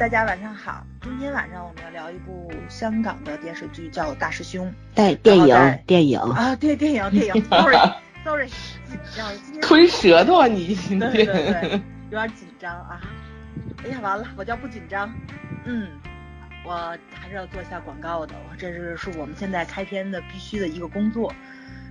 大家晚上好。今天晚上我们要聊一部香港的电视剧，叫《大师兄》。对，电影，电影啊，对，电影，电影。Sorry，Sorry，吞 舌头啊你今天。对对对，有点紧张啊。哎呀，完了，我叫不紧张。嗯，我还是要做一下广告的，这是是我们现在开篇的必须的一个工作。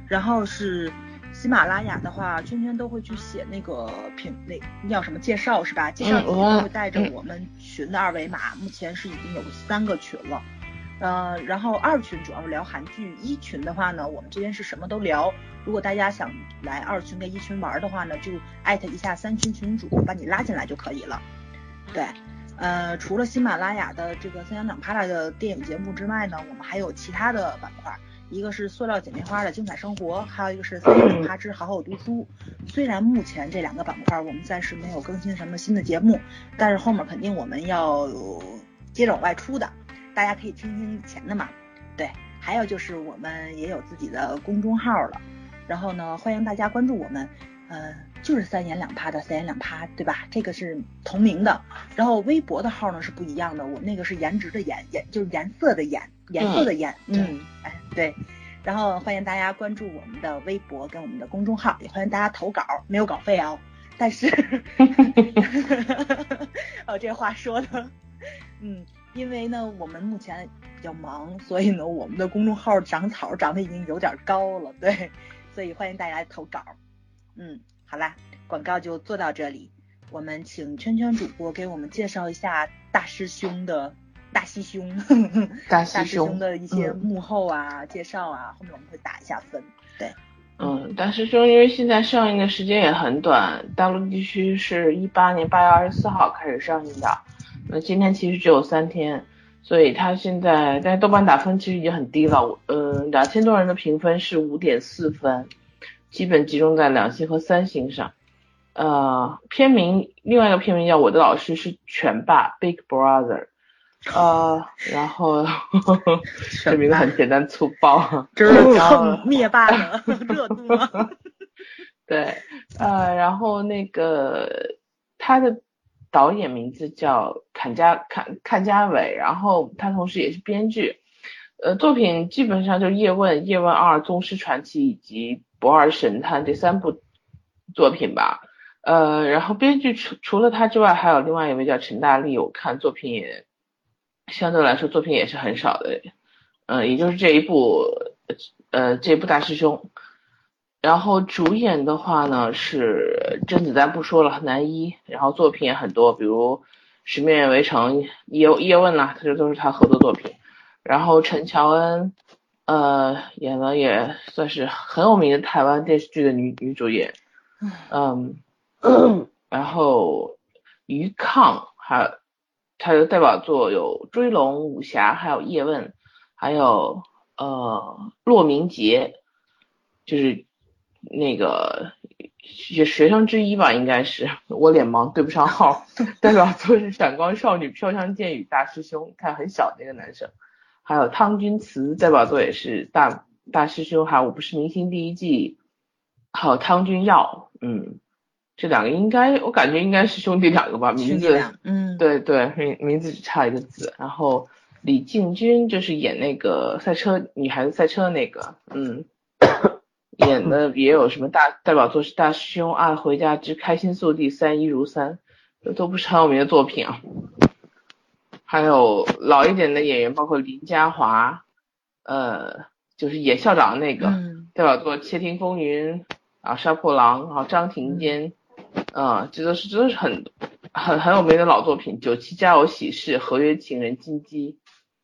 然后是。喜马拉雅的话，圈圈都会去写那个评那叫什么介绍是吧？介绍里面会带着我们群的二维码，目前是已经有三个群了。呃，然后二群主要是聊韩剧，一群的话呢，我们这边是什么都聊。如果大家想来二群跟一群玩的话呢，就艾特一下三群群主，把你拉进来就可以了。对，呃，除了喜马拉雅的这个三言两拍的电影节目之外呢，我们还有其他的板块。一个是塑料姐妹花的精彩生活，还有一个是三言两之好好读书。虽然目前这两个板块我们暂时没有更新什么新的节目，但是后面肯定我们要接着往外出的，大家可以听听以前的嘛。对，还有就是我们也有自己的公众号了，然后呢，欢迎大家关注我们，呃，就是三言两趴的三言两趴，对吧？这个是同名的。然后微博的号呢是不一样的，我那个是颜值的颜，颜就是颜色的颜，颜色的颜，嗯，哎。对，然后欢迎大家关注我们的微博跟我们的公众号，也欢迎大家投稿，没有稿费啊。但是 哦，这话说的，嗯，因为呢，我们目前比较忙，所以呢，我们的公众号长草长得已经有点高了，对，所以欢迎大家投稿。嗯，好啦，广告就做到这里，我们请圈圈主播给我们介绍一下大师兄的。大 师兄，大师兄的一些幕后啊介绍啊，后面我们会打一下分。对，嗯，大师兄因为现在上映的时间也很短，大陆地区是一八年八月二十四号开始上映的，那今天其实只有三天，所以他现在在豆瓣打分其实已经很低了，嗯，两千多人的评分是五点四分，基本集中在两星和三星上。呃，片名另外一个片名叫《我的老师是拳霸》（Big Brother）。呃，然后 这名字很简单粗暴，这是蹭灭霸的 热度吗？对，呃，然后那个他的导演名字叫坎家坎坎家伟，然后他同时也是编剧，呃，作品基本上就《叶问》《叶问二》《宗师传奇》以及《不二神探》这三部作品吧，呃，然后编剧除除了他之外，还有另外一位叫陈大力，我看作品也。相对来说，作品也是很少的，嗯，也就是这一部，呃，这一部大师兄。然后主演的话呢是甄子丹，不说了，男一。然后作品也很多，比如《十面围城》、叶叶问呐，这都是他合作作品。然后陈乔恩，呃，演了也算是很有名的台湾电视剧的女女主演，嗯，然后于抗还。他的代表作有《追龙》《武侠》，还有《叶问》，还有呃《骆明杰》，就是那个学学生之一吧，应该是我脸盲对不上号。代表作是《闪光少女》《飘香剑雨》大师兄，看很小那个男生。还有汤君慈，代表作也是大大师兄，还有《我不是明星》第一季，还有汤君耀，嗯。这两个应该，我感觉应该是兄弟两个吧，名字，嗯，对对，名名字只差一个字。然后李进军就是演那个赛车女孩子赛车那个，嗯，演的也有什么大代表作是《大师兄》《爱回家之开心速递》《三一如三》，这都不是很有名的作品啊。还有老一点的演员，包括林嘉华，呃，就是演校长那个代表作《窃听风云》啊，《杀破狼》然后张庭坚。嗯，这都是真的是很很很有名的老作品，《九七家有喜事》《合约情人》金鸡，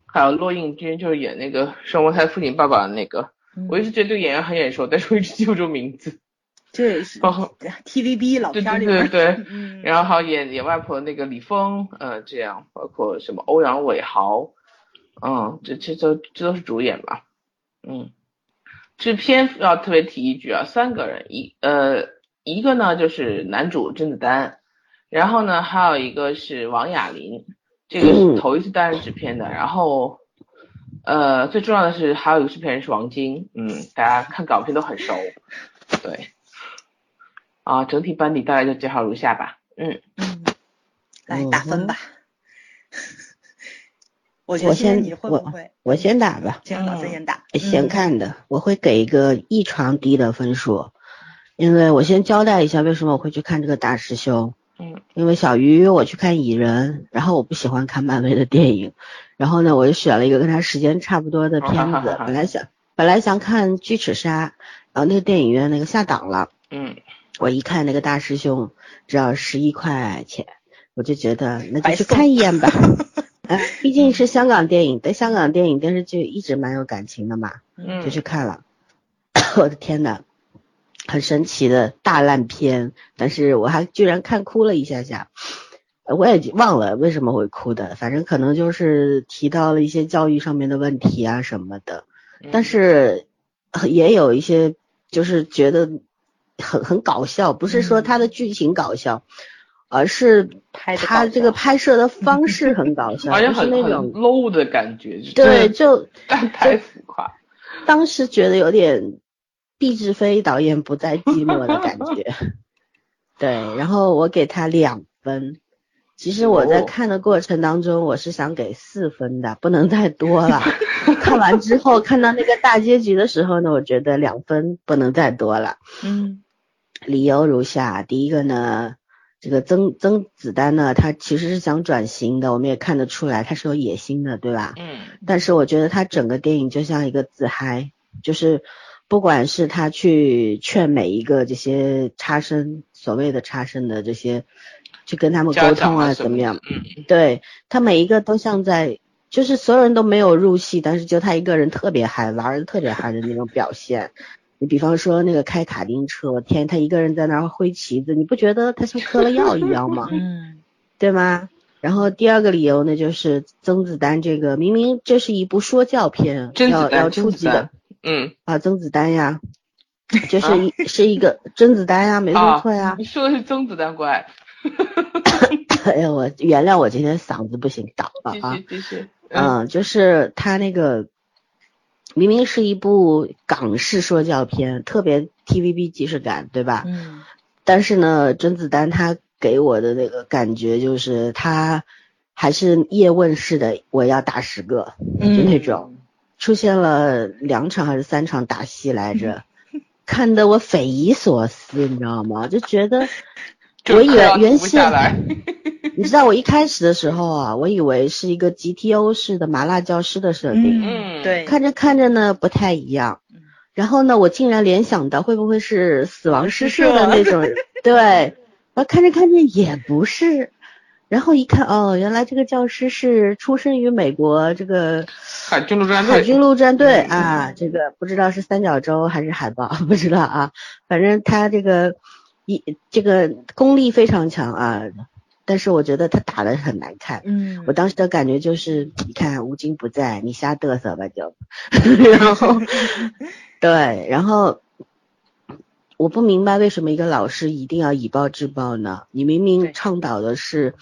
还有骆应军，就是演那个双胞胎父亲爸爸的那个。我一直觉得这个演员很眼熟，但是我一直记不住名字。这也是。包括 TVB 老片里对对对对。嗯。然后还有演演外婆的那个李峰，呃，这样，包括什么欧阳伟豪，嗯，这这都这都是主演吧。嗯。制片要特别提一句啊，三个人一呃。一个呢就是男主甄子丹，然后呢还有一个是王雅琳，这个是头一次担任制片的，然后呃最重要的是还有一个制片人是王晶，嗯，大家看港片都很熟，对，啊整体班底大概就介绍如下吧，嗯嗯，来打分吧，我我先你会不会？我先打吧。行，老师先打。先看的，我会给一个异常低的分数，因为我先交代一下为什么我会去看这个大师兄。嗯，因为小鱼约我去看蚁人，然后我不喜欢看漫威的电影，然后呢，我就选了一个跟他时间差不多的片子，本来想本来想看巨齿鲨，然后那个电影院那个下档了。嗯，我一看那个大师兄只要十一块钱，我就觉得那就去看一眼吧。哎，毕竟是香港电影，对香港电影电视剧一直蛮有感情的嘛，就去看了。我的天呐！很神奇的大烂片，但是我还居然看哭了一下下，我也忘了为什么会哭的，反正可能就是提到了一些教育上面的问题啊什么的，但是也有一些就是觉得很很搞笑，不是说它的剧情搞笑，而是他这个拍摄的方式很搞笑，就是那种 low 的感觉，对，就太浮夸，当时觉得有点。毕志飞导演不再寂寞的感觉，对，然后我给他两分。其实我在看的过程当中，我是想给四分的，不能再多了。看完之后，看到那个大结局的时候呢，我觉得两分不能再多了。嗯，理由如下：第一个呢，这个曾曾子丹呢，他其实是想转型的，我们也看得出来他是有野心的，对吧？嗯。但是我觉得他整个电影就像一个自嗨，就是。不管是他去劝每一个这些差生，所谓的差生的这些，去跟他们沟通啊，怎么样？嗯，对他每一个都像在，就是所有人都没有入戏，但是就他一个人特别嗨，玩的特别嗨的那种表现。你比方说那个开卡丁车，天，他一个人在那儿挥旗子，你不觉得他像嗑了药一样吗？嗯，对吗？然后第二个理由呢，就是曾子丹这个明明这是一部说教片，要要触及的。嗯啊，甄子丹呀，就是一是一个甄子丹呀，没说错呀。你说的是甄子丹乖。哎呀，我原谅我今天嗓子不行，倒了啊。继续继续。嗯，就是他那个明明是一部港式说教片，特别 TVB 即视感，对吧？嗯。但是呢，甄子丹他给我的那个感觉就是他还是叶问式的，我要打十个，就那种。出现了两场还是三场打戏来着，看得我匪夷所思，你知道吗？就觉得，我以为原先，你知道我一开始的时候啊，我以为是一个 GTO 式的麻辣教师的设定，嗯，对，看着看着呢不太一样，然后呢，我竟然联想到会不会是死亡诗社的那种，对，我看着看着也不是。然后一看哦，原来这个教师是出生于美国这个海军陆战队，海军陆战队啊，这个不知道是三角洲还是海豹，不知道啊，反正他这个一这个功力非常强啊，但是我觉得他打的很难看，嗯，我当时的感觉就是，你看吴京不在，你瞎嘚瑟吧就，然后对，然后。我不明白为什么一个老师一定要以暴制暴呢？你明明倡导的是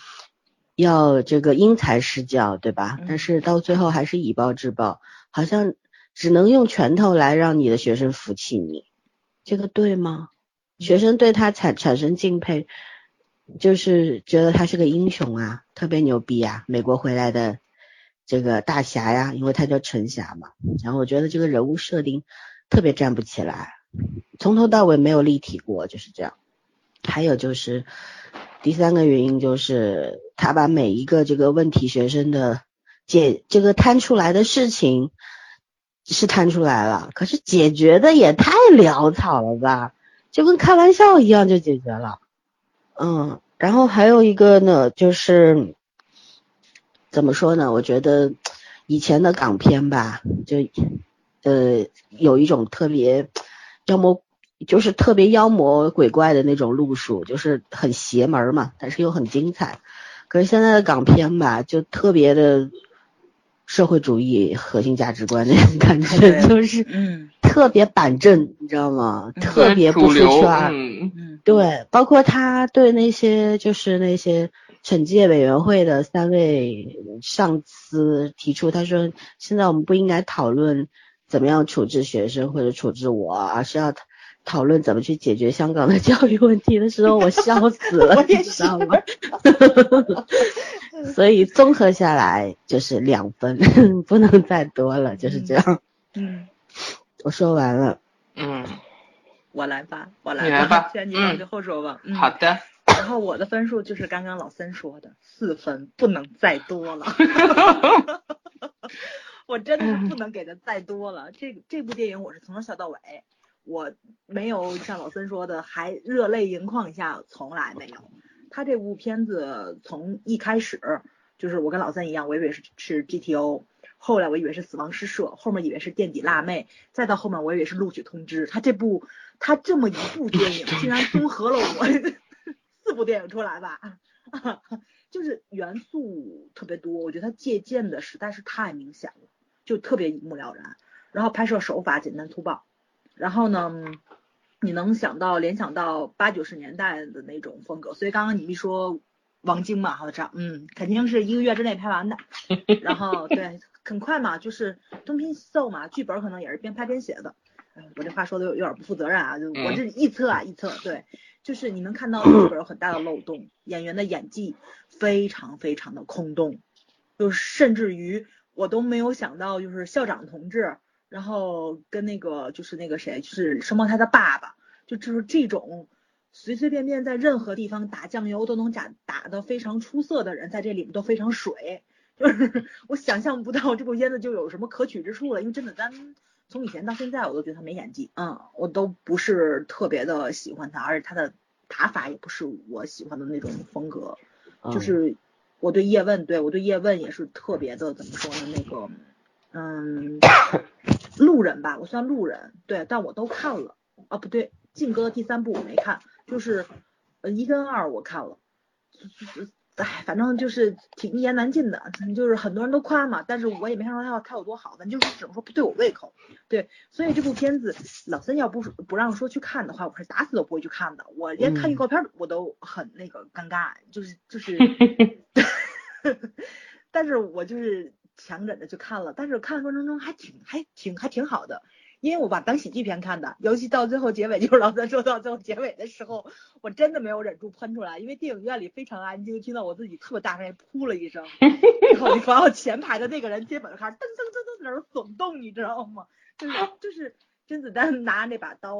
要这个因材施教，对吧？但是到最后还是以暴制暴，好像只能用拳头来让你的学生服气你，这个对吗？学生对他产产生敬佩，就是觉得他是个英雄啊，特别牛逼啊，美国回来的这个大侠呀，因为他叫陈侠嘛。然后我觉得这个人物设定特别站不起来。从头到尾没有立体过，就是这样。还有就是第三个原因就是他把每一个这个问题学生的解这个摊出来的事情是摊出来了，可是解决的也太潦草了吧，就跟开玩笑一样就解决了。嗯，然后还有一个呢，就是怎么说呢？我觉得以前的港片吧，就呃有一种特别。妖魔就是特别妖魔鬼怪的那种路数，就是很邪门嘛，但是又很精彩。可是现在的港片吧，就特别的社会主义核心价值观那种 感觉，就是嗯，特别板正，你知道吗？特别不出圈。嗯嗯，对，包括他对那些就是那些惩戒委员会的三位上司提出，他说现在我们不应该讨论。怎么样处置学生或者处置我，而是要讨论怎么去解决香港的 教育问题的时候，我笑死了，你知道吗？所以综合下来就是两分，不能再多了，就是这样。嗯，我说完了。嗯，我来吧，我来。你来吧。先你往最后说吧。嗯。好的。然后我的分数就是刚刚老三说的四分，不能再多了。我真的是不能给的再多了。这这部电影我是从头笑到尾，我没有像老孙说的还热泪盈眶一下，从来没有。他这部片子从一开始就是我跟老三一样，我以为是是 GTO，后来我以为是死亡诗社，后面以为是垫底辣妹，再到后面我以为是录取通知。他这部他这么一部电影，竟然综合了我四部电影出来吧。就是元素特别多，我觉得他借鉴的实在是太明显了，就特别一目了然。然后拍摄手法简单粗暴，然后呢，你能想到联想到八九十年代的那种风格。所以刚刚你一说王晶嘛，好像嗯，肯定是一个月之内拍完的。然后对，很快嘛，就是东拼西凑嘛，剧本可能也是边拍边写的。我这话说的有有点不负责任啊，就我这臆测啊，臆测对。就是你能看到剧本有很大的漏洞，演员的演技非常非常的空洞，就是甚至于我都没有想到，就是校长同志，然后跟那个就是那个谁，就是双胞胎的爸爸，就就是这种随随便便在任何地方打酱油都能打打的非常出色的人，在这里面都非常水，就是 我想象不到这部片子就有什么可取之处了，因为真的咱。从以前到现在，我都觉得他没演技，嗯，我都不是特别的喜欢他，而且他的打法也不是我喜欢的那种风格，就是我对叶问，对我对叶问也是特别的怎么说呢？那个，嗯，路人吧，我算路人，对，但我都看了，啊不对，靖哥第三部我没看，就是呃一跟二我看了，哎，反正就是挺一言难尽的，就是很多人都夸嘛，但是我也没看出它它有多好，反正就是只能说不对我胃口。对，所以这部片子老三要不不让说去看的话，我是打死都不会去看的。我连看预告片我都很那个尴尬，就是就是，但是我就是强忍着去看了，但是看的过程中还挺还挺还挺好的。因为我把当喜剧片看的，尤其到最后结尾，就是老三说到最后结尾的时候，我真的没有忍住喷出来，因为电影院里非常安静，听到我自己特别大声噗了一声，然后你放到前排的那个人肩膀开始噔噔噔噔在那耸动，你知道吗？就是就是甄子丹拿那把刀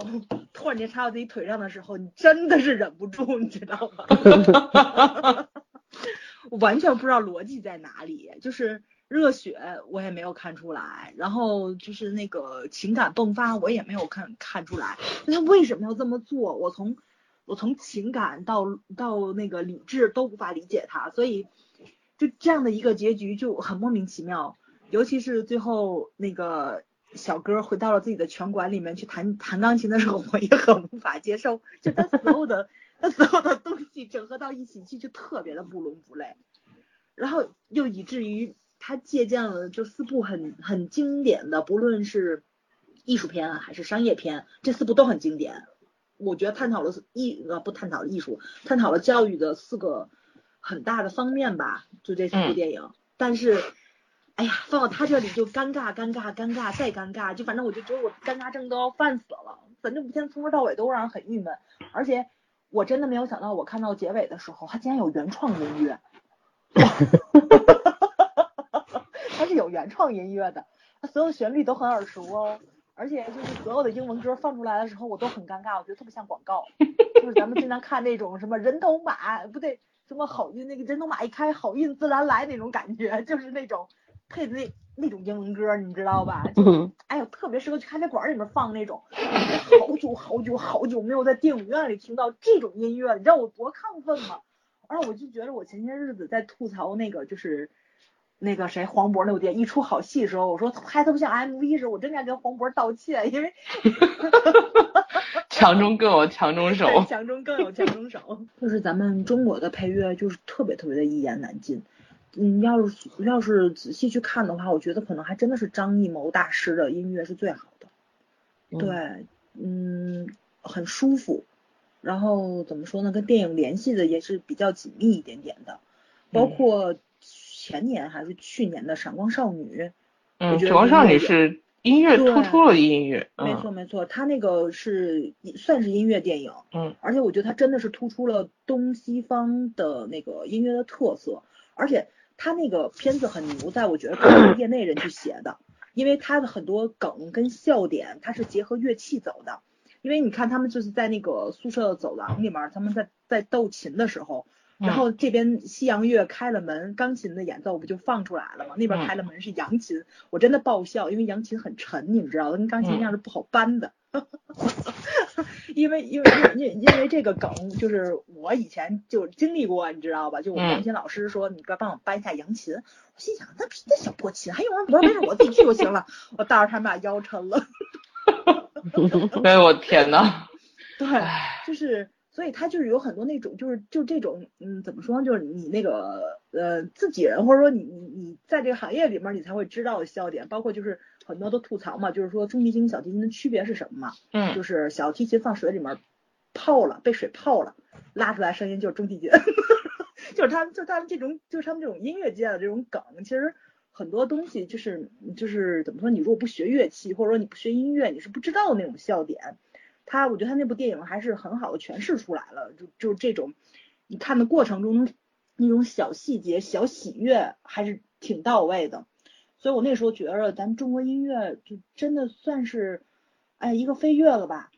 突然间插到自己腿上的时候，你真的是忍不住，你知道吗？我完全不知道逻辑在哪里，就是。热血我也没有看出来，然后就是那个情感迸发我也没有看看出来，他为什么要这么做？我从我从情感到到那个理智都无法理解他，所以就这样的一个结局就很莫名其妙。尤其是最后那个小哥回到了自己的拳馆里面去弹弹钢琴的时候，我也很无法接受，就他所有的他所有的东西整合到一起去就特别的不伦不类，然后又以至于。他借鉴了就四部很很经典的，不论是艺术片还是商业片，这四部都很经典。我觉得探讨了艺呃不探讨艺术，探讨了教育的四个很大的方面吧，就这四部电影。但是，哎呀，放到他这里就尴尬尴尬尴尬再尴尬，就反正我就觉得我尴尬症都要犯死了。反正片从头到尾都让人很郁闷，而且我真的没有想到，我看到结尾的时候，他竟然有原创音乐。它是有原创音乐的，它所有旋律都很耳熟哦，而且就是所有的英文歌放出来的时候，我都很尴尬，我觉得特别像广告，就是咱们经常看那种什么人头马，不对，什么好运那个人头马一开，好运自然来那种感觉，就是那种配的那那种英文歌，你知道吧？就哎呦，特别适合去咖啡馆里面放那种，好久好久好久没有在电影院里听到这种音乐，你知道我多亢奋吗？然后我就觉得我前些日子在吐槽那个就是。那个谁，黄渤那部电影一出好戏的时候，我说拍的不像 MV 似的，我真该跟黄渤道歉，因为 强中更有强中手，强中更有强中手，就是咱们中国的配乐就是特别特别的一言难尽。嗯，要是要是仔细去看的话，我觉得可能还真的是张艺谋大师的音乐是最好的。对，嗯，很舒服，然后怎么说呢，跟电影联系的也是比较紧密一点点的，包括。前年还是去年的《闪光少女》，嗯，《闪光少女》是音乐突出了音乐，没错没错，它那个是算是音乐电影，嗯，而且我觉得它真的是突出了东西方的那个音乐的特色，而且他那个片子很牛，在我觉得是业内人去写的，因为他的很多梗跟笑点，他是结合乐器走的。因为你看他们就是在那个宿舍的走廊里面，他们在在斗琴的时候，然后这边西洋乐开了门，钢琴的演奏不就放出来了吗？那边开了门是扬琴，我真的爆笑，因为扬琴很沉，你们知道的，跟钢琴一样是不好搬的。因为因为因因为这个梗就是我以前就经历过，你知道吧？就我们钢琴老师说，你快帮我搬一下扬琴，我心想那那小破琴还用人？我说没事，我自己去就行了。我带着他们俩腰抻了。哎我天呐，对，就是，所以他就是有很多那种，就是就这种，嗯，怎么说，就是你那个呃自己人，或者说你你你在这个行业里面，你才会知道的笑点，包括就是很多都吐槽嘛，就是说中提琴、小提琴的区别是什么嘛？嗯，就是小提琴放水里面泡了，被水泡了，拉出来声音就是中提琴，就是他们就他们这种就是他们这种音乐界的这种梗，其实。很多东西就是就是怎么说，你如果不学乐器，或者说你不学音乐，你是不知道那种笑点。他我觉得他那部电影还是很好的诠释出来了，就就这种你看的过程中那种小细节、小喜悦还是挺到位的。所以我那时候觉得咱中国音乐就真的算是哎一个飞跃了吧，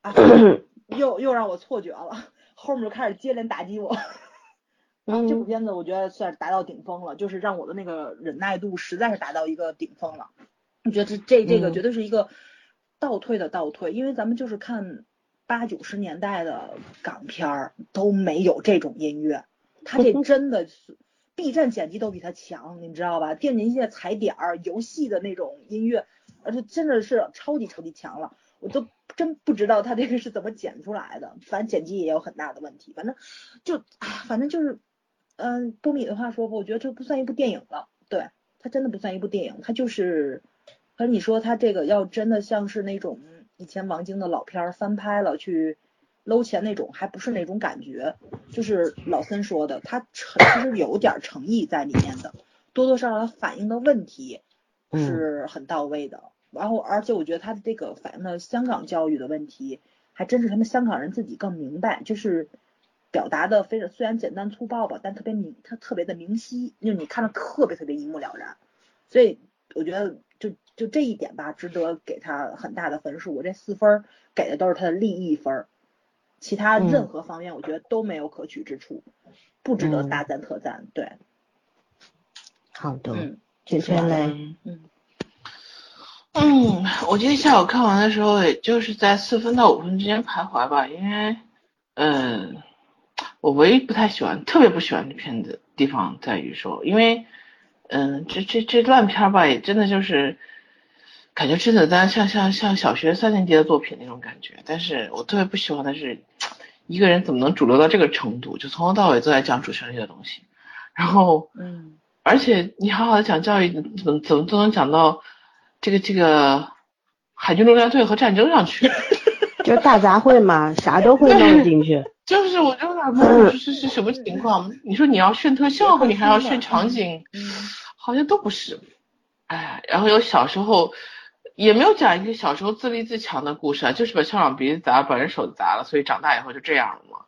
啊 又又让我错觉了，后面就开始接连打击我。这部片子我觉得算是达到顶峰了，就是让我的那个忍耐度实在是达到一个顶峰了。我觉得这这这个绝对是一个倒退的倒退，因为咱们就是看八九十年代的港片儿都没有这种音乐，他这 真的是 B 站剪辑都比他强，你知道吧？电子音乐踩点儿、游戏的那种音乐，而且真的是超级超级强了，我都真不知道他这个是怎么剪出来的，反正剪辑也有很大的问题，反正就反正就是。嗯，波米的话说吧，我觉得这不算一部电影了，对，它真的不算一部电影，它就是，可是你说他这个要真的像是那种以前王晶的老片翻拍了去搂钱那种，还不是那种感觉，就是老森说的，他诚其实有点诚意在里面的，多多少少反映的问题是很到位的，然后而且我觉得他的这个反映的香港教育的问题，还真是他们香港人自己更明白，就是。表达的非常虽然简单粗暴吧，但特别明，他特别的明晰，就是你看的特别特别一目了然，所以我觉得就就这一点吧，值得给他很大的分数。我这四分给的都是他的利益分，其他任何方面我觉得都没有可取之处，不值得大赞特赞。对，好的，嗯，圈圈嘞，嗯，嗯，我今天下午看完的时候，也就是在四分到五分之间徘徊吧，因为，嗯。我唯一不太喜欢，特别不喜欢的片子地方在于说，因为，嗯，这这这烂片吧，也真的就是感觉真的单像像像小学三年级的作品那种感觉。但是我特别不喜欢的是，一个人怎么能主流到这个程度，就从头到尾都在讲主旋律的东西。然后，嗯，而且你好好的讲教育，怎么怎么都能讲到这个这个海军陆战队和战争上去，就大杂烩嘛，啥都会弄进去。就是我就哪怕是是什么情况，你说你要炫特效你还要炫场景，好像都不是。哎，然后有小时候也没有讲一个小时候自立自强的故事啊，就是把校长鼻子砸，把人手砸了，所以长大以后就这样了嘛。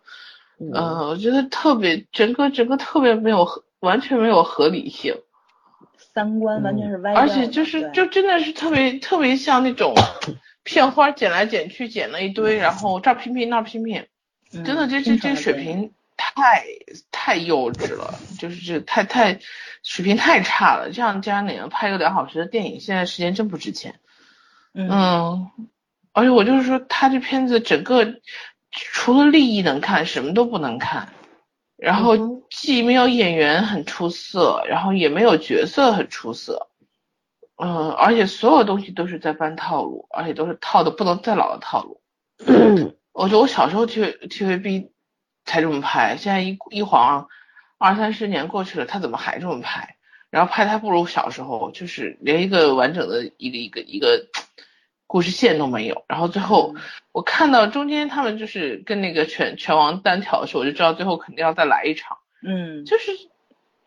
嗯，我觉得特别整个整个特别没有完全没有合理性，三观完全是歪。而且就是就真的是特别特别像那种 片花剪来剪去剪了一堆，然后这儿拼拼那儿拼拼。真的，这这这水平太太幼稚了，就是这太太水平太差了。这样家里能拍个两小时的电影，现在时间真不值钱。嗯，而且我就是说，他这片子整个除了利益能看，什么都不能看。然后既没有演员很出色，然后也没有角色很出色。嗯，而且所有东西都是在搬套路，而且都是套的不能再老的套路。我觉得我小时候 T V T V B 才这么拍，现在一一晃二三十年过去了，他怎么还这么拍？然后拍的还不如小时候，就是连一个完整的一个一个一个故事线都没有。然后最后我看到中间他们就是跟那个拳拳王单挑的时候，我就知道最后肯定要再来一场。嗯，就是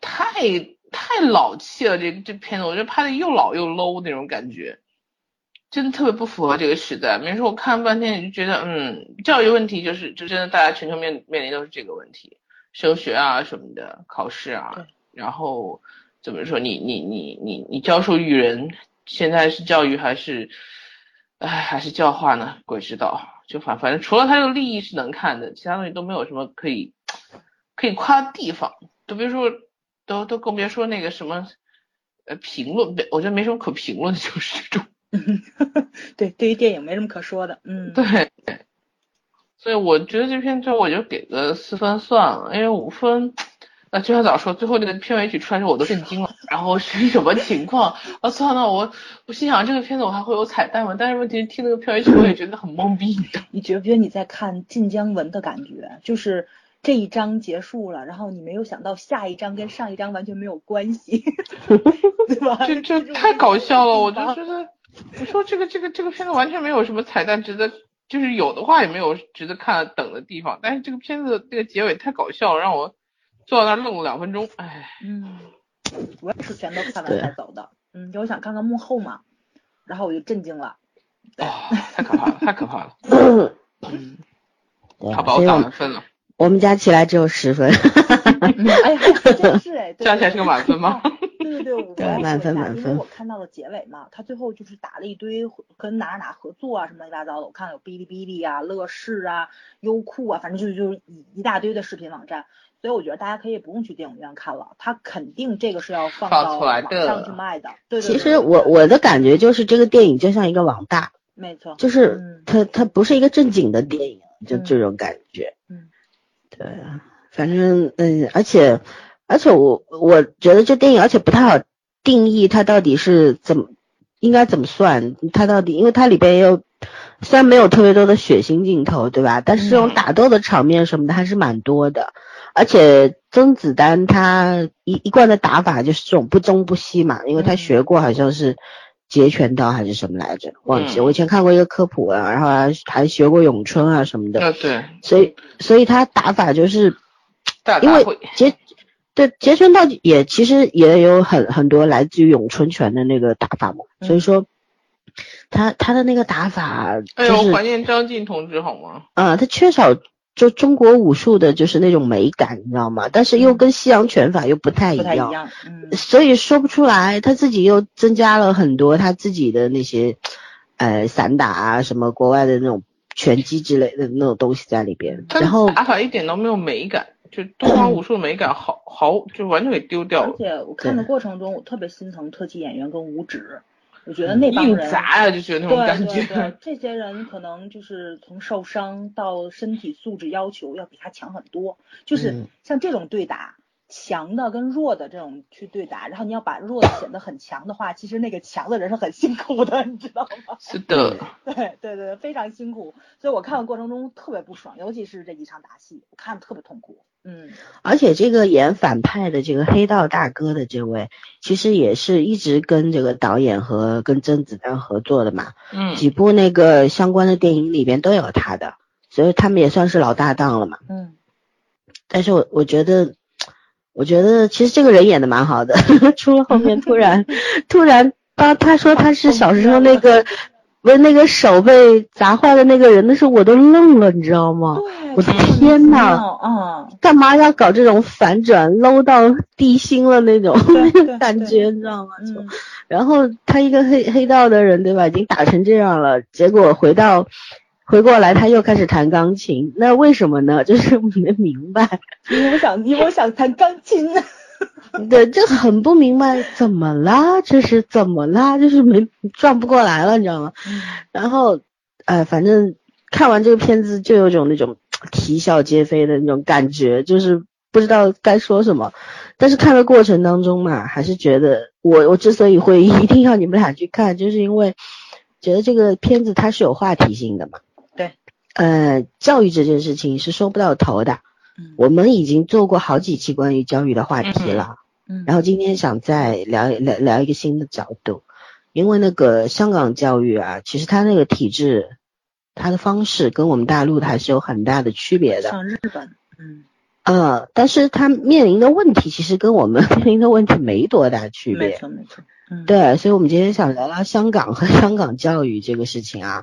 太太老气了，这这片子我觉得拍的又老又 low 那种感觉。真的特别不符合这个时代。没说我看了半天，你就觉得，嗯，教育问题就是，就真的大家全球面面临都是这个问题，升学啊什么的，考试啊，然后怎么说？你你你你你教授育人，现在是教育还是，哎还是教化呢？鬼知道。就反反正除了他这个利益是能看的，其他东西都没有什么可以可以夸的地方。都别说，都都更别说那个什么呃评论，我觉得没什么可评论的，就是这种。对，对于电影没什么可说的。嗯，对。所以我觉得这片就我就给个四分算了，因为五分。那就像早说，最后那个片尾曲出来时候我都震惊了，然后是什么情况？啊，算了，我我心想这个片子我还会有彩蛋吗？但是问题听那个片尾曲我也觉得很懵逼。你觉不觉得你在看晋江文的感觉？就是这一章结束了，然后你没有想到下一章跟上一章完全没有关系，对吧？这这太搞笑了，我就觉得，我说这个这个这个片子完全没有什么彩蛋值得，就是有的话也没有值得看等的地方，但是这个片子这个结尾太搞笑了，让我。坐在那愣了两分钟，哎，嗯，我也是全都看完才走的，嗯，就我想看看幕后嘛，然后我就震惊了，哦，太可怕了，太可怕了，嗯，他把我打满分了，我们加起来只有十分，哎呀，真是哎，加起来是个满分吗？对对对，我 满分满分，因为我看到了结尾嘛，他最后就是打了一堆跟哪哪合作啊什么乱七八糟的，我看有哔哩哔哩啊、乐视啊、优酷啊，反正就是就是一一大堆的视频网站。所以我觉得大家可以不用去电影院看了，他肯定这个是要放到网上去卖的。对对。其实我我的感觉就是这个电影就像一个网大，没错，就是它它不是一个正经的电影，就这种感觉。嗯。对，反正嗯，而且而且我我觉得这电影而且不太好定义它到底是怎么应该怎么算它到底，因为它里边也有虽然没有特别多的血腥镜头，对吧？但是这种打斗的场面什么的还是蛮多的。而且甄子丹他一一贯的打法就是这种不中不西嘛，因为他学过好像是截拳道还是什么来着，忘记。我以前看过一个科普啊，然后还还学过咏春啊什么的。啊，对。所以所以他打法就是，因为截对截拳道也其实也有很很多来自于咏春拳的那个打法嘛，所以说他他的那个打法。哎呦，怀念张晋同志好吗？啊，他缺少。就中国武术的就是那种美感，你知道吗？但是又跟西洋拳法又不太一样，不太一样，嗯，所以说不出来。他自己又增加了很多他自己的那些，呃，散打啊，什么国外的那种拳击之类的那种东西在里边。然后打法一点都没有美感，就东方武术美感好好就完全给丢掉了。而且我看的过程中，我特别心疼特技演员跟武指。我觉得那帮人砸呀，就觉得那种感觉。对对对，这些人可能就是从受伤到身体素质要求要比他强很多。就是像这种对打，强的跟弱的这种去对打，然后你要把弱的显得很强的话，其实那个强的人是很辛苦的，你知道吗？是的。对对对，非常辛苦。所以我看的过程中特别不爽，尤其是这几场打戏，我看的特别痛苦。嗯，而且这个演反派的这个黑道大哥的这位，其实也是一直跟这个导演和跟甄子丹合作的嘛。嗯，几部那个相关的电影里边都有他的，所以他们也算是老搭档了嘛。嗯，但是我我觉得，我觉得其实这个人演的蛮好的，除了后面突然突然当他说他是小时候那个。不是那个手被砸坏的那个人，那时候我都愣了，你知道吗？我的天呐，嗯，干嘛要搞这种反转，搂到地心了那种 感觉，你知道吗？就，然后他一个黑黑道的人，对吧？已经打成这样了，结果回到回过来，他又开始弹钢琴，那为什么呢？就是没明白，因为我想，因为我想弹钢琴呢。对，就很不明白怎么啦？这是怎么啦？就是没转不过来了，你知道吗？然后，哎，反正看完这个片子就有种那种啼笑皆非的那种感觉，就是不知道该说什么。但是看的过程当中嘛，还是觉得我我之所以会一定要你们俩去看，就是因为觉得这个片子它是有话题性的嘛。对，呃，教育这件事情是说不到头的。我们已经做过好几期关于教育的话题了，嗯，然后今天想再聊聊聊一个新的角度，因为那个香港教育啊，其实它那个体制，它的方式跟我们大陆的还是有很大的区别的。像日本，嗯，呃，但是它面临的问题其实跟我们面临的问题没多大区别。没错没错，嗯，对，所以我们今天想聊聊香港和香港教育这个事情啊。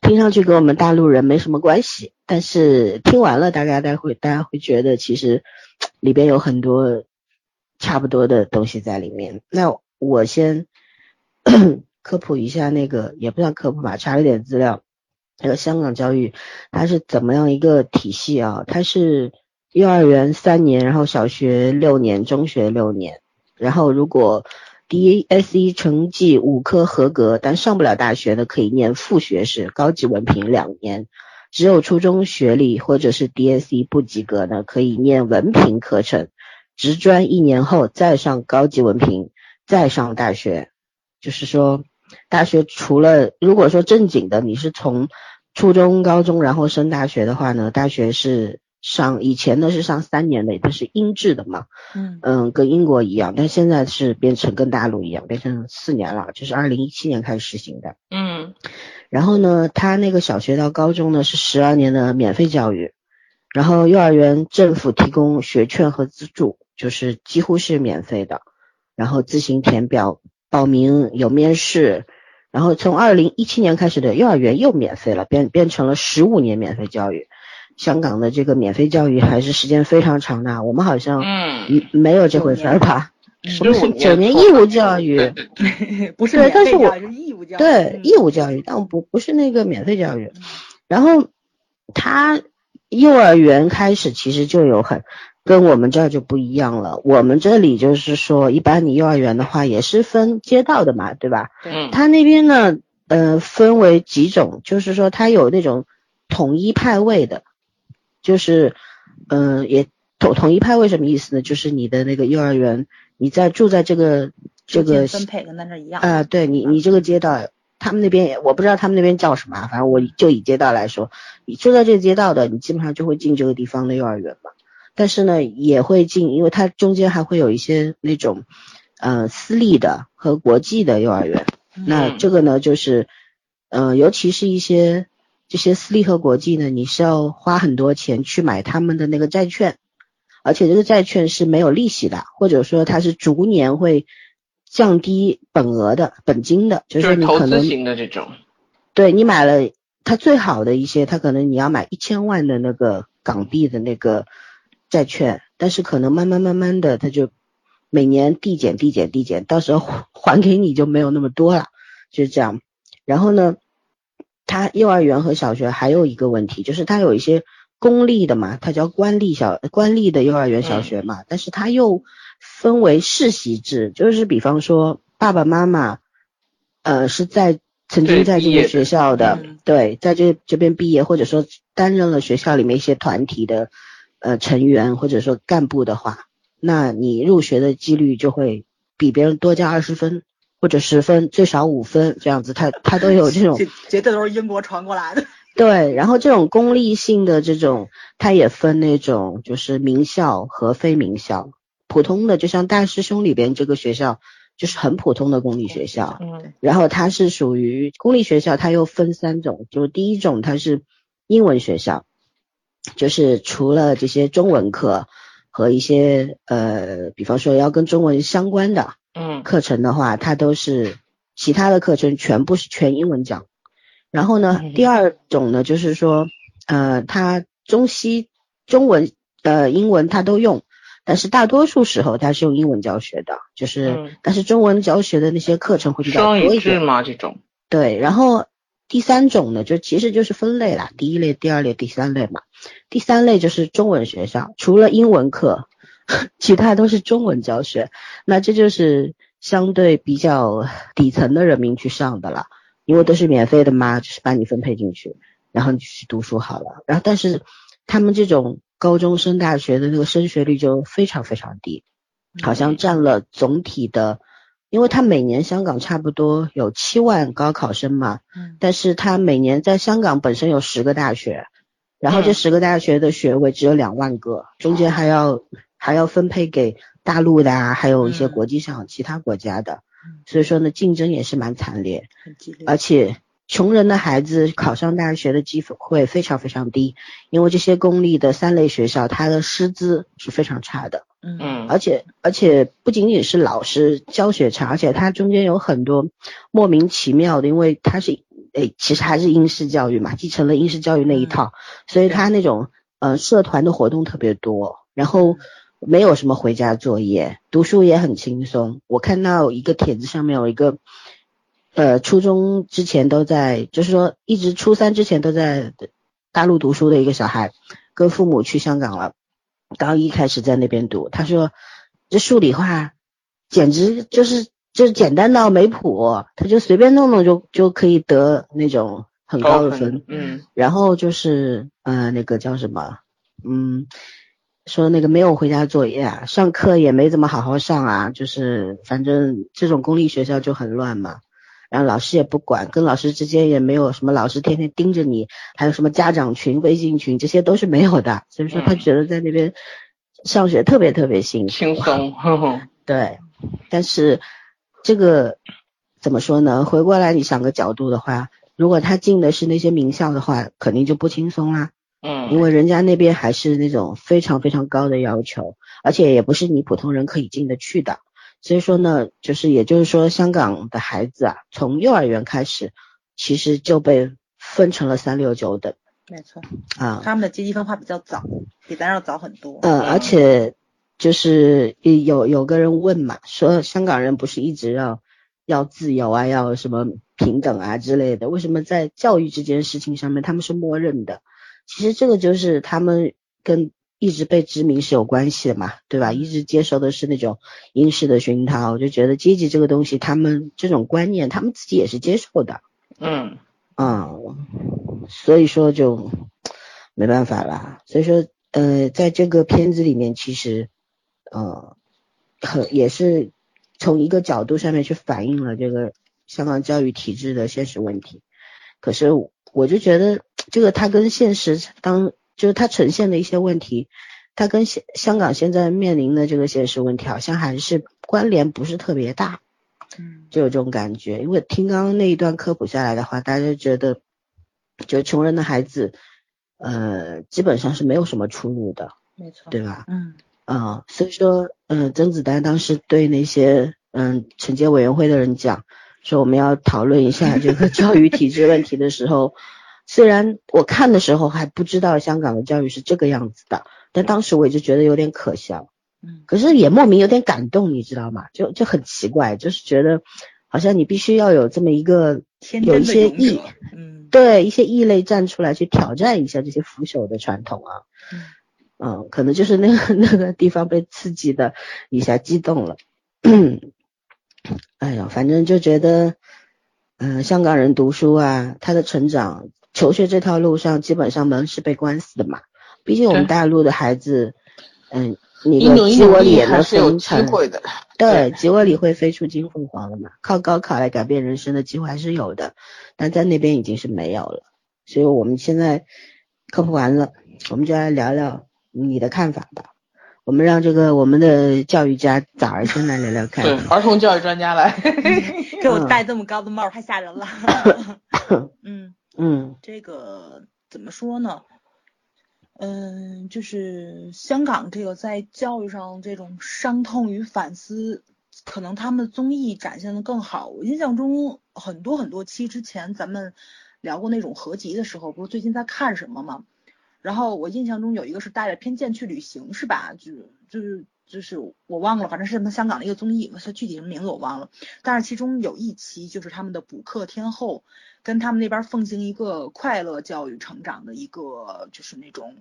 听上去跟我们大陆人没什么关系，但是听完了，大概待会大家会觉得其实里边有很多差不多的东西在里面。那我先 科普一下那个，也不算科普吧，查了点资料。那个香港教育它是怎么样一个体系啊？它是幼儿园三年，然后小学六年，中学六年，然后如果 DSE 成绩五科合格，但上不了大学的可以念副学士高级文凭两年。只有初中学历或者是 DSE 不及格的，可以念文凭课程，职专一年后再上高级文凭，再上大学。就是说，大学除了如果说正经的，你是从初中、高中然后升大学的话呢，大学是上以前呢是上三年的，它是英制的嘛。嗯嗯，跟英国一样，但现在是变成跟大陆一样，变成四年了，就是二零一七年开始实行的。嗯然后呢，他那个小学到高中呢是十二年的免费教育，然后幼儿园政府提供学券和资助，就是几乎是免费的，然后自行填表报名，有面试，然后从二零一七年开始的幼儿园又免费了，变变成了十五年免费教育。香港的这个免费教育还是时间非常长的，我们好像嗯，没有这回事儿吧？我们是九年义务教育。不是对但是我是义务教育。对，嗯义务教育，但不不是那个免费教育嗯。然后他幼儿园开始其实就有很跟我们这儿就不一样了。我们这里就是说，一般你幼儿园的话也是分街道的嘛，对吧？对他那边呢，呃，分为几种，就是说他有那种统一派位的，就是，嗯、也统统一派位什么意思呢？就是你的那个幼儿园，你在住在这个这个分配跟咱这一样。啊、对你，你这个街道，他们那边也我不知道他们那边叫什么啊，反正我就以街道来说，你住在这个街道的，你基本上就会进这个地方的幼儿园嘛。但是呢，也会进，因为它中间还会有一些那种，呃，私立的和国际的幼儿园。那嗯这个呢，就是，呃，尤其是一些这些私立和国际呢，你是要花很多钱去买他们的那个债券，而且这个债券是没有利息的，或者说它是逐年会降低本额的本金的，就就是你可能投资型的这种，对你买了它最好的一些，它可能你要买一千万的那个港币的那个债券，但是可能慢慢慢慢的，它就每年递减递减递减，到时候还还给你就没有那么多了，就是这样。然后呢，它幼儿园和小学还有一个问题，就是它有一些公立的嘛，它叫官立小官立的幼儿园小学嘛，但是它又分为世袭制，就是比方说爸爸妈妈，呃是在曾经在这个学校的，嗯。对，在这这边毕业，或者说担任了学校里面一些团体的呃成员，或者说干部的话，那你入学的几率就会比别人多加二十分或者十分，最少五分这样子，他他都有这种绝绝对都是英国传过来的。对，然后这种公立性的这种，它也分那种就是名校和非名校。普通的就像大师兄里边这个学校，就是很普通的公立学校。嗯然后它是属于公立学校，它又分三种，就是第一种它是英文学校，就是除了这些中文课和一些呃，比方说要跟中文相关的嗯课程的话，它都是其他的课程全部是全英文讲。然后呢嗯，第二种呢，就是说，呃，它中西中文呃英文它都用，但是大多数时候它是用英文教学的，就是、嗯但是中文教学的那些课程会比较双语制多一点。吗？这种对，然后第三种呢，就其实就是分类啦，第一类、第二类、第三类嘛。第三类就是中文学校，除了英文课，其他都是中文教学。那这就是相对比较底层的人民去上的了，因为都是免费的嘛，就是把你分配进去，然后你去读书好了。然后但是他们这种高中升大学的那个升学率就非常非常低，好像占了总体的。因为他每年香港差不多有七万高考生嘛，嗯但是他每年在香港本身有十个大学，然后这嗯十个大学的学位只有两万个，中间还要还要分配给大陆的啊，还有一些嗯。国际上其他国家的嗯，所以说呢，竞争也是蛮惨烈，很激烈。而且穷人的孩子考上大学的机会非常非常低，因为这些公立的三类学校，它的师资是非常差的。嗯。嗯。而且而且不仅仅是老师教学差，而且它中间有很多莫名其妙的，因为它是诶其实还是应试教育嘛，继承了应试教育那一套，所以它那种呃社团的活动特别多，然后没有什么回家作业，读书也很轻松。我看到一个帖子上面有一个，呃，初中之前都在，就是说一直初三之前都在大陆读书的一个小孩，跟父母去香港了，高一开始在那边读。他说这数理化简直就是就是简单到没谱，他就随便弄弄就就可以得那种很高的分。嗯，然后就是呃那个叫什么，嗯。说那个没有回家作业啊，上课也没怎么好好上啊，就是反正这种公立学校就很乱嘛，然后老师也不管，跟老师之间也没有什么老师天天盯着你，还有什么家长群、微信群，这些都是没有的，所以说他觉得在那边上学特别特别轻轻松，对，但是这个怎么说呢？回过来你想个角度的话，如果他进的是那些名校的话，肯定就不轻松啦。嗯，因为人家那边还是那种非常非常高的要求，而且也不是你普通人可以进得去的。所以说呢，就是也就是说，香港的孩子啊，从幼儿园开始，其实就被分成了三六九等。没错，啊，他们的阶级分化比较早，比咱要早很多。嗯，而且就是有有个人问嘛，说香港人不是一直要要自由啊，要什么平等啊之类的，为什么在教育这件事情上面他们是默认的？其实这个就是他们跟一直被殖民是有关系的嘛，对吧？一直接受的是那种英式的熏陶，我就觉得阶级这个东西，他们这种观念，他们自己也是接受的。嗯嗯，所以说就没办法啦。所以说，呃，在这个片子里面，其实呃，很也是从一个角度上面去反映了这个香港教育体制的现实问题。可是我就觉得。这个它跟现实当就是它呈现的一些问题，它跟现香港现在面临的这个现实问题好像还是关联不是特别大，嗯，就有这种感觉。因为听刚刚那一段科普下来的话，大家觉得就穷人的孩子，呃，基本上是没有什么出路的，没错，对吧？嗯，啊，所以说，嗯，甄子丹当时对那些嗯惩戒委员会的人讲，说我们要讨论一下这个 教育体制问题的时候。虽然我看的时候还不知道香港的教育是这个样子的，但当时我也就觉得有点可笑，嗯，可是也莫名有点感动，你知道吗？就就很奇怪，就是觉得好像你必须要有这么一个有一些异，嗯，对一些异类站出来去挑战一下这些腐朽的传统啊，嗯，嗯，可能就是那个 那个地方被刺激的一下激动了，哎呀，反正就觉得，嗯，香港人读书啊，他的成长。求学这条路上，基本上门是被关死的嘛。毕竟我们大陆的孩子，嗯，你的鸡窝里也能飞成，对，鸡窝里会飞出金凤凰的嘛。靠高考来改变人生的机会还是有的，但在那边已经是没有了。所以我们现在科普完了，我们就来聊聊你的看法吧。我们让这个我们的教育家早儿先来聊聊看。对，儿童教育专家来，给我戴这么高的帽太吓人了。嗯。嗯，这个怎么说呢？嗯，就是香港这个在教育上这种伤痛与反思，可能他们的综艺展现的更好。我印象中很多很多期之前咱们聊过那种合集的时候，不是最近在看什么吗？然后我印象中有一个是带着偏见去旅行，是吧？就就是就是我忘了，反正是他们香港的一个综艺，它具体什么名字我忘了。但是其中有一期就是他们的补课天后。跟他们那边奉行一个快乐教育成长的一个，就是那种，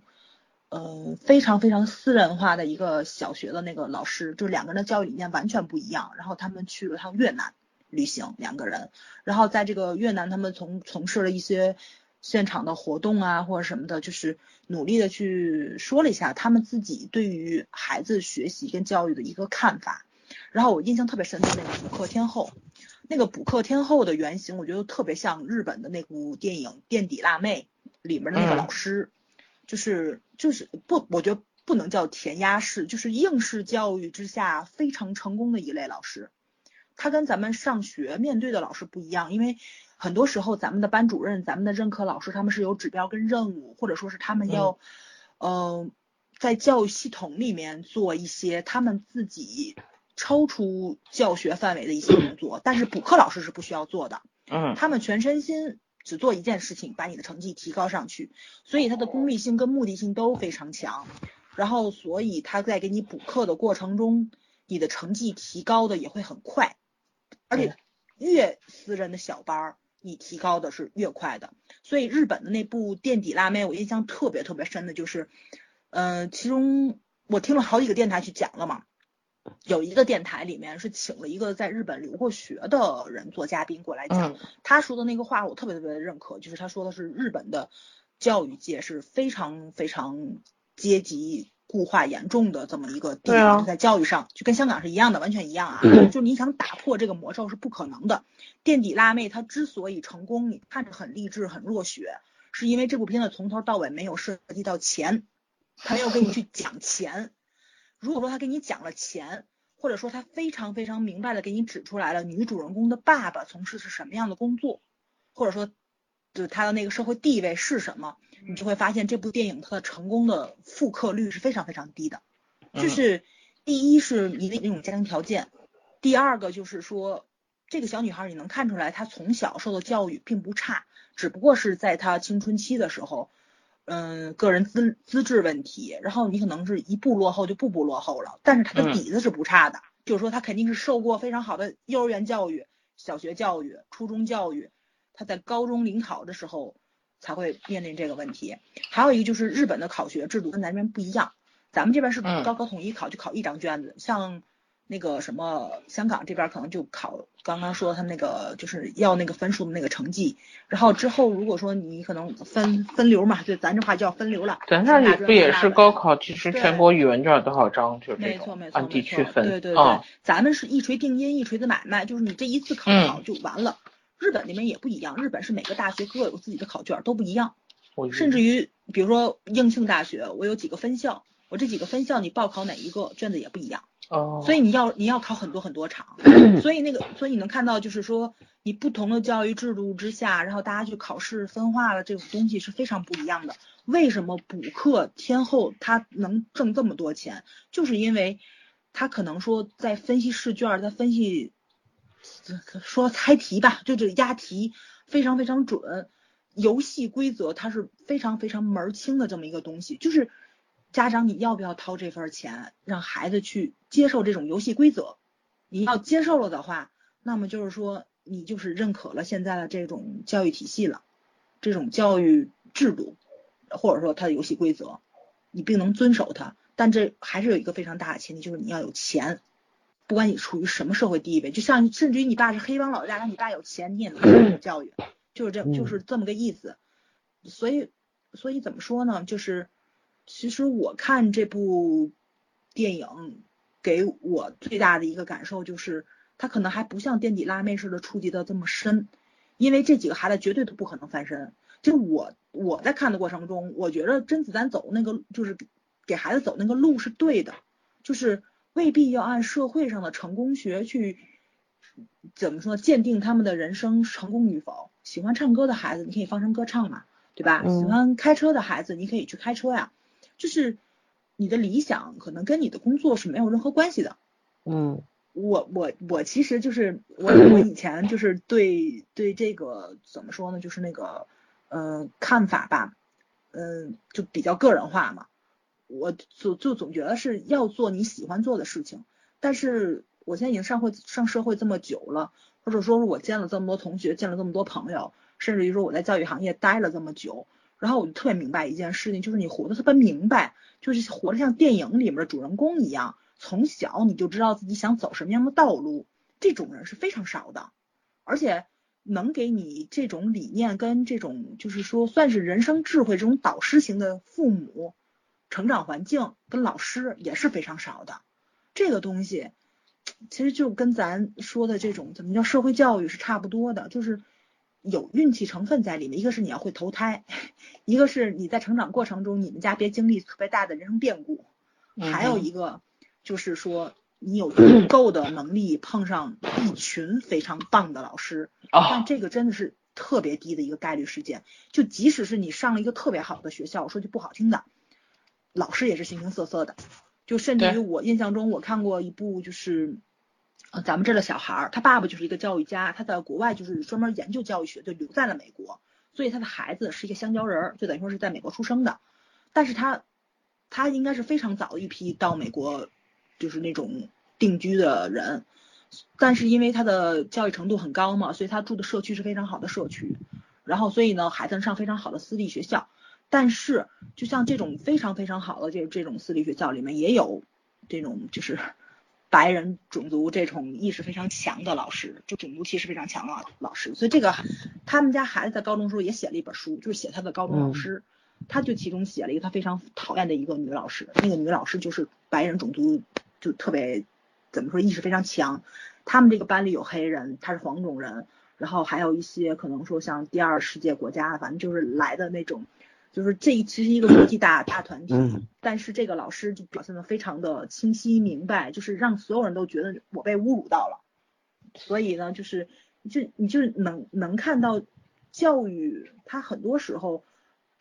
呃，非常非常私人化的一个小学的那个老师，就两个人的教育理念完全不一样。然后他们去了趟越南旅行，两个人，然后在这个越南，他们从从事了一些现场的活动啊，或者什么的，就是努力的去说了一下他们自己对于孩子学习跟教育的一个看法。然后我印象特别深的那个补课天后。那个补课天后的原型，我觉得特别像日本的那部电影《垫底辣妹》里面的那个老师，就是就是不，我觉得不能叫填鸭式，就是应试教育之下非常成功的一类老师。他跟咱们上学面对的老师不一样，因为很多时候咱们的班主任、咱们的任课老师，他们是有指标跟任务，或者说是他们要，呃，在教育系统里面做一些他们自己。超出教学范围的一些工作，但是补课老师是不需要做的。嗯，他们全身心只做一件事情，把你的成绩提高上去，所以他的功利性跟目的性都非常强。然后所以他在给你补课的过程中，你的成绩提高的也会很快，而且越私人的小班儿，你提高的是越快的。所以日本的那部垫底辣妹，我印象特别特别深的就是，呃，其中我听了好几个电台去讲了嘛。有一个电台里面是请了一个在日本留过学的人做嘉宾过来讲，他说的那个话我特别特别的认可，就是他说的是日本的教育界是非常非常阶级固化严重的这么一个地方，在教育上就跟香港是一样的，完全一样啊，就你想打破这个魔咒是不可能的。垫底辣妹她之所以成功，你看着很励志很热血，是因为这部片子从头到尾没有涉及到钱，他没有跟你去讲钱。如果说他给你讲了钱，或者说他非常非常明白的给你指出来了女主人公的爸爸从事是什么样的工作，或者说就他的那个社会地位是什么，你就会发现这部电影它的成功的复刻率是非常非常低的。就是第一是你的那种家庭条件，第二个就是说这个小女孩你能看出来她从小受的教育并不差，只不过是在她青春期的时候。嗯，个人资资质问题，然后你可能是一步落后就步步落后了，但是她的底子是不差的，就是说她肯定是受过非常好的幼儿园教育、小学教育、初中教育，她在高中临考的时候才会面临这个问题。还有一个就是日本的考学制度跟咱这边不一样，咱们这边是高考统一考，就考一张卷子，像。那个什么，香港这边可能就考刚刚说他那个就是要那个分数的那个成绩，然后之后如果说你可能分分流嘛，就咱这话叫分流了。咱那里不也是高考？其实全国语文卷多少张就是没错没错按地区分。对对对，咱们是一锤定音，一锤子买卖，就是你这一次考好就完了。日本那边也不一样，日本是每个大学各有自己的考卷，都不一样。甚至于比如说应庆大学，我有几个分校，我这几个分校你报考哪一个卷子也不一样。哦，所以你要你要考很多很多场，所以那个所以你能看到就是说你不同的教育制度之下，然后大家去考试分化了这种东西是非常不一样的。为什么补课天后他能挣这么多钱？就是因为他可能说在分析试卷，在分析说猜题吧，就这押题非常非常准，游戏规则它是非常非常门清的这么一个东西，就是。家长，你要不要掏这份钱，让孩子去接受这种游戏规则？你要接受了的话，那么就是说，你就是认可了现在的这种教育体系了，这种教育制度，或者说它的游戏规则，你并能遵守它。但这还是有一个非常大的前提，就是你要有钱。不管你处于什么社会地位，就像甚至于你爸是黑帮老大，但你爸有钱，你也能受 教育，就是这就是这么个意思。所以，所以怎么说呢？就是。其实我看这部电影，给我最大的一个感受就是，他可能还不像垫底辣妹似的触及的这么深，因为这几个孩子绝对都不可能翻身。就我我在看的过程中，我觉得甄子丹走那个就是给孩子走那个路是对的，就是未必要按社会上的成功学去怎么说鉴定他们的人生成功与否。喜欢唱歌的孩子，你可以放声歌唱嘛，对吧？喜欢开车的孩子，你可以去开车呀。就是你的理想可能跟你的工作是没有任何关系的。嗯，我我我其实就是我我以前就是对对这个怎么说呢？就是那个呃看法吧，嗯，就比较个人化嘛。我就就总觉得是要做你喜欢做的事情。但是我现在已经上会上社会这么久了，或者说是我见了这么多同学，见了这么多朋友，甚至于说我在教育行业待了这么久。然后我就特别明白一件事情，就是你活得特别明白，就是活得像电影里面的主人公一样，从小你就知道自己想走什么样的道路，这种人是非常少的，而且能给你这种理念跟这种就是说算是人生智慧这种导师型的父母，成长环境跟老师也是非常少的，这个东西其实就跟咱说的这种怎么叫社会教育是差不多的，就是。有运气成分在里面，一个是你要会投胎，一个是你在成长过程中你们家别经历特别大的人生变故，还有一个就是说你有 足够的能力碰上一群非常棒的老师，但这个真的是特别低的一个概率事件。就即使是你上了一个特别好的学校，说句不好听的，老师也是形形色色的。就甚至于我印象中我看过一部就是。呃，咱们这的小孩儿，他爸爸就是一个教育家，他在国外就是专门研究教育学，就留在了美国，所以他的孩子是一个香蕉人儿，就等于说是在美国出生的。但是他他应该是非常早一批到美国，就是那种定居的人，但是因为他的教育程度很高嘛，所以他住的社区是非常好的社区，然后所以呢，孩子上非常好的私立学校，但是就像这种非常非常好的这这种私立学校里面也有这种就是白人种族这种意识非常强的老师，就种族歧视非常强的老师，所以这个他们家孩子在高中时候也写了一本书，就是写他的高中老师。他就其中写了一个他非常讨厌的一个女老师，那个女老师就是白人种族，就特别怎么说意识非常强。他们这个班里有黑人，他是黄种人，然后还有一些可能说像第二世界国家，反正就是来的那种，就是这其实一个国际大大团体。但是这个老师就表现的非常的清晰明白，就是让所有人都觉得我被侮辱到了。所以呢，就是就你就能能看到教育，他很多时候。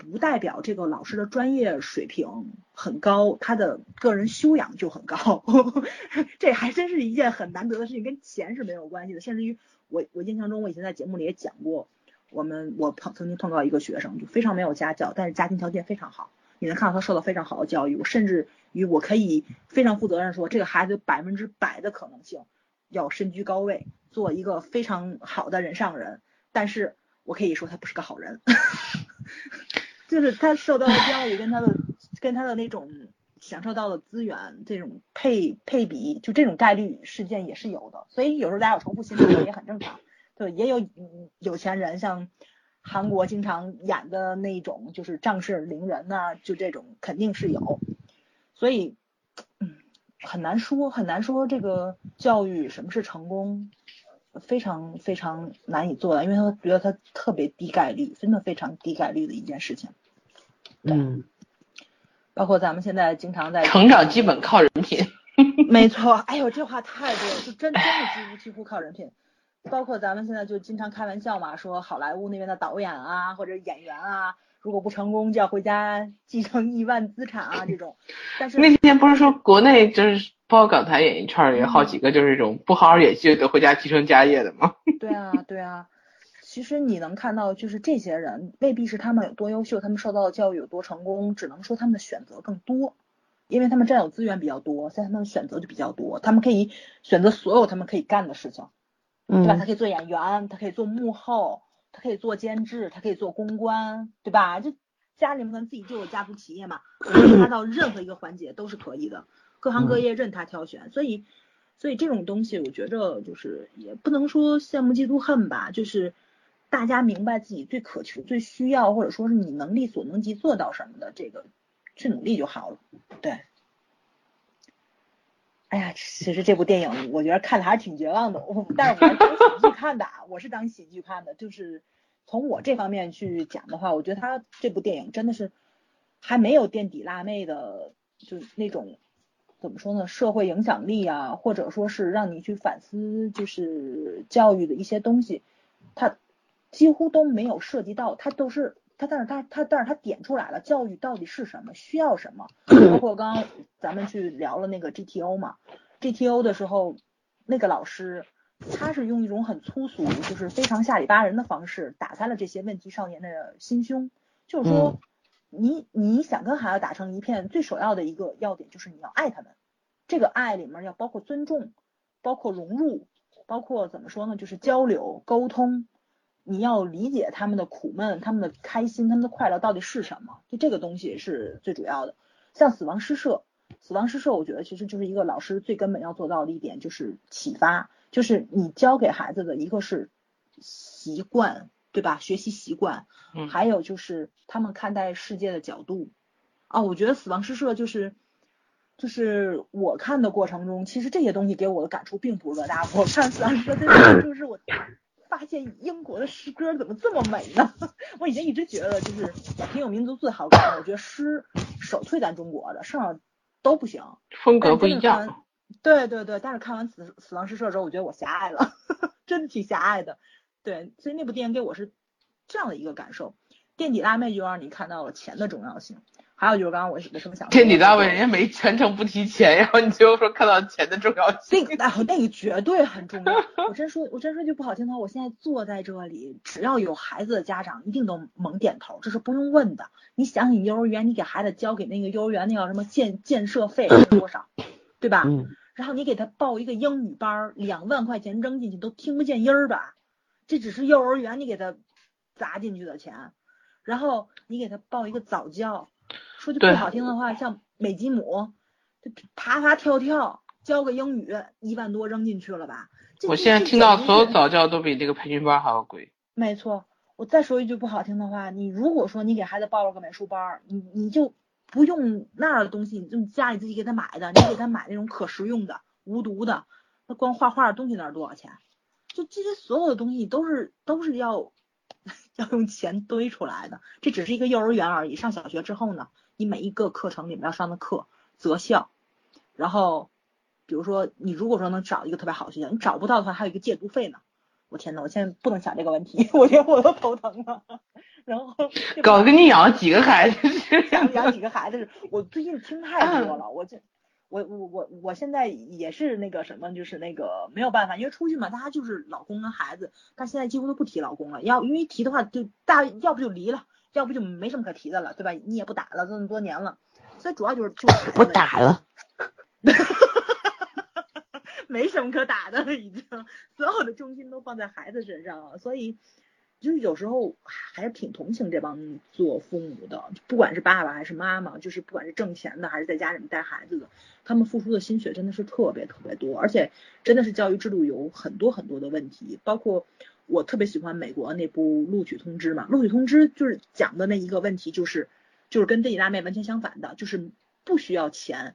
不代表这个老师的专业水平很高，他的个人修养就很高，这还真是一件很难得的事情，跟钱是没有关系的。甚至于我我印象中，我以前在节目里也讲过，我们我碰曾经碰到一个学生，就非常没有家教，但是家庭条件非常好，你能看到他受到非常好的教育。甚至于我可以非常负责任说，这个孩子百分之百的可能性要身居高位，做一个非常好的人上人，但是我可以说他不是个好人。就是他受到的教育跟他的跟他的那种享受到的资源这种配配比，就这种概率事件也是有的，所以有时候大家有重复心理也很正常。对，也有有钱人像韩国经常演的那种，就是仗势凌人呐，就这种肯定是有。所以，嗯，很难说很难说这个教育什么是成功，非常非常难以做到，因为他觉得他特别低概率，真的非常低概率的一件事情。嗯，包括咱们现在经常在成长基本靠人品，没错。哎呦，这话太对了，就真真的几乎几乎靠人品。包括咱们现在就经常开玩笑嘛，说好莱坞那边的导演啊或者演员啊，如果不成功就要回家继承亿万资产啊这种。但是那天不是说国内就是包括港台演艺圈也好几个就是这种不好好演戏就得回家继承家业的吗？对啊，对啊。其实你能看到，就是这些人未必是他们有多优秀，他们受到的教育有多成功，只能说他们的选择更多，因为他们占有资源比较多，所以他们的选择就比较多，他们可以选择所有他们可以干的事情，对吧？他可以做演员，他可以做幕后，他可以做监制，他可以做公关，对吧？就家里面可能自己就有家族企业嘛，他到任何一个环节都是可以的，各行各业任他挑选，所以，所以这种东西我觉着就是也不能说羡慕嫉妒恨吧，就是。大家明白自己最渴求、最需要，或者说是你能力所能及做到什么的，这个去努力就好了。对。哎呀，其实这部电影我觉得看的还是挺绝望的，我但是我是当喜剧看的，我是当喜剧看的。就是从我这方面去讲的话，我觉得他这部电影真的是还没有垫底辣妹的，就那种怎么说呢，社会影响力啊，或者说是让你去反思就是教育的一些东西，他。几乎都没有涉及到，他都是他，但是他他但是他点出来了，教育到底是什么，需要什么，包括刚刚咱们去聊了那个 GTO 嘛，GTO 的时候，那个老师他是用一种很粗俗，就是非常下里巴人的方式打开了这些问题少年的心胸，就是说你你想跟孩子打成一片，最首要的一个要点就是你要爱他们，这个爱里面要包括尊重，包括融入，包括怎么说呢，就是交流沟通。你要理解他们的苦闷，他们的开心，他们的快乐到底是什么？就这个东西是最主要的。像死亡诗社，死亡诗社，我觉得其实就是一个老师最根本要做到的一点，就是启发，就是你教给孩子的一个是习惯，对吧？学习习惯，嗯，还有就是他们看待世界的角度。啊，我觉得死亡诗社就是，就是我看的过程中，其实这些东西给我的感触并不是多大。我看死亡诗社真的就是我。发现英国的诗歌怎么这么美呢？我以前一直觉得就是挺有民族自豪感的。我觉得诗首推咱中国的，剩下都不行，风格不一样。对对对，但是看完《死死亡诗社》之后，我觉得我狭隘了，真的挺狭隘的。对，所以那部电影给我是这样的一个感受。垫底辣妹就让你看到了钱的重要性，还有就是刚刚我我什么想说？天底大位，人家没全程不提钱，然后你最后说看到钱的重要性。那个那那个绝对很重要。我真说，我真说句不好听的话，我现在坐在这里，只要有孩子的家长一定都猛点头，这是不用问的。你想想，幼儿园你给孩子交给那个幼儿园那叫什么建建设费是多少，对吧？嗯。然后你给他报一个英语班，两万块钱扔进去都听不见音儿吧？这只是幼儿园你给他砸进去的钱。然后你给他报一个早教。说句不好听的话，像美吉姆，就爬爬跳跳，教个英语，一万多扔进去了吧？我现在听到所有早教都比这个培训班还要贵。没错，我再说一句不好听的话，你如果说你给孩子报了个美术班，你你就不用那儿的东西，你就家里自己给他买的，你给他买那种可食用的、无毒的，那光画画的东西那多少钱？就这些所有的东西都是都是要 要用钱堆出来的，这只是一个幼儿园而已。上小学之后呢？你每一个课程里面要上的课择校，然后比如说你如果说能找一个特别好的学校，你找不到的话还有一个借读费呢。我天呐，我现在不能想这个问题，我觉得我都头疼了。然后 搞得你养几个孩子？养养几个孩子是？我最近听太多了，我这我我我我现在也是那个什么，就是那个没有办法，因为出去嘛，大家就是老公跟孩子，但现在几乎都不提老公了，要因为提的话就大要不就离了。要不就没什么可提的了，对吧？你也不打了这么多年了，所以主要就是就是不打了，没什么可打的了，已经所有的重心都放在孩子身上了，所以就是有时候还是挺同情这帮做父母的，不管是爸爸还是妈妈，就是不管是挣钱的还是在家里面带孩子的，他们付出的心血真的是特别特别多，而且真的是教育制度有很多很多的问题，包括。我特别喜欢美国那部录取通知嘛，录取通知就是讲的那一个问题，就是就是跟这一大妹完全相反的，就是不需要钱。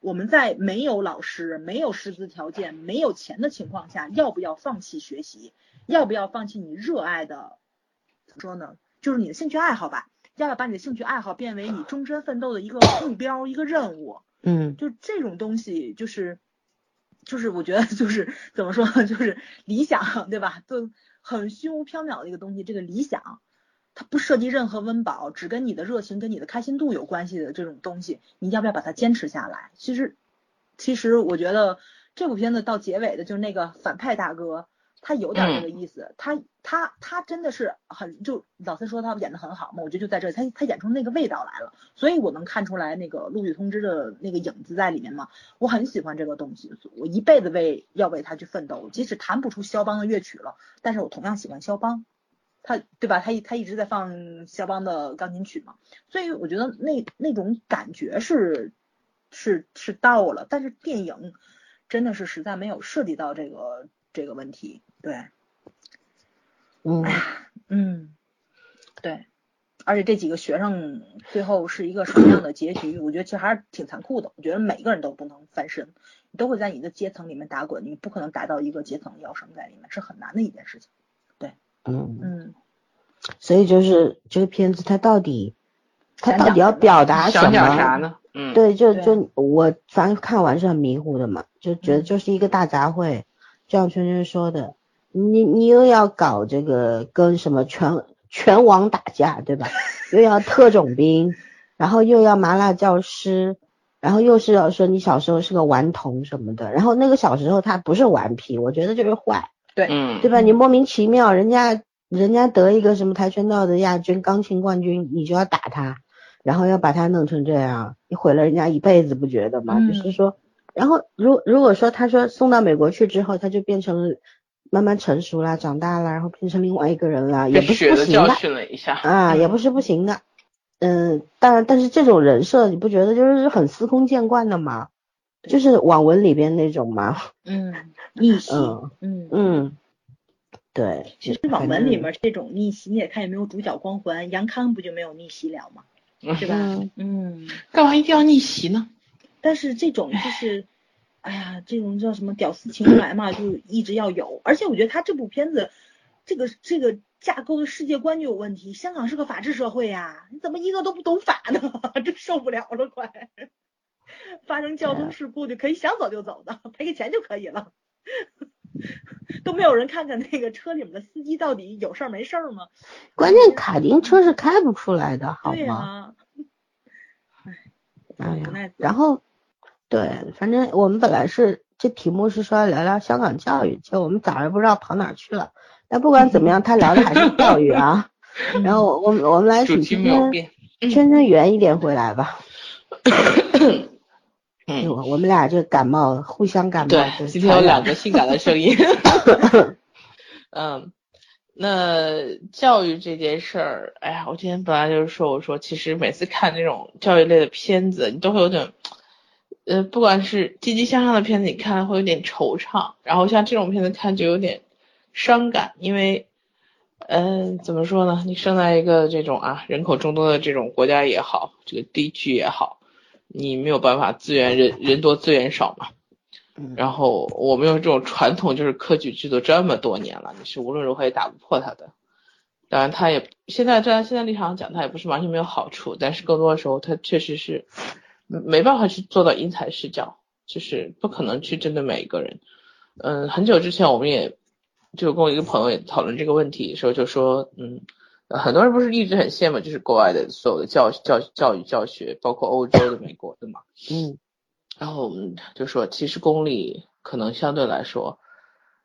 我们在没有老师、没有师资条件、没有钱的情况下，要不要放弃学习？要不要放弃你热爱的？怎么说呢？就是你的兴趣爱好吧？要不要把你的兴趣爱好变为你终身奋斗的一个目标、一个任务？嗯，就这种东西，就是。就是我觉得就是 怎么说呢，就是理想对吧？就很虚无缥缈的一个东西。这个理想，它不涉及任何温饱，只跟你的热情跟你的开心度有关系的这种东西，你要不要把它坚持下来？其实，其实我觉得这部片子到结尾的就是那个反派大哥。他有点那个意思，他他他真的是很就老三说他演的很好嘛，我觉得就在这，他他演出那个味道来了，所以我能看出来那个录取通知的那个影子在里面嘛，我很喜欢这个东西，我一辈子为要为他去奋斗，即使弹不出肖邦的乐曲了，但是我同样喜欢肖邦，他对吧？他一他一直在放肖邦的钢琴曲嘛，所以我觉得那那种感觉是是是到了，但是电影真的是实在没有涉及到这个这个问题。对，嗯，嗯，对，而且这几个学生最后是一个什么样的结局？我觉得其实还是挺残酷的。我觉得每个人都不能翻身，你都会在你的阶层里面打滚，你不可能达到一个阶层要升在里面，是很难的一件事情。对，嗯嗯，所以就是这个片子它到底，它到底要表达什么？想讲啥呢？嗯，对，就就我反正看完是很迷糊的嘛，就觉得就是一个大杂烩，就像圈圈说的。你你又要搞这个跟什么拳拳王打架对吧？又要特种兵，然后又要麻辣教师，然后又是要说你小时候是个顽童什么的，然后那个小时候他不是顽皮，我觉得就是坏，对，嗯，对吧？你莫名其妙，人家人家得一个什么跆拳道的亚军、钢琴冠军，你就要打他，然后要把他弄成这样，你毁了人家一辈子，不觉得吗？就是说，然后如如果说他说送到美国去之后，他就变成了。慢慢成熟了，长大了，然后变成另外一个人了，也不是不行的啊，也不是不行的。嗯，但但是这种人设你不觉得就是很司空见惯的吗？就是网文里边那种吗？嗯，逆袭。嗯嗯，对。其实网文里面这种逆袭，你也看有没有主角光环。杨康不就没有逆袭了吗？是吧？嗯。干嘛一定要逆袭呢？但是这种就是。哎呀，这种叫什么屌丝情怀嘛，就一直要有。而且我觉得他这部片子，这个这个架构的世界观就有问题。香港是个法治社会呀，你怎么一个都不懂法呢？真受不了了，快！发生交通事故就可以想走就走的，赔个钱就可以了，都没有人看看那个车里面的司机到底有事儿没事儿吗？关键卡丁车是开不出来的，好吗？哎呀然后对，反正我们本来是这题目是说要聊聊香港教育，就我们早上不知道跑哪去了。但不管怎么样，他聊的还是教育啊。然后我我们我们来主题请圈圈没有变。圈圈圆一点回来吧。嗯，我我们俩就感冒，互相感冒。对，今天有两个性感的声音。嗯，那教育这件事儿，哎呀，我今天本来就是说，我说其实每次看那种教育类的片子，你都会有点，呃，不管是积极向上的片子，你看了会有点惆怅，然后像这种片子看就有点伤感，因为，嗯、怎么说呢？你生在一个这种啊人口众多的这种国家也好，这个地区也好，你没有办法资源人人多资源少嘛。嗯然后我们用这种传统，就是科举制度这么多年了，你是无论如何也打不破它的。当然，它也现在站在现在立场上讲，它也不是完全没有好处，但是更多的时候，它确实是没没办法去做到因材施教，就是不可能去针对每一个人。嗯，很久之前我们也就跟我一个朋友也讨论这个问题的时候，就说，嗯，呃很多人不是一直很羡慕就是国外的所有的教教教育教学，包括欧洲的、美国的嘛。嗯然后我们就说，其实公立可能相对来说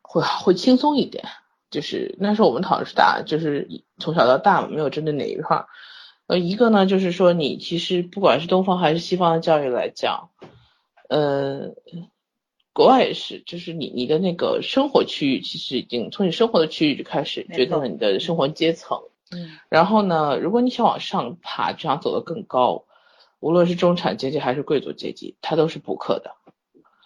会会轻松一点。就是那时候我们讨论是大，就是从小到大嘛，没有针对哪一块儿。呃，一个呢，就是说你其实不管是东方还是西方的教育来讲，呃，国外也是，就是你你的那个生活区域，其实已经从你生活的区域就开始决定了你的生活阶层。嗯然后呢，如果你想往上爬，就想走得更高，无论是中产阶级还是贵族阶级，他都是补课的。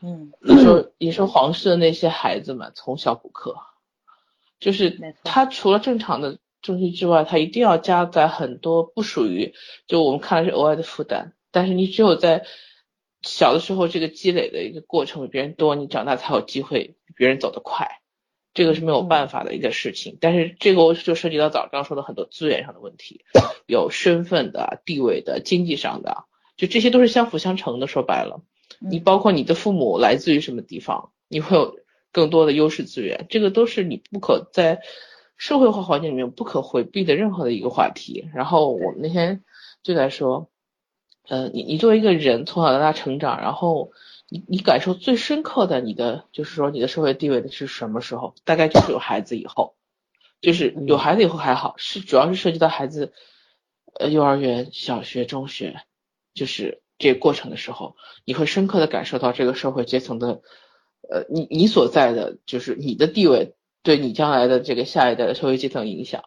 嗯，你说，你说皇室的那些孩子们从小补课，就是他除了正常的中心之外，它一定要加载很多不属于，就我们看来是额外的负担。但是你只有在小的时候这个积累的一个过程比别人多，你长大才有机会比别人走得快。这个是没有办法的一个事情，但是这个就涉及到早刚说的很多资源上的问题，有身份的、地位的、经济上的，就这些都是相辅相成的。说白了，你包括你的父母来自于什么地方，你会有更多的优势资源，这个都是你不可在社会化环境里面不可回避的任何的一个话题。然后我们那天就在说，呃，你你作为一个人从小到大成长，然后你你感受最深刻的你的就是说你的社会地位的是什么时候？大概就是有孩子以后，就是有孩子以后还好，是主要是涉及到孩子，呃，幼儿园、小学、中学，就是这个过程的时候，你会深刻的感受到这个社会阶层的，呃，你你所在的就是你的地位对你将来的这个下一代的社会阶层影响，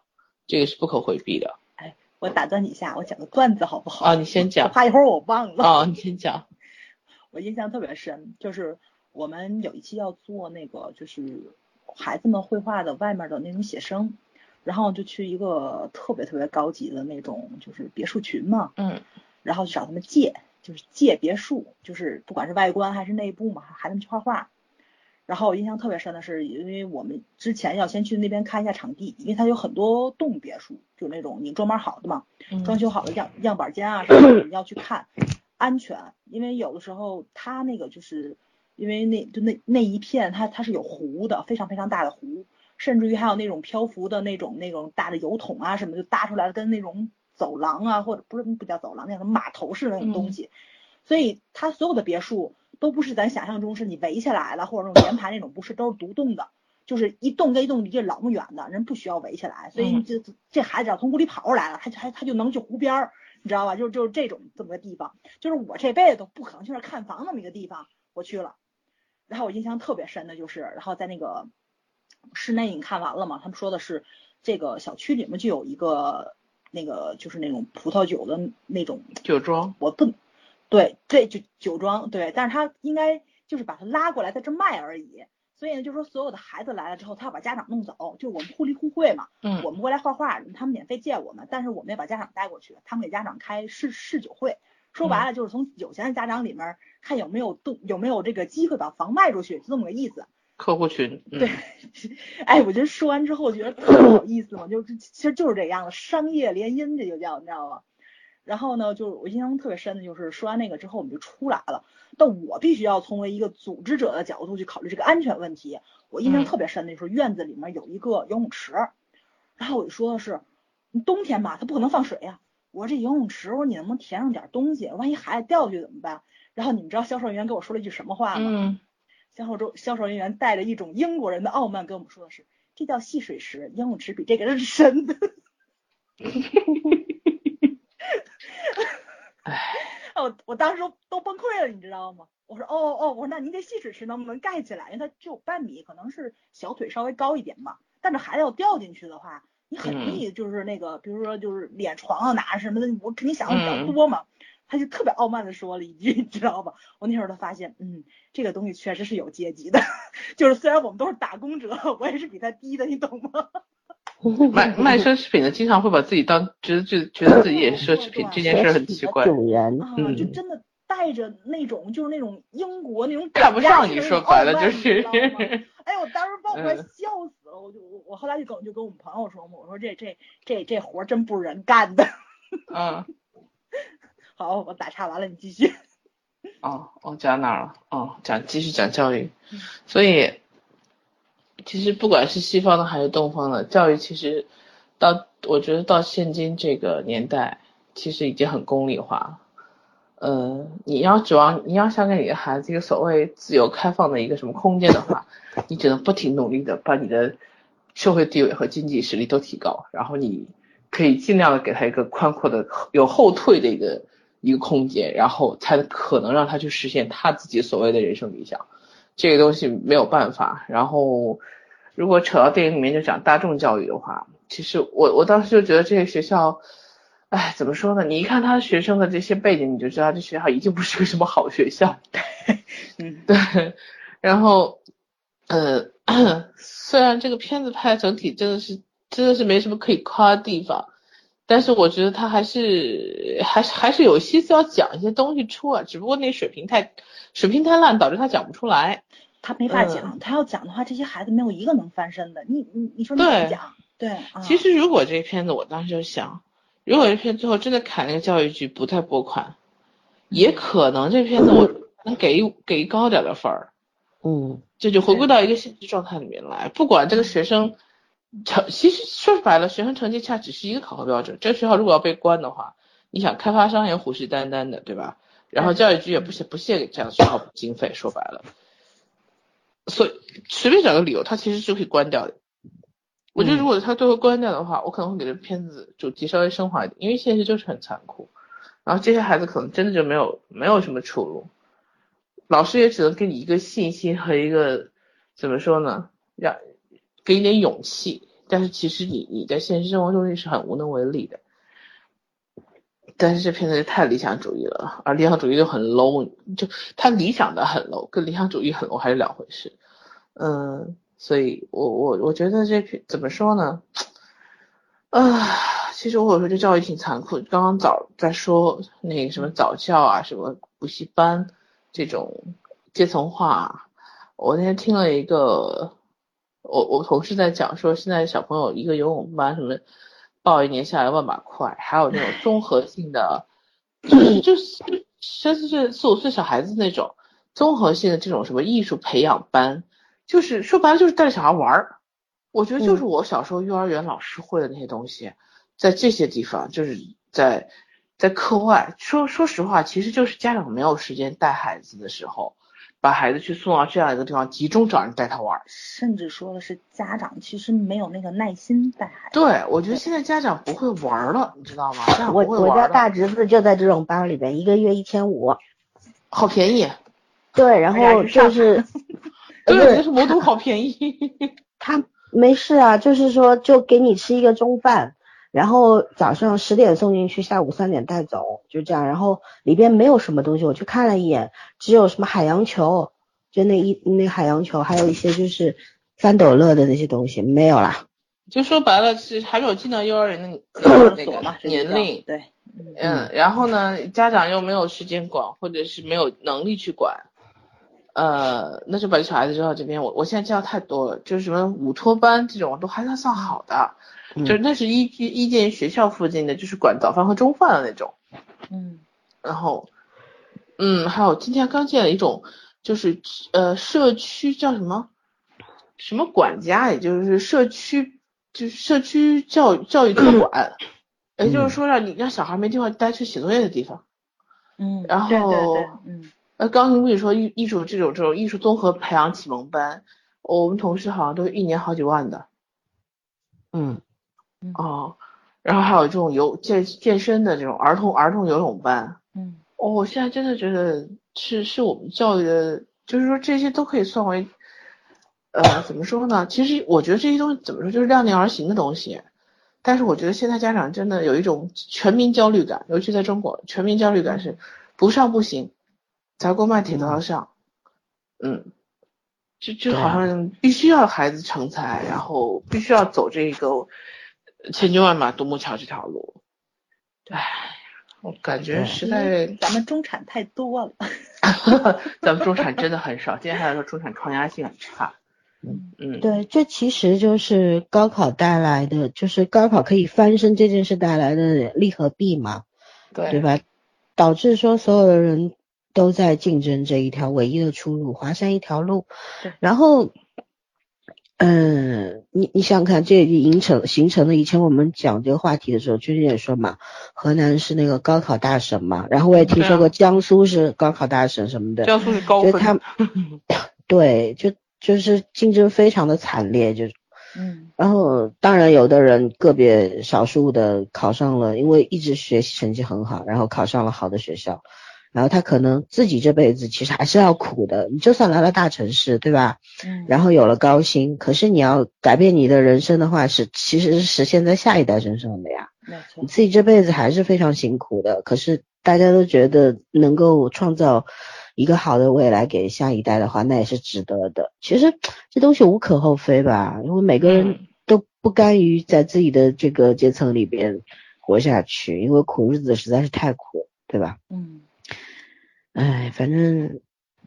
这个是不可回避的哎我打断你一下，我讲个段子好不好？啊。你先我讲怕一会儿我忘了。啊，你先讲。我印象特别深，就是我们有一期要做那个，就是孩子们绘画的外面的那种写生，然后就去一个特别特别高级的那种，就是别墅群嘛，嗯然后去找他们借，就是借别墅，就是不管是外观还是内部嘛，孩子们去画画。然后我印象特别深的是，因为我们之前要先去那边看一下场地，因为它有很多栋别墅，就那种已经装满好的嘛，装嗯修好的样样板间啊什么的，你要去看安全，因为有的时候它那个就是因为那就那那一片它它是有湖的，非常非常大的湖，甚至于还有那种漂浮的那种那种大的油桶啊什么，就搭出来的跟那种走廊啊或者不是不叫走廊，那种码头式的那种东西，所以它所有的别墅都不是咱想象中是你围起来了或者那种连排那种，不是都是独栋的。就是一栋跟一栋离着老远的，人不需要围起来，所以嗯这这孩子只要从屋里跑出来了，他就他他就能去湖边儿，你知道吧？就是就是这种这么个地方，就是我这辈子都不可能去那儿看房那么一个地方，我去了。然后我印象特别深的就是，然后在那个室内你看完了嘛？他们说的是这个小区里面就有一个那个就是那种葡萄酒的那种，酒庄，我不对这就酒庄对，但是他应该就是把他拉过来在这卖而已。所以呢，就是说所有的孩子来了之后，他要把家长弄走，就我们互利互惠嘛。嗯我们过来画画，他们免费借我们，但是我们也把家长带过去，他们给家长开试试酒会。说白了就是从有钱的家长里面看有没有动有没有这个机会把房卖出去，就这么个意思。客户群，嗯对，哎，我觉得说完之后觉得特别有意思嘛，就是其实就是这样的商业联姻，这就叫你知道吗？然后呢，就是我印象特别深的就是说完那个之后我们就出来了，但我必须要从为一个组织者的角度去考虑这个安全问题。我印象嗯特别深的就是院子里面有一个游泳池，然后我就说的是，你冬天嘛，它不可能放水呀、我说这游泳池，我说你能不能填上点东西？万一孩子掉下去怎么办？然后你们知道销售人员跟我说了一句什么话吗？嗯，销售中销售人员带着一种英国人的傲慢跟我们说的是，这叫戏水池，游泳池比这个是深的。唉，我我当时都都崩溃了，你知道吗？我说哦哦，我说那您这戏水池能不能盖起来？因为它只有半米，可能是小腿稍微高一点嘛。但是孩子要掉进去的话，你很容易就是那个，比如说就是脸床啊哪什么的，我肯定想的比较多嘛。他就特别傲慢的说了一句，你知道吧？我那时候才发现，嗯，这个东西确实是有阶级的，就是虽然我们都是打工者，我也是比他低的，你懂吗？卖卖奢侈品的经常会把自己当觉得就觉得自己也是奢侈品，这件事很奇怪。主人啊，就真的带着那种就是那种英国那种看不上你，说白了就是。哎，我当时把我快笑死了，我就我我后来就跟就跟我们朋友说嘛，我说这这这这活真不是人干的。嗯。好，我打岔完了，你继续。哦，我讲哪了？哦，讲继续讲教育。所以，其实不管是西方的还是东方的教育，其实到我觉得到现今这个年代，其实已经很功利化了。呃，你要指望你要想给你的孩子一个所谓自由开放的一个什么空间的话，你只能不停努力的把你的社会地位和经济实力都提高，然后你可以尽量的给他一个宽阔的、有后退的一个。一个空间，然后才可能让他去实现他自己所谓的人生理想。这个东西没有办法。然后，如果扯到电影里面就讲大众教育的话，其实我我当时就觉得这些学校，哎，怎么说呢？你一看他的学生的这些背景，你就知道这学校一定不是个什么好学校。嗯，对。然后，呃，虽然这个片子拍整体真的是真的是没什么可以夸的地方。但是我觉得他还是还是还是有心思要讲一些东西出来，只不过那水平太水平太烂，导致他讲不出来。他没法讲，他要讲的话，这些孩子没有一个能翻身的。你你你说你怎么讲？对。其实如果这片子，我当时就想，如果这片最后真的砍那个教育局不再拨款，也可能这片子我能给给高点的分儿。嗯。这就回归到一个现实状态里面来，不管这个学生。成其实说白了，学生成绩差只是一个考核标准。这个学校如果要被关的话，你想开发商也虎视眈眈的，对吧？然后教育局也不屑不屑给这样的学校补经费。说白了，所以随便找个理由，他其实是可以关掉的。我觉得如果他最后关掉的话，我可能会给这片子主题稍微升华一点，因为现实就是很残酷。然后这些孩子可能真的就没有没有什么出路，老师也只能给你一个信心和一个怎么说呢，让。给你点勇气，但是其实你你在现实生活中你是很无能为力的。但是这片子太理想主义了，而理想主义就很 low，就他理想的很 low，跟理想主义很 low 还是两回事。嗯，所以我我我觉得这片怎么说呢？啊，其实我有时候这教育挺残酷。刚刚早在说那个什么早教啊，什么补习班这种阶层化，我那天听了一个。我我同事在讲说，现在小朋友一个游泳班什么报一年下来万把块，还有那种综合性的，就是就是三四岁四五岁小孩子那种综合性的这种什么艺术培养班，就是说白了就是带着小孩玩儿。我觉得就是我小时候幼儿园老师会的那些东西，在这些地方就是在在课外说说实话，其实就是家长没有时间带孩子的时候。把孩子去送到这样一个地方，集中找人带他玩，甚至说的是家长其实没有那个耐心带孩子。对，我觉得现在家长不会玩了，你知道吗？我我家大侄子就在这种班里边，一个月一千五，好便宜。对，然后就是，对，就是魔都好便宜。他没事啊，就是说就给你吃一个中饭。然后早上十点送进去，下午三点带走，就这样。然后里边没有什么东西，我去看了一眼，只有什么海洋球，就那一那海洋球，还有一些就是翻斗乐的那些东西，没有啦。就说白了，是还没有进到幼儿园的那个 年龄。对，嗯，然后呢，家长又没有时间管，或者是没有能力去管，呃，那就把小孩子扔到这边。我我现在教太多了，就是什么午托班这种都还算算好的。就是那是一一间学校附近的，就是管早饭和中饭的那种。嗯，然后，嗯，还有今天刚建了一种，就是呃社区叫什么什么管家，也就是社区就是社区教育教育托管，也就是说让你让小孩没地方待去写作业的地方。嗯，然后对对对，嗯呃，刚刚不是说艺艺术这种这种艺术综合培养启蒙班，我们同事好像都一年好几万的嗯哦，然后还有这种游健健身的这种儿童儿童游泳班，嗯哦，我现在真的觉得是是我们教育的，就是说这些都可以算为，呃，怎么说呢？其实我觉得这些东西怎么说，就是量力而行的东西。但是我觉得现在家长真的有一种全民焦虑感，尤其在中国，全民焦虑感是不上不行，砸锅卖铁都要上，嗯，就就好像必须要孩子成才，然后必须要走这个千军万马独木桥这条路。唉，我感觉实在咱们中产太多了。咱们中产真的很少，今天还说中产抗压性很差。嗯嗯，对，这其实就是高考带来的，就是高考可以翻身这件事带来的利和弊嘛，对对吧？导致说所有的人都在竞争这一条唯一的出路，华山一条路。然后，嗯，你你想想看，这也形成形成了以前我们讲这个话题的时候，君君也说嘛，河南是那个高考大省嘛，然后我也听说过江苏是高考大省什么的，江苏是高分，就他 对，就就是竞争非常的惨烈，就嗯然后当然有的人个别少数的考上了，因为一直学习成绩很好，然后考上了好的学校，然后他可能自己这辈子其实还是要苦的，你就算来了大城市，对吧？嗯，然后有了高薪，可是你要改变你的人生的话，是其实是实现在下一代身上的呀。没错你，自己这辈子还是非常辛苦的，可是大家都觉得能够创造一个好的未来给下一代的话，那也是值得的。其实这东西无可厚非吧，因为每个人嗯都不甘于在自己的这个阶层里边活下去，因为苦日子实在是太苦，对吧？嗯哎，反正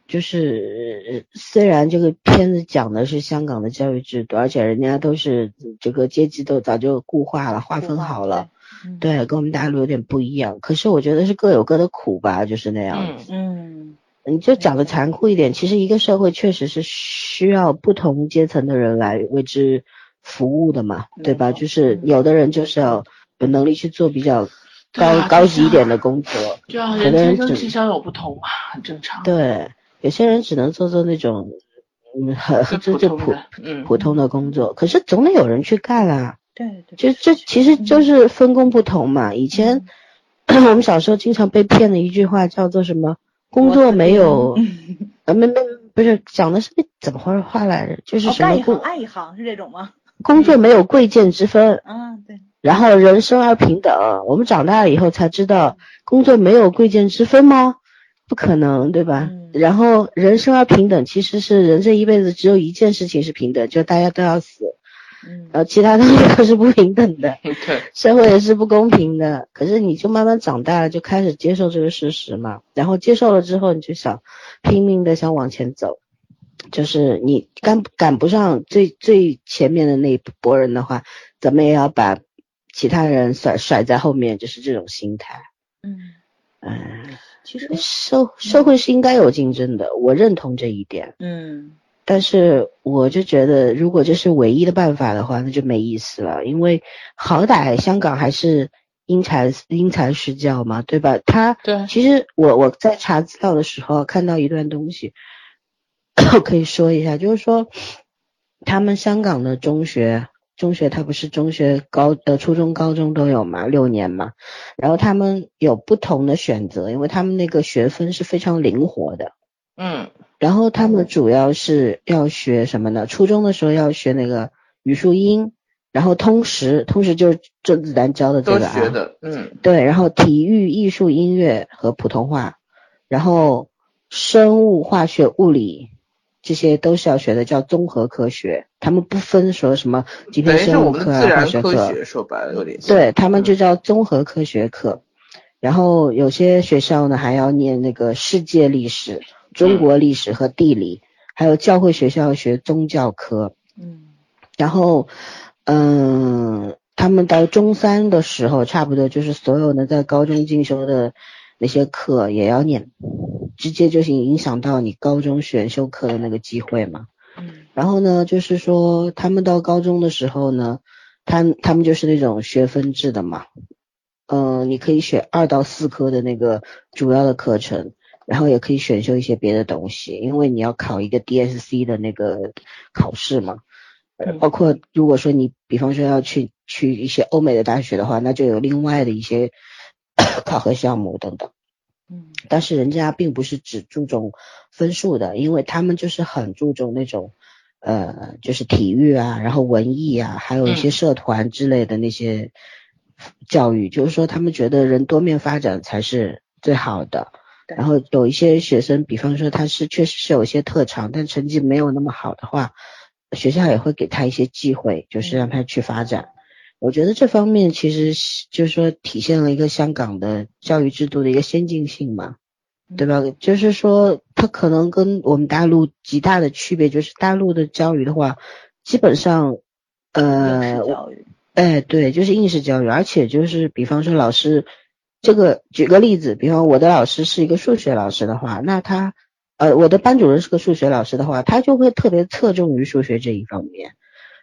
就是呃虽然这个片子讲的是香港的教育制度，而且人家都是这个阶级都早就固化了、划分好了。，嗯对，跟我们大陆有点不一样。可是我觉得是各有各的苦吧，就是那样。嗯嗯你就讲的残酷一点，其实一个社会确实是需要不同阶层的人来为之服务的嘛，对吧？就是嗯有的人就是要有能力去做比较高、高级一点的工作，这样有人天生的人只气象有不同嘛，很正常。对，有些人只能做做那种嗯很最就就普普通普通的工作，可是总得有人去干啊。对对，就这其实就是分工不同嘛。以前 我们小时候经常被骗的一句话叫做什么？工作没有，呃，没没不是讲的是怎么回事话来着？就是哦，什么工干一行爱一行是这种吗？工作没有贵贱之分，啊，对，然后人生而平等。我们长大了以后才知道，工作没有贵贱之分吗？不可能，对吧？嗯然后人生而平等，其实是人这一辈子只有一件事情是平等，就大家都要死，嗯然后其他东西都是不平等的。对，社会也是不公平的，可是你就慢慢长大了，就开始接受这个事实嘛。然后接受了之后，你就想拼命的想往前走，就是你赶赶不上最最前面的那一波人的话，怎么也要把其他人甩甩在后面，就是这种心态。嗯，嗯，其实社社会是应该有竞争的，我认同这一点。嗯但是我就觉得，如果这是唯一的办法的话，那就没意思了。因为好歹香港还是因材因材施教嘛，对吧？他对其实我我在查资料的时候看到一段东西，可以说一下，就是说他们香港的中学。中学它不是中学高呃初中高中都有嘛，六年嘛，然后他们有不同的选择，因为他们那个学分是非常灵活的，嗯。然后他们主要是要学什么呢？初中的时候要学那个语数英，然后通识，通识就是甄子丹教的这个啊，学的，嗯。对，然后体育、艺术、音乐和普通话，然后生物、化学、物理这些都是要学的，叫综合科学。他们不分说什么今天生物课啊、化学课，说白了有点，对他们就叫综合科学课。然后有些学校呢还要念那个世界历史、中国历史和地理，还有教会学校学宗教科。嗯然后，嗯，他们到中三的时候，差不多就是所有能在高中进修的那些课也要念，直接就是影响到你高中选修课的那个机会嘛。嗯然后呢，就是说他们到高中的时候呢，他他们就是那种学分制的嘛，嗯，你可以选二到四科的那个主要的课程，然后也可以选修一些别的东西，因为你要考一个 DSC 的那个考试嘛。呃，包括如果说你比方说要去去一些欧美的大学的话，那就有另外的一些考核项目等等。嗯，但是人家并不是只注重分数的，因为他们就是很注重那种呃，就是体育啊，然后文艺啊，还有一些社团之类的那些教育，就是说他们觉得人多面发展才是最好的。然后有一些学生，比方说他是确实是有一些特长，但成绩没有那么好的话，学校也会给他一些机会，就是让他去发展。我觉得这方面其实是就是说体现了一个香港的教育制度的一个先进性嘛，对吧？就是说它可能跟我们大陆极大的区别就是大陆的教育的话，基本上呃哎，对，就是应试教育，而且就是比方说老师，这个举个例子，比方我的老师是一个数学老师的话，那他呃我的班主任是个数学老师的话，他就会特别侧重于数学这一方面，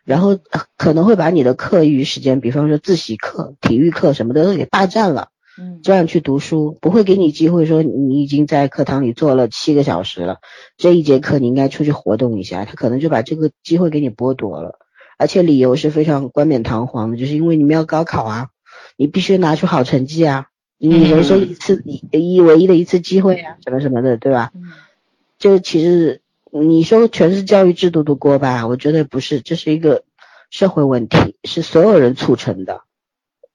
然后呃可能会把你的课余时间，比方说自习课、体育课什么的都给霸占了，嗯这样去读书，不会给你机会说你已经在课堂里坐了七个小时了，这一节课你应该出去活动一下，他可能就把这个机会给你剥夺了。而且理由是非常冠冕堂皇的，就是因为你们要高考啊，你必须拿出好成绩啊，你人生一次一一唯一的一次机会啊，什么什么的，对吧？嗯就其实你说全是教育制度的锅吧，我觉得不是，这是一个社会问题，是所有人促成的，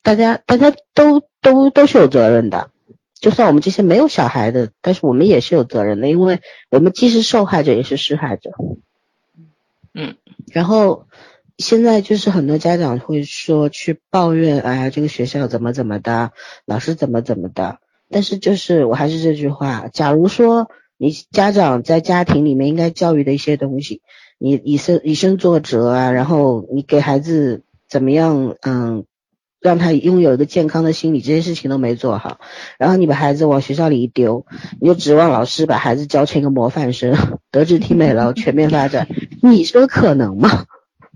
大家大家都都都是有责任的。就算我们这些没有小孩的，但是我们也是有责任的，因为我们既是受害者也是施害者。嗯，然后现在就是很多家长会说去抱怨，哎呀，这个学校怎么怎么的，老师怎么怎么的。但是就是我还是这句话，假如说你家长在家庭里面应该教育的一些东西，你以身以身作则啊，然后你给孩子怎么样，嗯，让他拥有一个健康的心理，这些事情都没做好，然后你把孩子往学校里一丢，你就指望老师把孩子教成一个模范生，德智体美劳 全面发展，你说可能吗？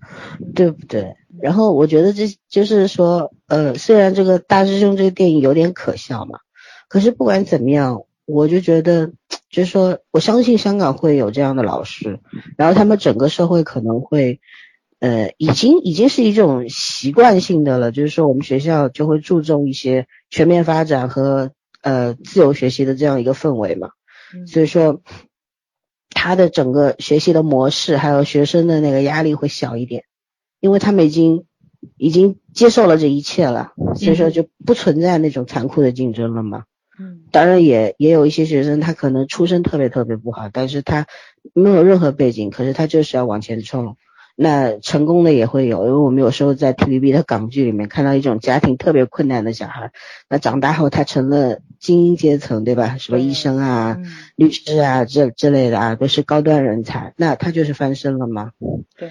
对不对？然后我觉得这就是说，呃，虽然这个大师兄这个电影有点可笑嘛，可是不管怎么样，我就觉得，就是说，我相信香港会有这样的老师，然后他们整个社会可能会，呃，已经已经是一种习惯性的了，就是说我们学校就会注重一些全面发展和呃自由学习的这样一个氛围嘛，嗯所以说他的整个学习的模式还有学生的那个压力会小一点，因为他们已经已经接受了这一切了，所以说就不存在那种残酷的竞争了嘛。嗯当然也也有一些学生，他可能出身特别特别不好，但是他没有任何背景，可是他就是要往前冲。那成功的也会有，因为我们有时候在 TVB 的港剧里面看到一种家庭特别困难的小孩，那长大后他成了精英阶层，对吧？什么医生啊、嗯律师啊这之类的啊，都是高端人才，那他就是翻身了吗？对，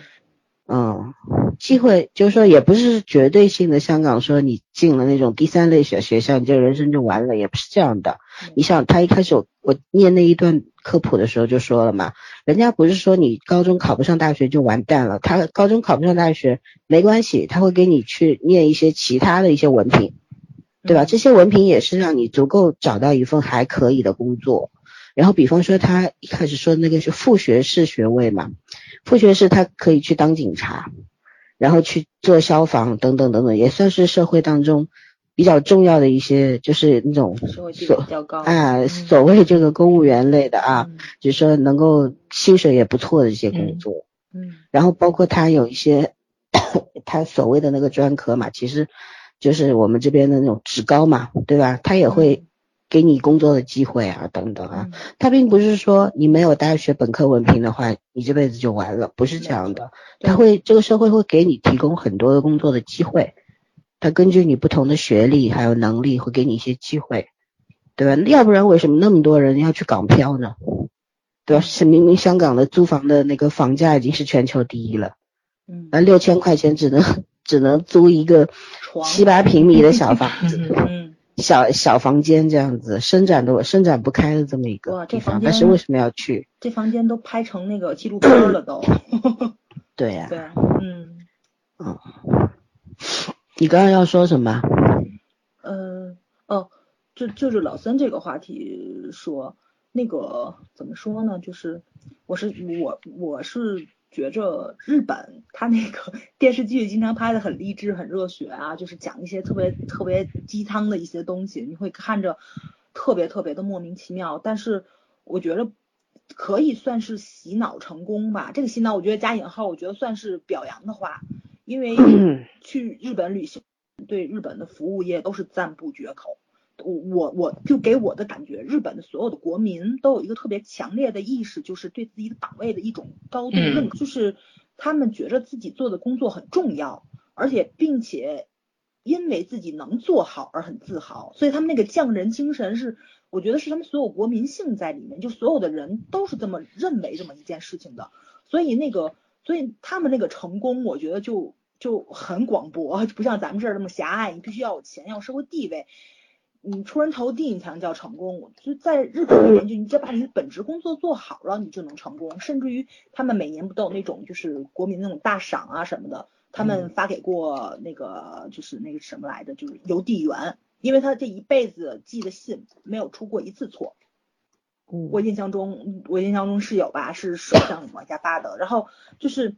嗯，机会就是说也不是绝对性的，香港说你进了那种第三类小学校，你这人生就完了，也不是这样的。你想，他一开始我我念那一段科普的时候就说了嘛，人家不是说你高中考不上大学就完蛋了，他高中考不上大学没关系，他会给你去念一些其他的一些文凭，对吧？这些文凭也是让你足够找到一份还可以的工作。然后比方说他一开始说的那个是副学士学位嘛，副学士他可以去当警察，然后去做消防等等等等，也算是社会当中比较重要的一些，就是那种社会地位所比较高。啊，嗯。所谓这个公务员类的啊，嗯。就是说能够薪水也不错的一些工作。嗯。然后包括他有一些 他所谓的那个专科嘛，其实就是我们这边的那种职高嘛，对吧？他也会给你工作的机会啊，等等啊。嗯他并不是说你没有大学本科文凭的话，你这辈子就完了，不是这样的。他会这个社会会给你提供很多的工作的机会，他根据你不同的学历还有能力，会给你一些机会，对吧？要不然为什么那么多人要去港漂呢？对吧？是明明香港的租房的那个房价已经是全球第一了，嗯那六千块钱只能 只能租一个七八平米的小房子，嗯小小房间这样子，伸展都伸展不开的这么一个但是为什么要去？这房间都拍成那个纪录片了都。对呀、对，嗯，你刚刚要说什么？嗯哦，就就是老三这个话题说，那个怎么说呢？就是我是我我是觉着日本他那个 电视剧经常拍的很励志、很热血啊，就是讲一些特别特别鸡汤的一些东西，你会看着特别特别的莫名其妙。但是我觉得可以算是洗脑成功吧。这个洗脑我觉得加引号，我觉得算是表扬的话，因为 去日本旅行。对日本的服务业都是赞不绝口，我我我就给我的感觉，日本的所有的国民都有一个特别强烈的意识，就是对自己的岗位的一种高度认可，就是他们觉着自己做的工作很重要，而且并且因为自己能做好而很自豪，所以他们那个匠人精神是，我觉得是他们所有国民性在里面，就所有的人都是这么认为这么一件事情的，所以那个所以他们那个成功，我觉得就。就很广博，不像咱们这儿那么狭隘。你必须要有钱，要有社会地位，你出人头地，你才能叫成功。就在日本那边，就你只要把你的本职工作做好了，你就能成功。甚至于他们每年不都有那种就是国民那种大赏啊什么的？他们发给过那个就是那个什么来的，就是邮递员，因为他这一辈子寄的信没有出过一次错。我印象中，我印象中是有吧，是首相往下发的。然后就是。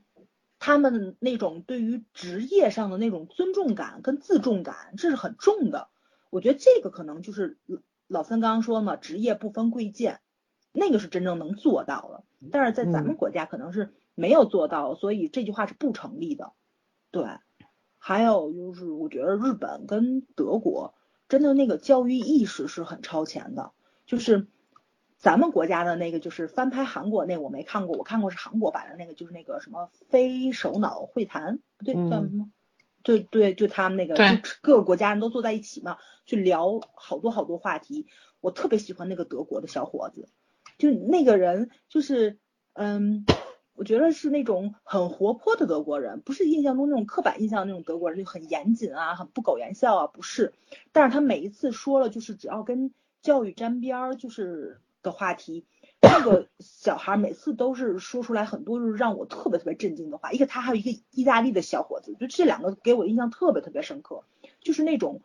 他们那种对于职业上的那种尊重感跟自重感，这是很重的。我觉得这个可能就是老三刚刚说嘛，职业不分贵贱，那个是真正能做到的。但是在咱们国家可能是没有做到，所以这句话是不成立的。对，还有就是我觉得日本跟德国真的那个教育意识是很超前的，就是。咱们国家的那个就是翻拍韩国那个我没看过，我看过是韩国版的那个，就是那个什么非首脑会谈，不对叫什么？对对，就他们那个，就各个国家人都坐在一起嘛，去聊好多好多话题。我特别喜欢那个德国的小伙子，就那个人就是，嗯，我觉得是那种很活泼的德国人，不是印象中那种刻板印象那种德国人，就很严谨啊，很不苟言笑啊，不是。但是他每一次说了，就是只要跟教育沾边儿，就是。的话题，那个小孩每次都是说出来很多就是让我特别特别震惊的话。一个他还有一个意大利的小伙子，就这两个给我印象特别特别深刻。就是那种，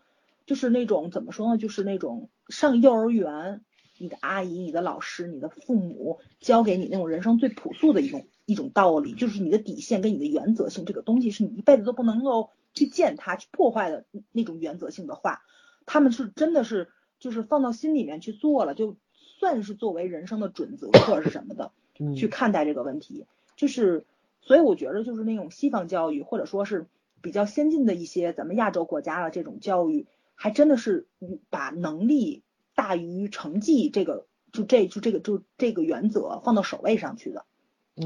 就是那种怎么说呢？就是那种上幼儿园，你的阿姨、你的老师、你的父母教给你那种人生最朴素的一种一种道理，就是你的底线跟你的原则性这个东西是你一辈子都不能够去践踏、去破坏的那种原则性的话，他们是真的是就是放到心里面去做了就。算是作为人生的准则或者是什么的 去看待这个问题，就是所以我觉得就是那种西方教育或者说是比较先进的一些咱们亚洲国家的这种教育，还真的是把能力大于成绩这个就这就这个就这个原则放到首位上去的。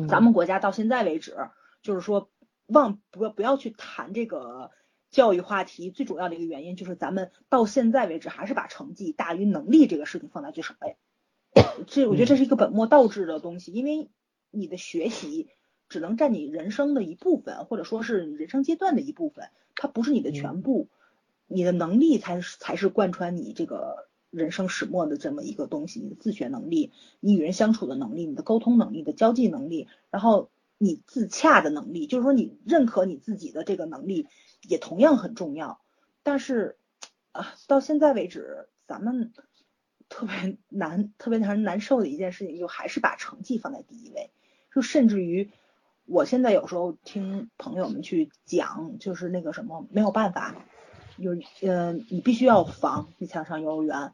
咱们国家到现在为止，就是说忘不要不要去谈这个教育话题，最主要的一个原因就是咱们到现在为止还是把成绩大于能力这个事情放在最首位。这我觉得这是一个本末倒置的东西，因为你的学习只能占你人生的一部分，或者说是你人生阶段的一部分，它不是你的全部。你的能力才是才是贯穿你这个人生始末的这么一个东西，你的自学能力，你与人相处的能力，你的沟通能力的交际能力，然后你自洽的能力，就是说你认可你自己的这个能力也同样很重要。但是啊，到现在为止，咱们。特别难、特别让人难受的一件事情，就还是把成绩放在第一位。就甚至于，我现在有时候听朋友们去讲，就是那个什么，没有办法，有呃，你必须要房，你才能上幼儿园，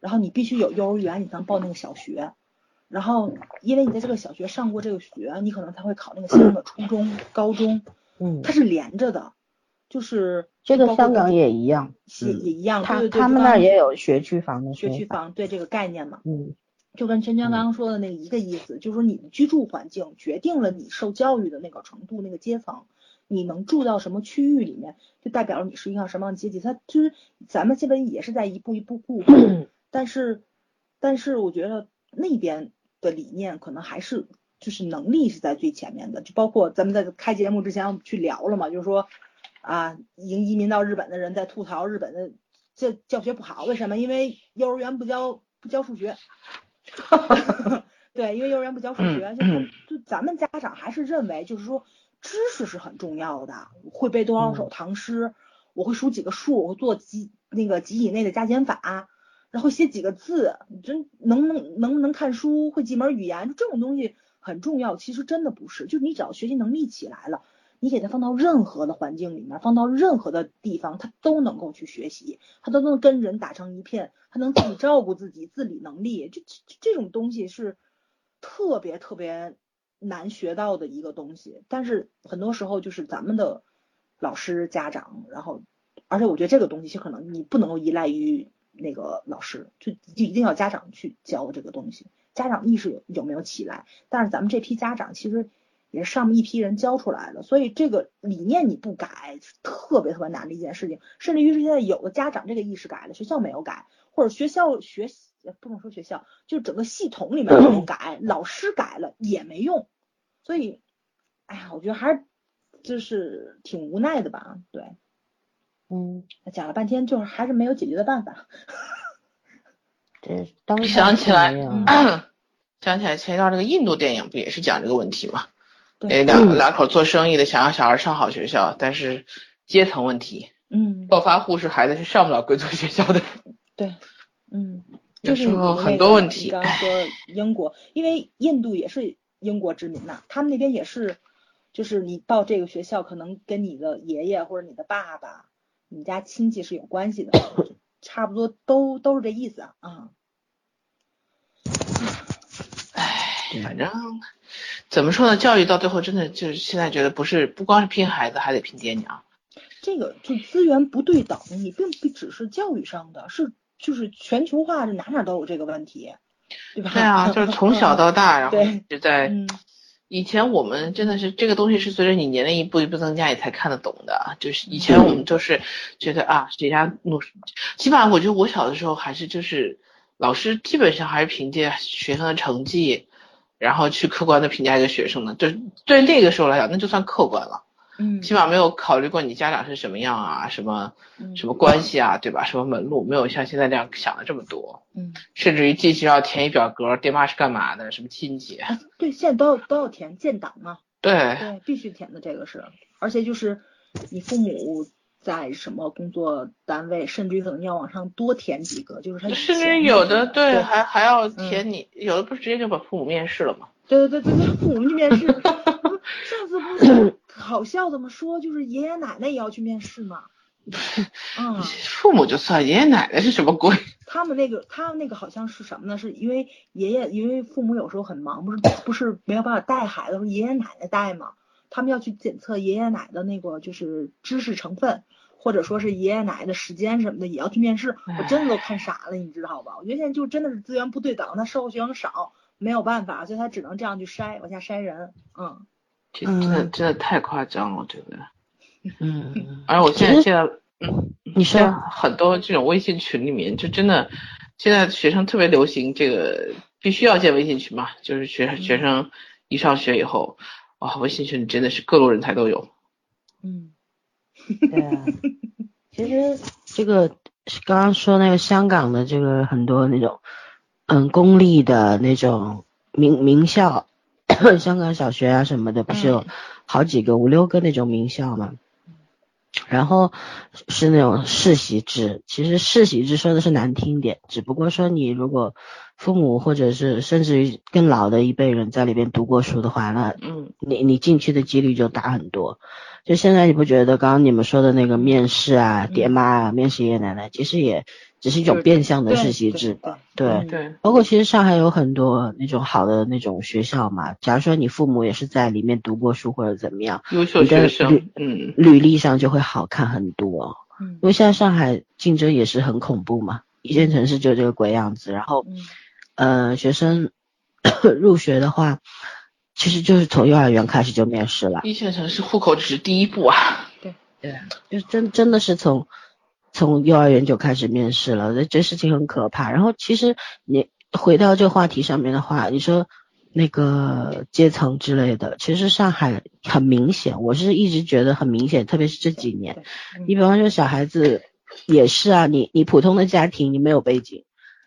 然后你必须有幼儿园，你才能报那个小学，然后因为你在这个小学上过这个学，你可能才会考那个相应的初中、高中，嗯，它是连着的。就是这个香港也一样，是也一样，他他们那儿也有学区房的学区房，对这个概念嘛，嗯，就跟圈圈刚刚说的那个一个意思，就是说你的居住环境决定了你受教育的那个程度、那个阶层，你能住到什么区域里面，就代表了你是一个什么样的阶级。它就是咱们这边也是在一步一步步，但是但是我觉得那边的理念可能还是就是能力是在最前面的，就包括咱们在开节目之前去聊了嘛，就是说。啊，已经移民到日本的人在吐槽日本的这教学不好，为什么？因为幼儿园不教不教数学。对，因为幼儿园不教数学，就就咱们家长还是认为，就是说知识是很重要的，会背多少首唐诗，我会数几个数，我会做几那个几以内的加减法，然后写几个字，真能能能不能看书，会几门语言，这种东西很重要。其实真的不是，就是你只要学习能力起来了，你给他放到任何的环境里面，放到任何的地方，他都能够去学习，他都能跟人打成一片，他能自己照顾自己，自理能力，这这这种东西是特别特别难学到的一个东西。但是很多时候就是咱们的老师、家长，然后。而且我觉得这个东西，可能你不能够依赖于那个老师，就就一定要家长去教这个东西。家长意识有有没有起来？但是咱们这批家长其实也是上面一批人教出来的，所以这个理念你不改，特别特别难的一件事情。甚至于是现在有的家长这个意识改了，学校没有改，或者学校学不能说学校，就整个系统里面没有改，老师改了也没用。所以，哎呀，我觉得还是就是挺无奈的吧，对。嗯，讲了半天，就是还是没有解决的办法。这当想起来，想起来前一段那个印度电影不也是讲这个问题吗？对，两两口做生意的想让小孩上好学校，但是阶层问题，嗯，暴发户是孩子是上不了贵族学校的。对，嗯，就是很多问题。刚说英国，因为印度也是英国殖民呐，他们那边也是，就是你报这个学校，可能跟你的爷爷或者你的爸爸。你们家亲戚是有关系的，差不多都都是这意思啊。反正怎么说呢？教育到最后真的就是现在觉得不是不光是拼孩子，还得拼爹娘。这个就资源不对等，你并不只是教育上的，是就是全球化，是哪哪都有这个问题，对吧？对啊，就是从小到大，然后一直在。以前我们真的是这个东西是随着你年龄一步一步增加，你才看得懂的。就是以前我们就是觉得啊，谁家努，起码我觉得我小的时候还是就是老师基本上还是凭借学生的成绩，然后去客观的评价一个学生呢。就对那个时候来讲，那就算客观了。嗯，起码没有考虑过你家长是什么样啊，什么什么关系啊，对吧？什么门路，没有像现在这样想的这么多。嗯，甚至于进去要填一表格，爹妈是干嘛的，什么亲戚。对，现在都要都要填建档嘛。对对，必须填的这个是，而且就是你父母在什么工作单位，甚至于可能要往上多填几个，就是他。甚至有的对，还还要填你，有的不是直接就把父母面试了吗？对对对对对，父母去面试。上次不是。好笑怎么说？就是爷爷奶奶也要去面试嘛。嗯，父母就算，爷爷奶奶是什么鬼？他们那个，他们那个好像是什么呢？是因为爷爷，因为父母有时候很忙，不是不是没有办法带孩子，是爷爷奶奶带嘛。他们要去检测爷爷奶奶的那个就是知识成分，或者说是爷爷奶奶的时间什么的，也要去面试。我真的都看傻了，你知道吧？我觉得现在就真的是资源不对等，他社会学生少，没有办法，所以他只能这样去筛，往下筛人。嗯。这真的真的太夸张了，对不对？嗯，而我现在现在，嗯，你说很多这种微信群里面，就真的现在学生特别流行这个，必须要建微信群嘛，就是学学生一上学以后，哇，微信群里真的是各路人才都有。嗯，对啊，其实这个刚刚说那个香港的这个很多那种，嗯，公立的那种名名校。香港小学啊什么的，不是有好几个五六个那种名校嘛？然后是那种世袭制，其实世袭制说的是难听点，只不过说你如果父母或者是甚至于更老的一辈人在里边读过书的话，那嗯，你你进去的几率就大很多。就现在你不觉得刚刚你们说的那个面试啊，爹妈啊，面试爷爷奶奶，其实也。只是一种变相的世袭制，对对，包括其实上海有很多那种好的那种学校嘛。假如说你父母也是在里面读过书或者怎么样，优秀学生，嗯，履历上就会好看很多。嗯，因为现在上海竞争也是很恐怖嘛，一线城市就这个鬼样子。然后，呃，学生 入学的话，其实就是从幼儿园开始就面试了。一线城市户口只是第一步啊。对对，就是真真的是从。从幼儿园就开始面试了，这这事情很可怕。然后其实你回到这个话题上面的话，你说那个阶层之类的，其实上海很明显，我是一直觉得很明显，特别是这几年。你比方说小孩子也是啊，你你普通的家庭，你没有背景，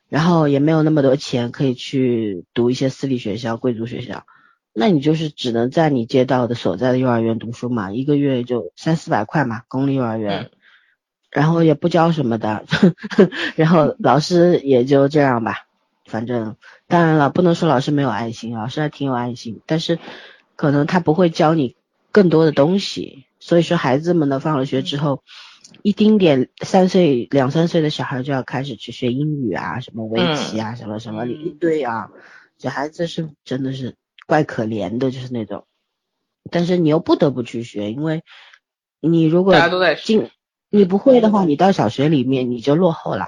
然后也没有那么多钱可以去读一些私立学校、贵族学校，那你就是只能在你街道的所在的幼儿园读书嘛，一个月就三四百块嘛，公立幼儿园。然后也不教什么的，然后老师也就这样吧。反正当然了，不能说老师没有爱心，老师还挺有爱心，但是可能他不会教你更多的东西。所以说孩子们呢，放了学之后，一丁点三岁两三岁的小孩就要开始去学英语啊，什么围棋啊，什么什么一堆啊，小孩子是真的是怪可怜的，就是那种。但是你又不得不去学，因为你如果进你不会的话，你到小学里面你就落后了。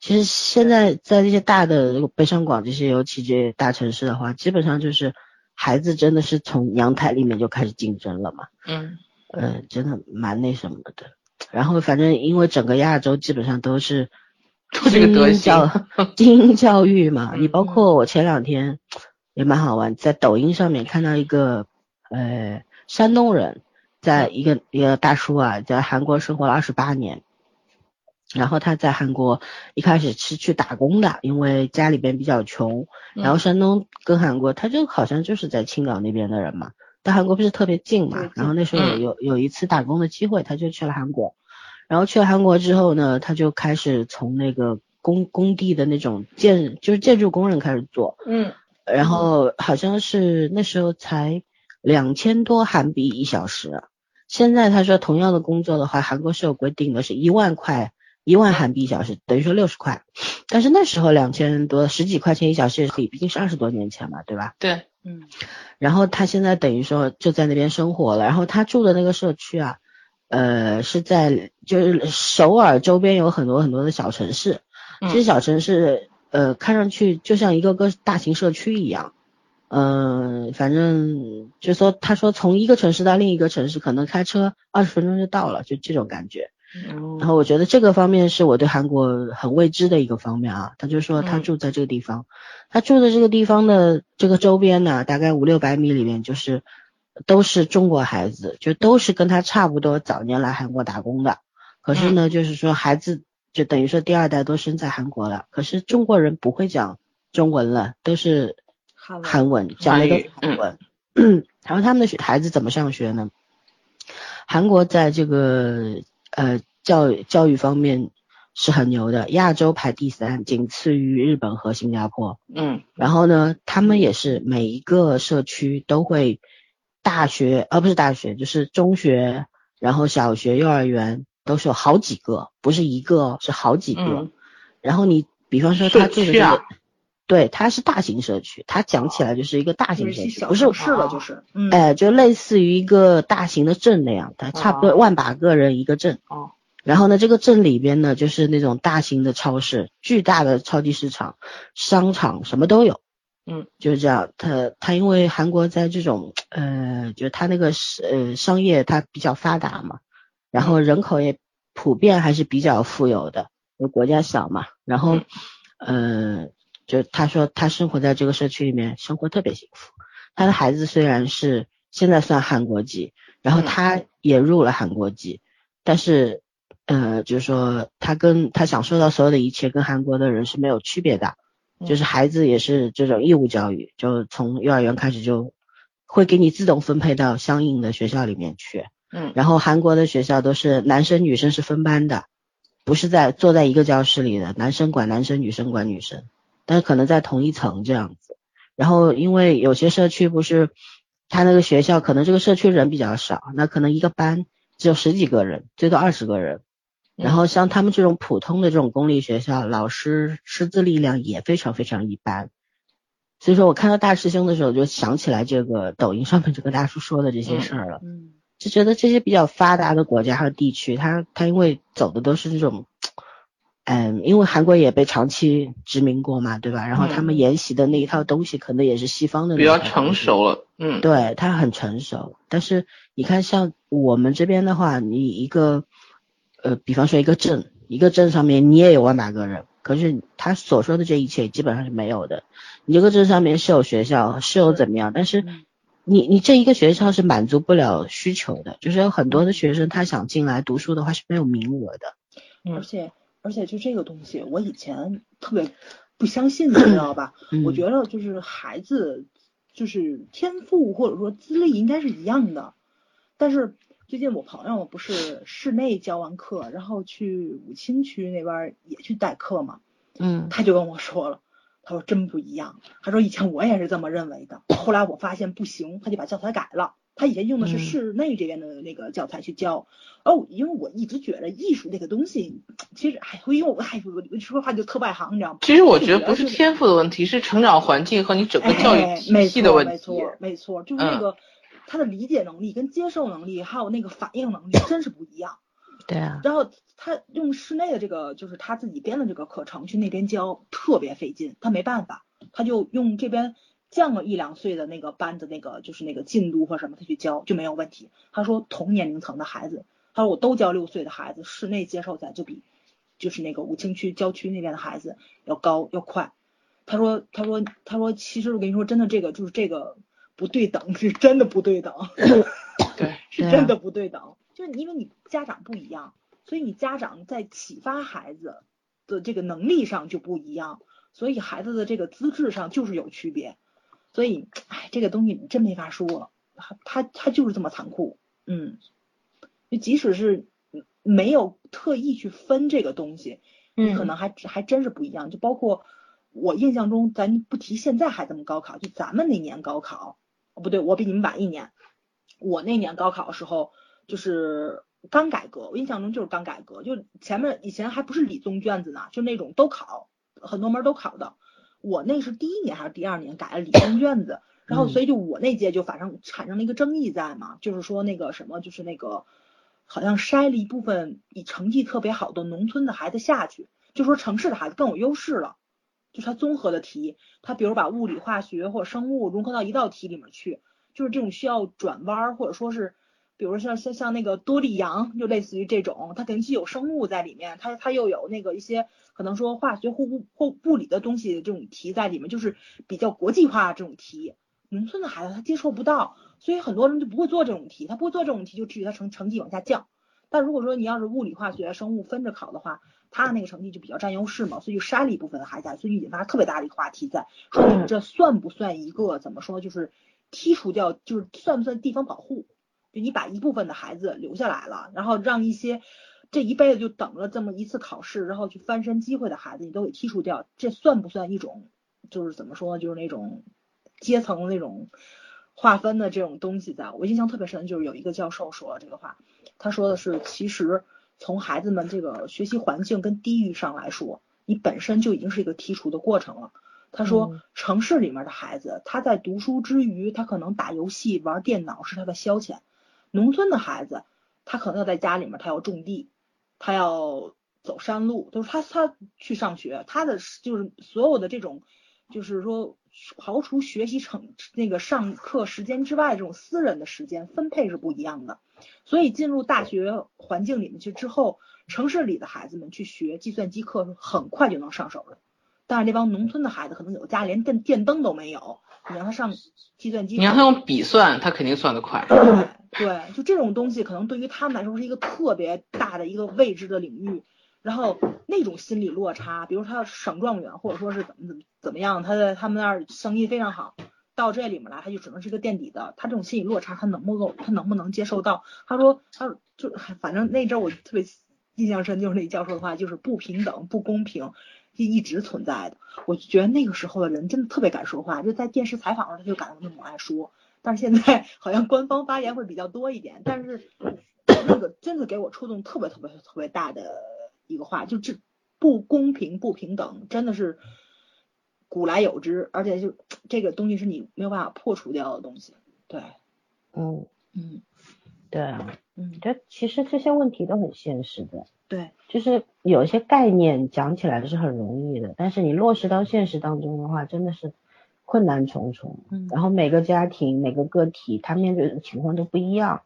其实现在在这些大的北上广这些尤其这些大城市的话，基本上就是孩子真的是从阳台里面就开始竞争了嘛。嗯。呃，真的蛮那什么的。然后反正因为整个亚洲基本上都是 精英教 精英教育嘛，你包括我前两天也蛮好玩，在抖音上面看到一个呃山东人。在一个一个大叔啊，在韩国生活了二十八年，然后他在韩国一开始是去打工的，因为家里边比较穷。然后山东跟韩国，他就好像就是在青岛那边的人嘛，但韩国不是特别近嘛。然后那时候有有有一次打工的机会，他就去了韩国。然后去了韩国之后呢，他就开始从那个工工地的那种建，就是建筑工人开始做。嗯。然后好像是那时候才。两千多韩币一小时，现在他说同样的工作的话，韩国是有规定的，是一万块一万韩币一小时，等于说六十块。但是那时候两千多十几块钱一小时也可以，毕竟是二十多年前嘛，对吧？对，嗯。然后他现在等于说就在那边生活了，然后他住的那个社区啊，呃，是在就是首尔周边有很多很多的小城市，这些小城市呃看上去就像一个个大型社区一样。嗯，反正就说，他说从一个城市到另一个城市，可能开车二十分钟就到了，就这种感觉。然后我觉得这个方面是我对韩国很未知的一个方面啊。他就说他住在这个地方，他住的这个地方的这个周边呢，大概五六百米里面就是都是中国孩子，就都是跟他差不多早年来韩国打工的。可是呢，就是说孩子就等于说第二代都生在韩国了，可是中国人不会讲中文了，都是。韩文讲那个韩文，然后他们的孩子怎么上学呢？韩国在这个呃教育教育方面是很牛的，亚洲排第三，仅次于日本和新加坡。嗯，然后呢，他们也是每一个社区都会大学，呃不是大学，就是中学，然后小学、幼儿园都是有好几个，不是一个，是好几个。然后你比方说他住的这个。对，它是大型社区，它讲起来就是一个大型社区，不是是了，就是，哎，就类似于一个大型的镇那样，它差不多万把个人一个镇。哦。然后呢，这个镇里边呢，就是那种大型的超市、巨大的超级市场、商场，什么都有。嗯。就是这样，它它因为韩国在这种呃，就是它那个呃商业它比较发达嘛，然后人口也普遍还是比较富有的，因为国家小嘛，然后嗯。就他说他生活在这个社区里面，生活特别幸福。他的孩子虽然是现在算韩国籍，然后他也入了韩国籍，但是呃，就是说他跟他享受到所有的一切跟韩国的人是没有区别的。就是孩子也是这种义务教育，就从幼儿园开始就会给你自动分配到相应的学校里面去。嗯，然后韩国的学校都是男生女生是分班的，不是在坐在一个教室里的，男生管男生，女生管女生。但是可能在同一层这样子，然后因为有些社区不是，他那个学校可能这个社区人比较少，那可能一个班只有十几个人，最多二十个人。然后像他们这种普通的这种公立学校，老师师资力量也非常非常一般。所以说我看到大师兄的时候，就想起来这个抖音上面这个大叔说的这些事儿了。嗯，就觉得这些比较发达的国家和地区，他他因为走的都是这种。嗯，因为韩国也被长期殖民过嘛，对吧？然后他们沿袭的那一套东西，可能也是西方的比较成熟了。嗯，对，它很成熟。但是你看，像我们这边的话，你一个呃，比方说一个镇，一个镇上面你也有万把个人，可是他所说的这一切基本上是没有的。你这个镇上面是有学校，是有怎么样？但是你你这一个学校是满足不了需求的，就是有很多的学生他想进来读书的话是没有名额的，而且。而且就这个东西，我以前特别不相信，你知道吧？我觉得就是孩子就是天赋或者说资历应该是一样的，但是最近我朋友不是室内教完课，然后去武清区那边也去代课嘛，嗯他就跟我说了，他说真不一样，他说以前我也是这么认为的，后来我发现不行，他就把教材改了。他以前用的是嗯室内这边的那个教材去教，哦，因为我一直觉得艺术这个东西，其实哎，因为我哎，我我说话就特外行，你知道吗？其实我觉得不是天赋的问题，是成长环境和你整个教育体系的问题。错，没错，没错，就是那嗯个、他的理解能力跟接受能力，还有那个反应能力，真是不一样。对啊，然后他用室内的这个，就是他自己编的这个课程去那边教，特别费劲，他没办法，他就用这边降了一两岁的那个班的那个就是那个进度或什么，他去教就没有问题。他说同年龄层的孩子，他说我都教六岁的孩子，室内接受载就比就是那个武清区郊区那边的孩子要高要快。他说他说他说其实我跟你说真的这个就是这个不对等是真的不对等。对，是真的不对等，就是因为你家长不一样，所以你家长在启发孩子的这个能力上就不一样，所以孩子的这个资质上就是有区别，所以哎，这个东西你真没法说，他他他就是这么残酷，嗯，就即使是没有特意去分这个东西，你可能还还真是不一样，就包括我印象中，咱不提现在孩子们高考，就咱们那年高考，哦不对，我比你们晚一年。我那年高考的时候，就是刚改革，我印象中就是刚改革，就前面以前还不是理综卷子呢，就那种都考，很多门都考的。我那是第一年还是第二年改了理综卷子，然后所以就我那届就反正产生了一个争议在嘛，就是说那个什么，就是那个好像筛了一部分以成绩特别好的农村的孩子下去，就说城市的孩子更有优势了。就是他综合的题，他比如把物理、化学或者生物融合到一道题里面去，就是这种需要转弯儿，或者说是，比如像像像那个多利羊，就类似于这种，它肯定既有生物在里面，它它又有那个一些可能说化学或物或物理的东西这种题在里面，就是比较国际化这种题。农村的孩子他接受不到，所以很多人就不会做这种题，他不会做这种题，就至于他成成绩往下降。但如果说你要是物理、化学、生物分着考的话，他的那个成绩就比较占优势嘛，所以就筛了一部分的孩子，所以引发特别大的一个话题在，说你们这算不算一个怎么说，就是剔除掉，就是算不算地方保护？就你把一部分的孩子留下来了，然后让一些这一辈子就等了这么一次考试，然后去翻身机会的孩子，你都给剔除掉，这算不算一种，就是怎么说，就是那种阶层那种划分的这种东西在？我印象特别深，就是有一个教授说了这个话，他说的是，其实从孩子们这个学习环境跟地域上来说，你本身就已经是一个剔除的过程了。他说嗯，城市里面的孩子，他在读书之余，他可能打游戏、玩电脑是他的消遣；农村的孩子，他可能要在家里面，他要种地，他要走山路，就是他他去上学，他的就是所有的这种，就是说刨除学习成那个上课时间之外，这种私人的时间分配是不一样的。所以进入大学环境里面去之后，城市里的孩子们去学计算机课是很快就能上手了。但是那帮农村的孩子可能有家连电电灯都没有，你让他上计算机，你让他用笔算，他肯定算得快。对，就这种东西可能对于他们来说是一个特别大的一个未知的领域，然后那种心理落差，比如他省状元或者说是怎么怎么怎么样，他在他们那儿生意非常好，到这里面来他就只能是个垫底的，他这种心理落差他能不能他能不能接受到？他说他就反正那阵我特别印象深，就是那教授的话，就是不平等不公平。是一直存在的，我就觉得那个时候的人真的特别敢说话，就在电视采访上他就敢那么爱说，但是现在 好像官方发言会比较多一点，但是那 个真的给我触动特别特别特别大的一个话，就这不公平不平等真的是古来有之，而且就这个东西是你没有办法破除掉的东西，对，嗯，嗯。对啊，嗯，这其实这些问题都很现实的，对，就是有一些概念讲起来是很容易的，但是你落实到现实当中的话，真的是困难重重。嗯然后每个家庭、每个个体，他面对的情况都不一样，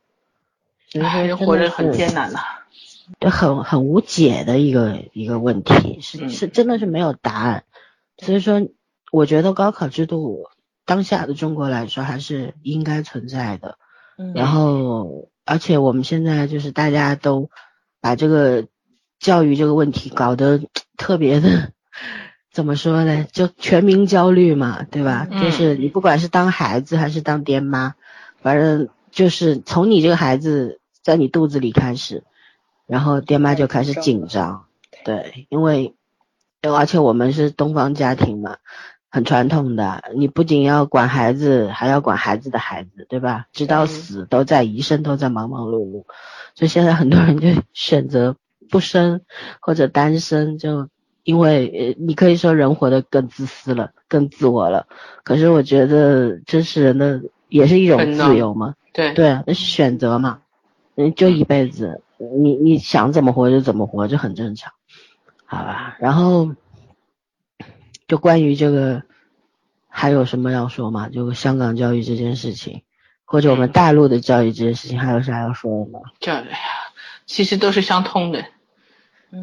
所以说人真的活着很艰难呐。对很很无解的一个一个问题，是嗯是真的是没有答案。所以说，我觉得高考制度当下的中国来说还是应该存在的。嗯，然后，而且我们现在就是大家都把这个教育这个问题搞得特别的，怎么说呢？就全民焦虑嘛，对吧？嗯就是你不管是当孩子还是当爹妈，反正就是从你这个孩子在你肚子里开始，然后爹妈就开始紧张，对，因为而且我们是东方家庭嘛，很传统的，你不仅要管孩子，还要管孩子的孩子，对吧？直到死都在，一生都在忙忙碌碌，所以现在很多人就选择不生或者单身，就因为呃，你可以说人活得更自私了，更自我了，可是我觉得这是人的。也是一种自由嘛，对对，那是选择嘛，嗯，就一辈子，你你想怎么活就怎么活，这很正常，好吧？然后就关于这个还有什么要说吗？就香港教育这件事情，或者我们大陆的教育这件事情，还有啥要说的吗？教育呀，其实都是相通的。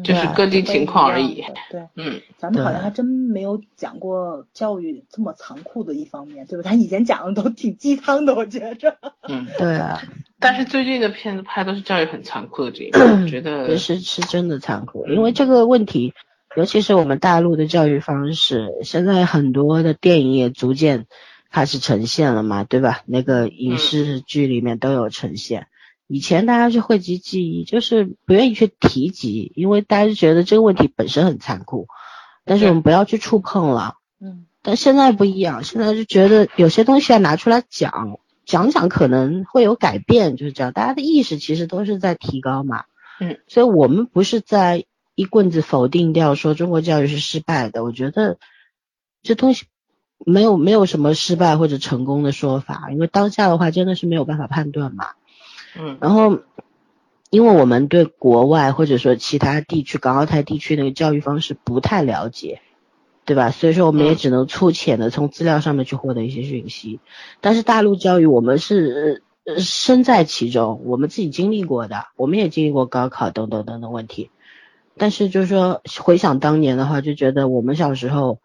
就是各地情况而已。对，嗯，咱们好像还真没有讲过教育这么残酷的一方面，对吧？他以前讲的都挺鸡汤的，我觉着。嗯，对啊。但是最近的片子拍都是教育很残酷的这一块，觉得 是是真的残酷。因为这个问题，尤其是我们大陆的教育方式，现在很多的电影也逐渐开始呈现了嘛，对吧？那个影视剧里面都有呈现。以前大家是讳疾忌医，就是不愿意去提及，因为大家就觉得这个问题本身很残酷，但是我们不要去触碰了。嗯。但现在不一样，现在就觉得有些东西要拿出来讲，讲讲可能会有改变，就是这样。大家的意识其实都是在提高嘛。嗯。所以我们不是在一棍子否定掉说中国教育是失败的，我觉得这东西没有没有什么失败或者成功的说法，因为当下的话真的是没有办法判断嘛。嗯，然后，因为我们对国外或者说其他地区、港澳台地区那个教育方式不太了解，对吧？所以说我们也只能粗浅的从资料上面去获得一些讯息。但是大陆教育我们是身在其中，我们自己经历过的，我们也经历过高考等等等等问题。但是就是说回想当年的话，就觉得我们小时候，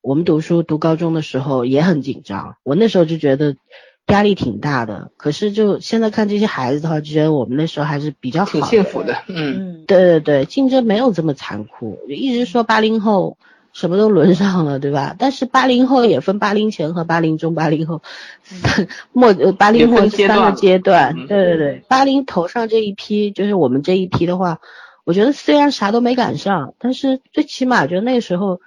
我们读书读高中的时候也很紧张。我那时候就觉得。压力挺大的，可是就现在看这些孩子的话，就觉得我们那时候还是比较好，挺幸福的。嗯，对对对，竞争没有这么残酷。一直说八零后什么都轮上了，对吧？但是八零后也分八零前和八零中、八零后末呃八零后三个阶段。对对对，八零头上这一批，就是我们这一批的话，我觉得虽然啥都没赶上，但是最起码就那时候。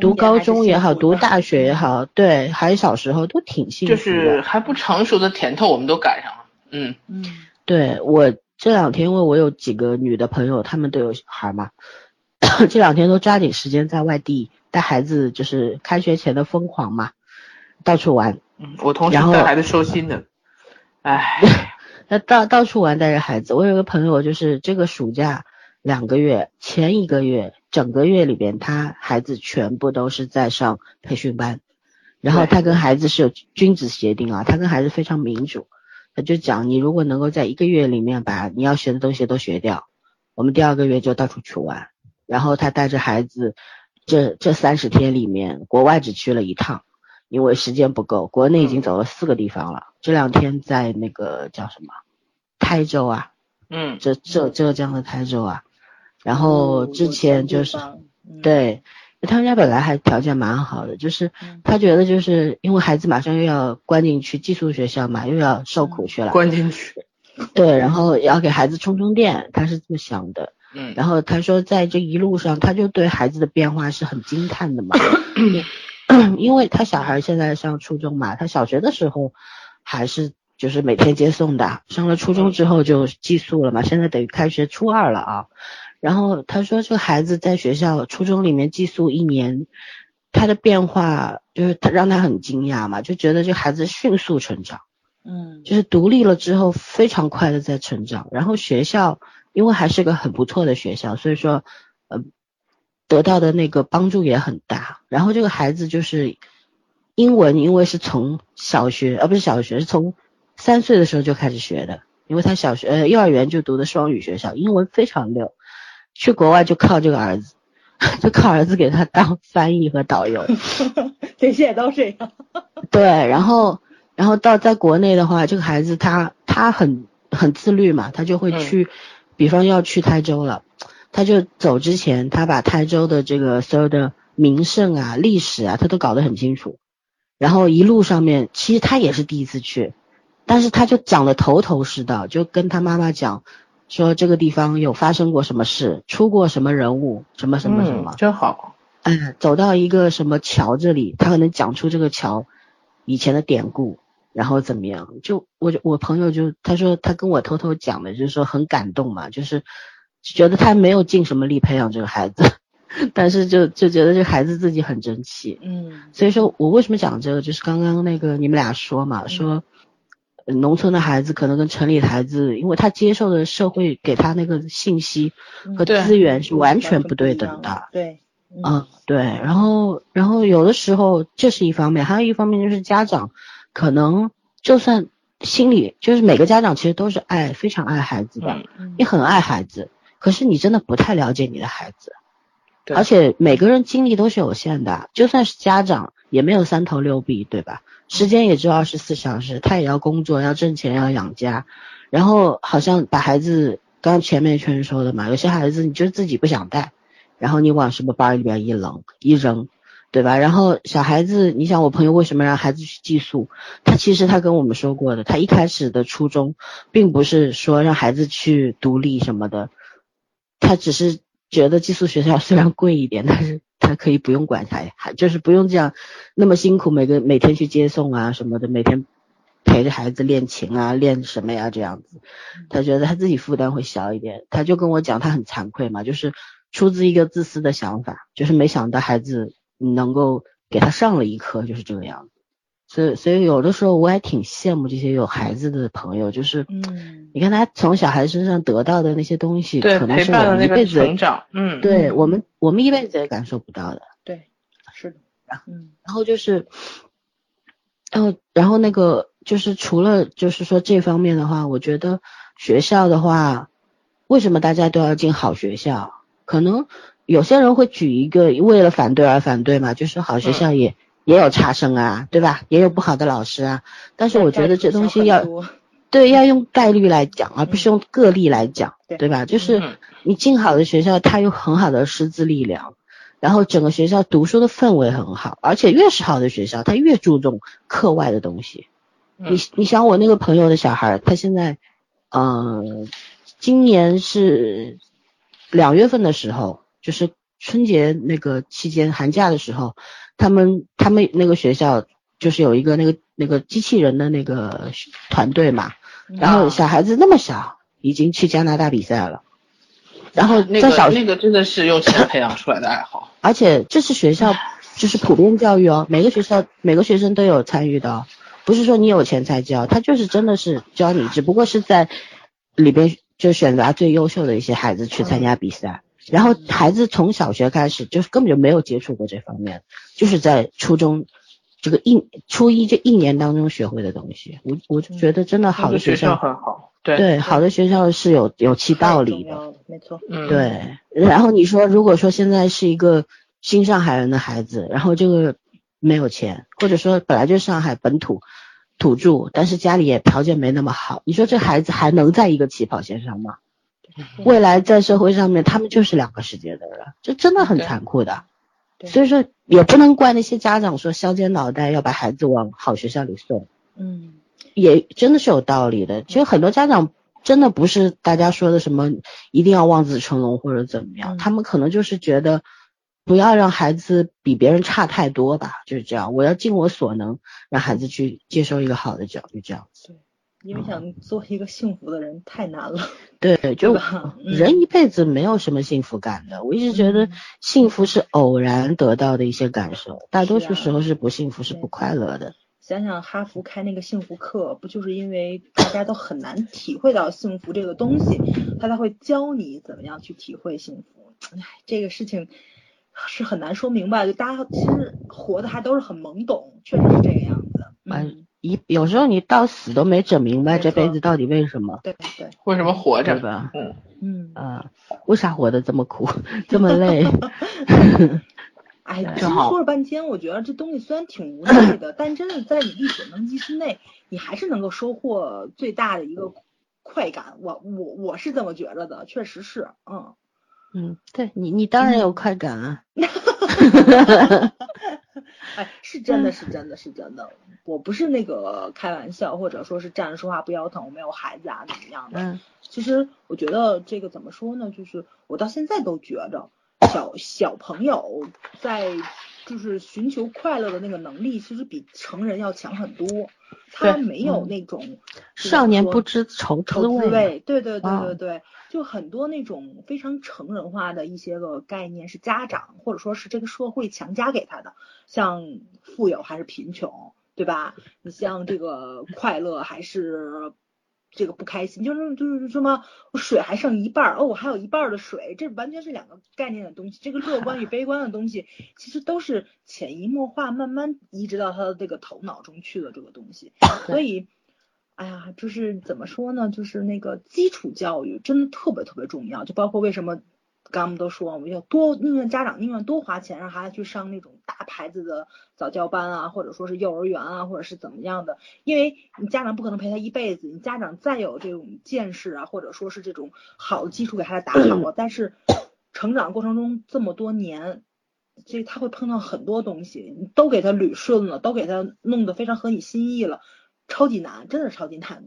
读高中也好，读大学也好，对，还是小时候都挺幸福的。就是还不成熟的甜头，我们都赶上了。嗯嗯，对我这两天，因为我有几个女的朋友，她们都有孩嘛，这两天都抓紧时间在外地带孩子，就是开学前的疯狂嘛，到处玩。嗯，我同时带孩子收心的，唉，那到到处玩带着孩子。我有个朋友，就是这个暑假两个月，前一个月。整个月里边，他孩子全部都是在上培训班，然后他跟孩子是有君子协定啊，他跟孩子非常民主，他就讲你如果能够在一个月里面把你要学的东西都学掉，我们第二个月就到处去玩。然后他带着孩子，这这三十天里面，国外只去了一趟，因为时间不够，国内已经走了四个地方了。这两天在那个叫什么，台州啊，嗯，浙浙浙江的台州啊。然后之前就是，对，他们家本来还条件蛮好的，就是他觉得就是因为孩子马上又要关进去寄宿学校嘛，又要受苦去了，关进去，对，然后要给孩子充充电，他是这么想的，嗯，然后他说在这一路上，他就对孩子的变化是很惊叹的嘛，因为他小孩现在上初中嘛，他小学的时候还是就是每天接送的，上了初中之后就寄宿了嘛，现在等于开学初二了啊。然后他说，这个孩子在学校初中里面寄宿一年，他的变化就是他让他很惊讶嘛，就觉得这孩子迅速成长，嗯，就是独立了之后非常快的在成长。然后学校因为还是个很不错的学校，所以说呃得到的那个帮助也很大。然后这个孩子就是英文，因为是从小学呃不是小学，是从三岁的时候就开始学的，因为他小学呃幼儿园就读的双语学校，英文非常溜。去国外就靠这个儿子，就靠儿子给他当翻译和导游。这些都这样。对，然后，然后到在国内的话，这个孩子他他很很自律嘛，他就会去，比方要去台州了，他就走之前，他把台州的这个所有的名胜啊、历史啊，他都搞得很清楚。然后一路上面，其实他也是第一次去，但是他就讲的头头是道，就跟他妈妈讲说这个地方有发生过什么事，出过什么人物，什么什么什么，真好。哎，走到一个什么桥这里，他可能讲出这个桥以前的典故，然后怎么样？就我我朋友就他说他跟我偷偷讲的，就是说很感动嘛，就是觉得他没有尽什么力培养这个孩子，但是就就觉得这孩子自己很争气。嗯，所以说我为什么讲这个，就是刚刚那个你们俩说嘛，说农村的孩子可能跟城里的孩子，因为他接受的社会给他那个信息和资源是完全不对等的。对。嗯，对，然后，然后有的时候这是一方面，还有一方面就是家长可能就算心里就是每个家长其实都是爱非常爱孩子的，你很爱孩子，可是你真的不太了解你的孩子，而且每个人精力都是有限的，就算是家长也没有三头六臂，对吧？时间也只有二十四小时，他也要工作，要挣钱，要养家，然后好像把孩子，刚刚前面确实说的嘛，有些孩子你就自己不想带。然后你往什么班里边一扔一扔，对吧？然后小孩子，你想我朋友为什么让孩子去寄宿？他其实他跟我们说过的，他一开始的初衷并不是说让孩子去独立什么的，他只是觉得寄宿学校虽然贵一点，但是他可以不用管他，还就是不用这样那么辛苦，每个每天去接送啊什么的，每天陪着孩子练琴啊练什么呀这样子，他觉得他自己负担会小一点，他就跟我讲他很惭愧嘛，就是。出自一个自私的想法，就是没想到孩子能够给他上了一课，就是这个样子。所以，所以有的时候我还挺羡慕这些有孩子的朋友，就是，嗯，你看他从小孩身上得到的那些东西，可能是我们一辈子成长，嗯，对我们我们一辈子也感受不到的。对，是的，嗯，然后就是，然后然后那个就是除了就是说这方面的话，我觉得学校的话，为什么大家都要进好学校？可能有些人会举一个为了反对而反对嘛，就是好学校也也有差生啊，对吧？也有不好的老师啊。但是我觉得这东西要对要用概率来讲，而不是用个例来讲，对吧？就是你进好的学校，它有很好的师资力量，然后整个学校读书的氛围很好，而且越是好的学校，它越注重课外的东西。你你想我那个朋友的小孩，他现在嗯，今年是。两月份的时候，就是春节那个期间，寒假的时候，他们他们那个学校就是有一个那个那个机器人的那个团队嘛，然后小孩子那么小，已经去加拿大比赛了，然后在小那个真的是用钱培养出来的爱好，而且这是学校就是普遍教育哦，每个学校每个学生都有参与的，不是说你有钱才教，他就是真的是教你，只不过是在里边。就选择最优秀的一些孩子去参加比赛，然后孩子从小学开始就是根本就没有接触过这方面，就是在初中这个一初一这一年当中学会的东西。我我就觉得真的好的学校很好，对对，好的学校是有有其道理的，没错，嗯，对。然后你说如果说现在是一个新上海人的孩子，然后这个没有钱，或者说本来就上海本土。土著，但是家里也条件没那么好，你说这孩子还能在一个起跑线上吗？未来在社会上面，他们就是两个世界的人，这真的很残酷的。所以说，也不能怪那些家长说削尖脑袋要把孩子往好学校里送。嗯，也真的是有道理的。其实很多家长真的不是大家说的什么一定要望子成龙或者怎么样，他们可能就是觉得。不要让孩子比别人差太多吧，就是这样。我要尽我所能，让孩子去接受一个好的教育，这样因为想做一个幸福的人太难了。对，就人一辈子没有什么幸福感的。我一直觉得幸福是偶然得到的一些感受，大多数时候是不幸福，是不快乐的。想想哈佛开那个幸福课，不就是因为大家都很难体会到幸福这个东西，他才会教你怎么样去体会幸福。哎，这个事情。是很难说明白，就大家其实活的还都是很懵懂，确实是这个样子。嗯，一有时候你到死都没整明白这辈子到底为什么？对对，为什么活着吧？嗯嗯啊，为啥活得这么苦，这么累？哎，其实说了半天，我觉得这东西虽然挺无奈的，但真的在你力所能及之内，你还是能够收获最大的一个快感。我我我是这么觉着的，确实是，嗯。嗯，对你，你当然有快感啊。哎，是真的是真的是真的，我不是那个开玩笑，或者说是站着说话不腰疼，我没有孩子啊怎么样的。嗯，其实我觉得这个怎么说呢，就是我到现在都觉着小小朋友在就是寻求快乐的那个能力，其实比成人要强很多。他没有嗯那种少年不知愁滋味对对对啊对对，就很多那种非常成人化的一些个概念是家长或者说是这个社会强加给他的，像富有还是贫穷，对吧？你像这个快乐还是这个不开心，就是就是什么我水还剩一半儿，哦，我还有一半儿的水，这完全是两个概念的东西。这个乐观与悲观的东西，其实都是潜移默化，慢慢移植到他的这个头脑中去的这个东西。所以，哎呀，就是怎么说呢？就是那个基础教育真的特别特别重要，就包括为什么刚刚我们都说，我们要多宁愿家长宁愿多花钱让孩子去上那种大牌子的早教班啊，或者说是幼儿园啊，或者是怎么样的，因为你家长不可能陪他一辈子，你家长再有这种见识啊，或者说是这种好的基础给孩子打 好了，但是成长过程中这么多年。所以他会碰到很多东西，你都给他捋顺了，都给他弄得非常合你心意了，超级难，真的是超级难。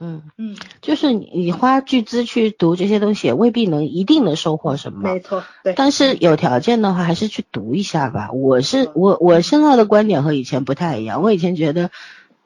嗯，嗯，就是你你花巨资去读这些东西，也未必能一定能收获什么。没错，对。但是有条件的话，还是去读一下吧。我是嗯我我现在的观点和以前不太一样。我以前觉得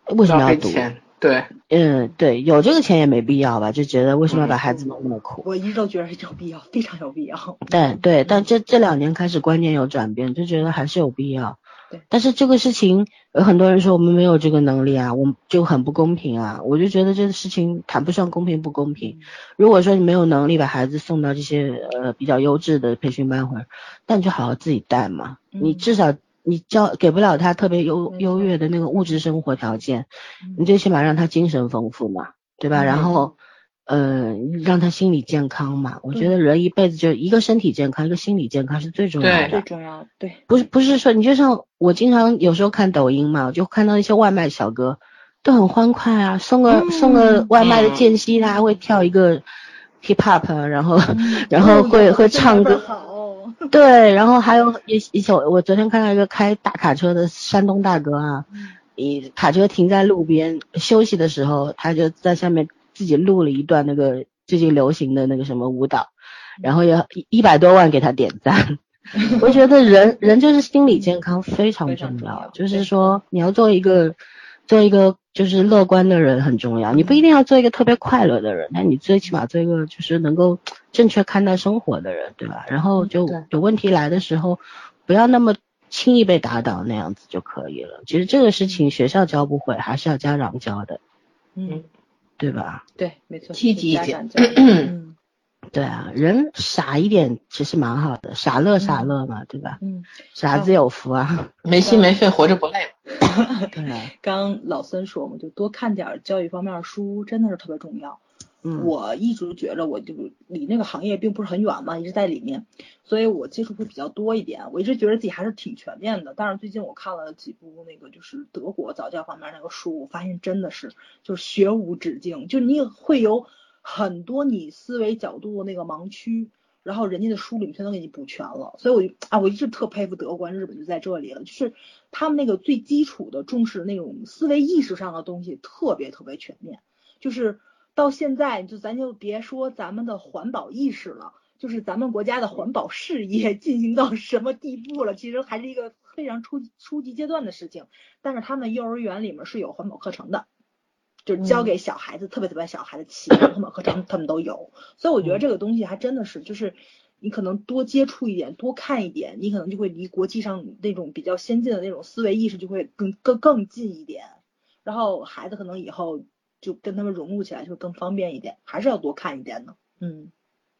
为什么要读？费钱，对，嗯，对，有这个钱也没必要吧，就觉得为什么要把孩子弄那么苦？我一直都觉得有必要，非常有必要。对对，但这这两年开始观念有转变，就觉得还是有必要。对但是这个事情有很多人说我们没有这个能力啊，我们就很不公平啊。我就觉得这个事情谈不上公平不公平。如果说你没有能力把孩子送到这些呃比较优质的培训班会儿，那你就好好自己带嘛。你嗯至少你教给不了他特别优优越的那个物质生活条件，嗯你最起码让他精神丰富嘛，对吧？嗯然后呃让他心理健康嘛。我觉得人一辈子就一个身体健康，一个心理健康是最重要对。的。最重要，对，不是不是说你就像我经常有时候看抖音嘛，我就看到一些外卖小哥都很欢快啊，送个、嗯送个外卖的嗯间隙，他还会跳一个 hip hop，啊然后、嗯然后会哦会唱歌，好，对，然后还有一一首我昨天看到一个开大卡车的山东大哥啊，一卡车停在路边休息的时候，他就在下面自己录了一段那个最近流行的那个什么舞蹈，然后有一一百多万给他点赞。我觉得人人就是心理健康非常重要，就是说你要做一个做一个就是乐观的人很重要，你不一定要做一个特别快乐的人，但你最起码做一个就是能够正确看待生活的人，对吧？然后就有问题来的时候，不要那么轻易被打倒那样子就可以了。其实这个事情学校教不会，还是要家长教的，嗯，对吧？对，没错，积极一点 对啊，人傻一点其实蛮好的，傻乐傻乐嘛，对吧？嗯，傻子有福啊，没心没肺，活着不累。对啊，刚刚老孙说嘛，就多看点教育方面的书，真的是特别重要。我一直觉着我就离那个行业并不是很远嘛，一直在里面，所以我接触会比较多一点。我一直觉得自己还是挺全面的，但是最近我看了几部那个就是德国早教方面那个书，我发现真的是就是学无止境，就你会有很多你思维角度的那个盲区。然后人家的书里面全都给你补全了，所以我就啊，我一直特佩服德国、日本就在这里了，就是他们那个最基础的重视那种思维意识上的东西特别特别全面，就是到现在就咱就别说咱们的环保意识了，就是咱们国家的环保事业 进行到什么地步了，其实还是一个非常初初级阶段的事情，但是他们幼儿园里面是有环保课程的。就是教给小孩子，特别特别小孩子起步环保课程，他们都有，所以我觉得这个东西还真的是，就是你可能多接触一点，多看一点，你可能就会离国际上那种比较先进的那种思维意识就会更更更近一点，然后孩子可能以后就跟他们融入起来就更方便一点，还是要多看一点的。嗯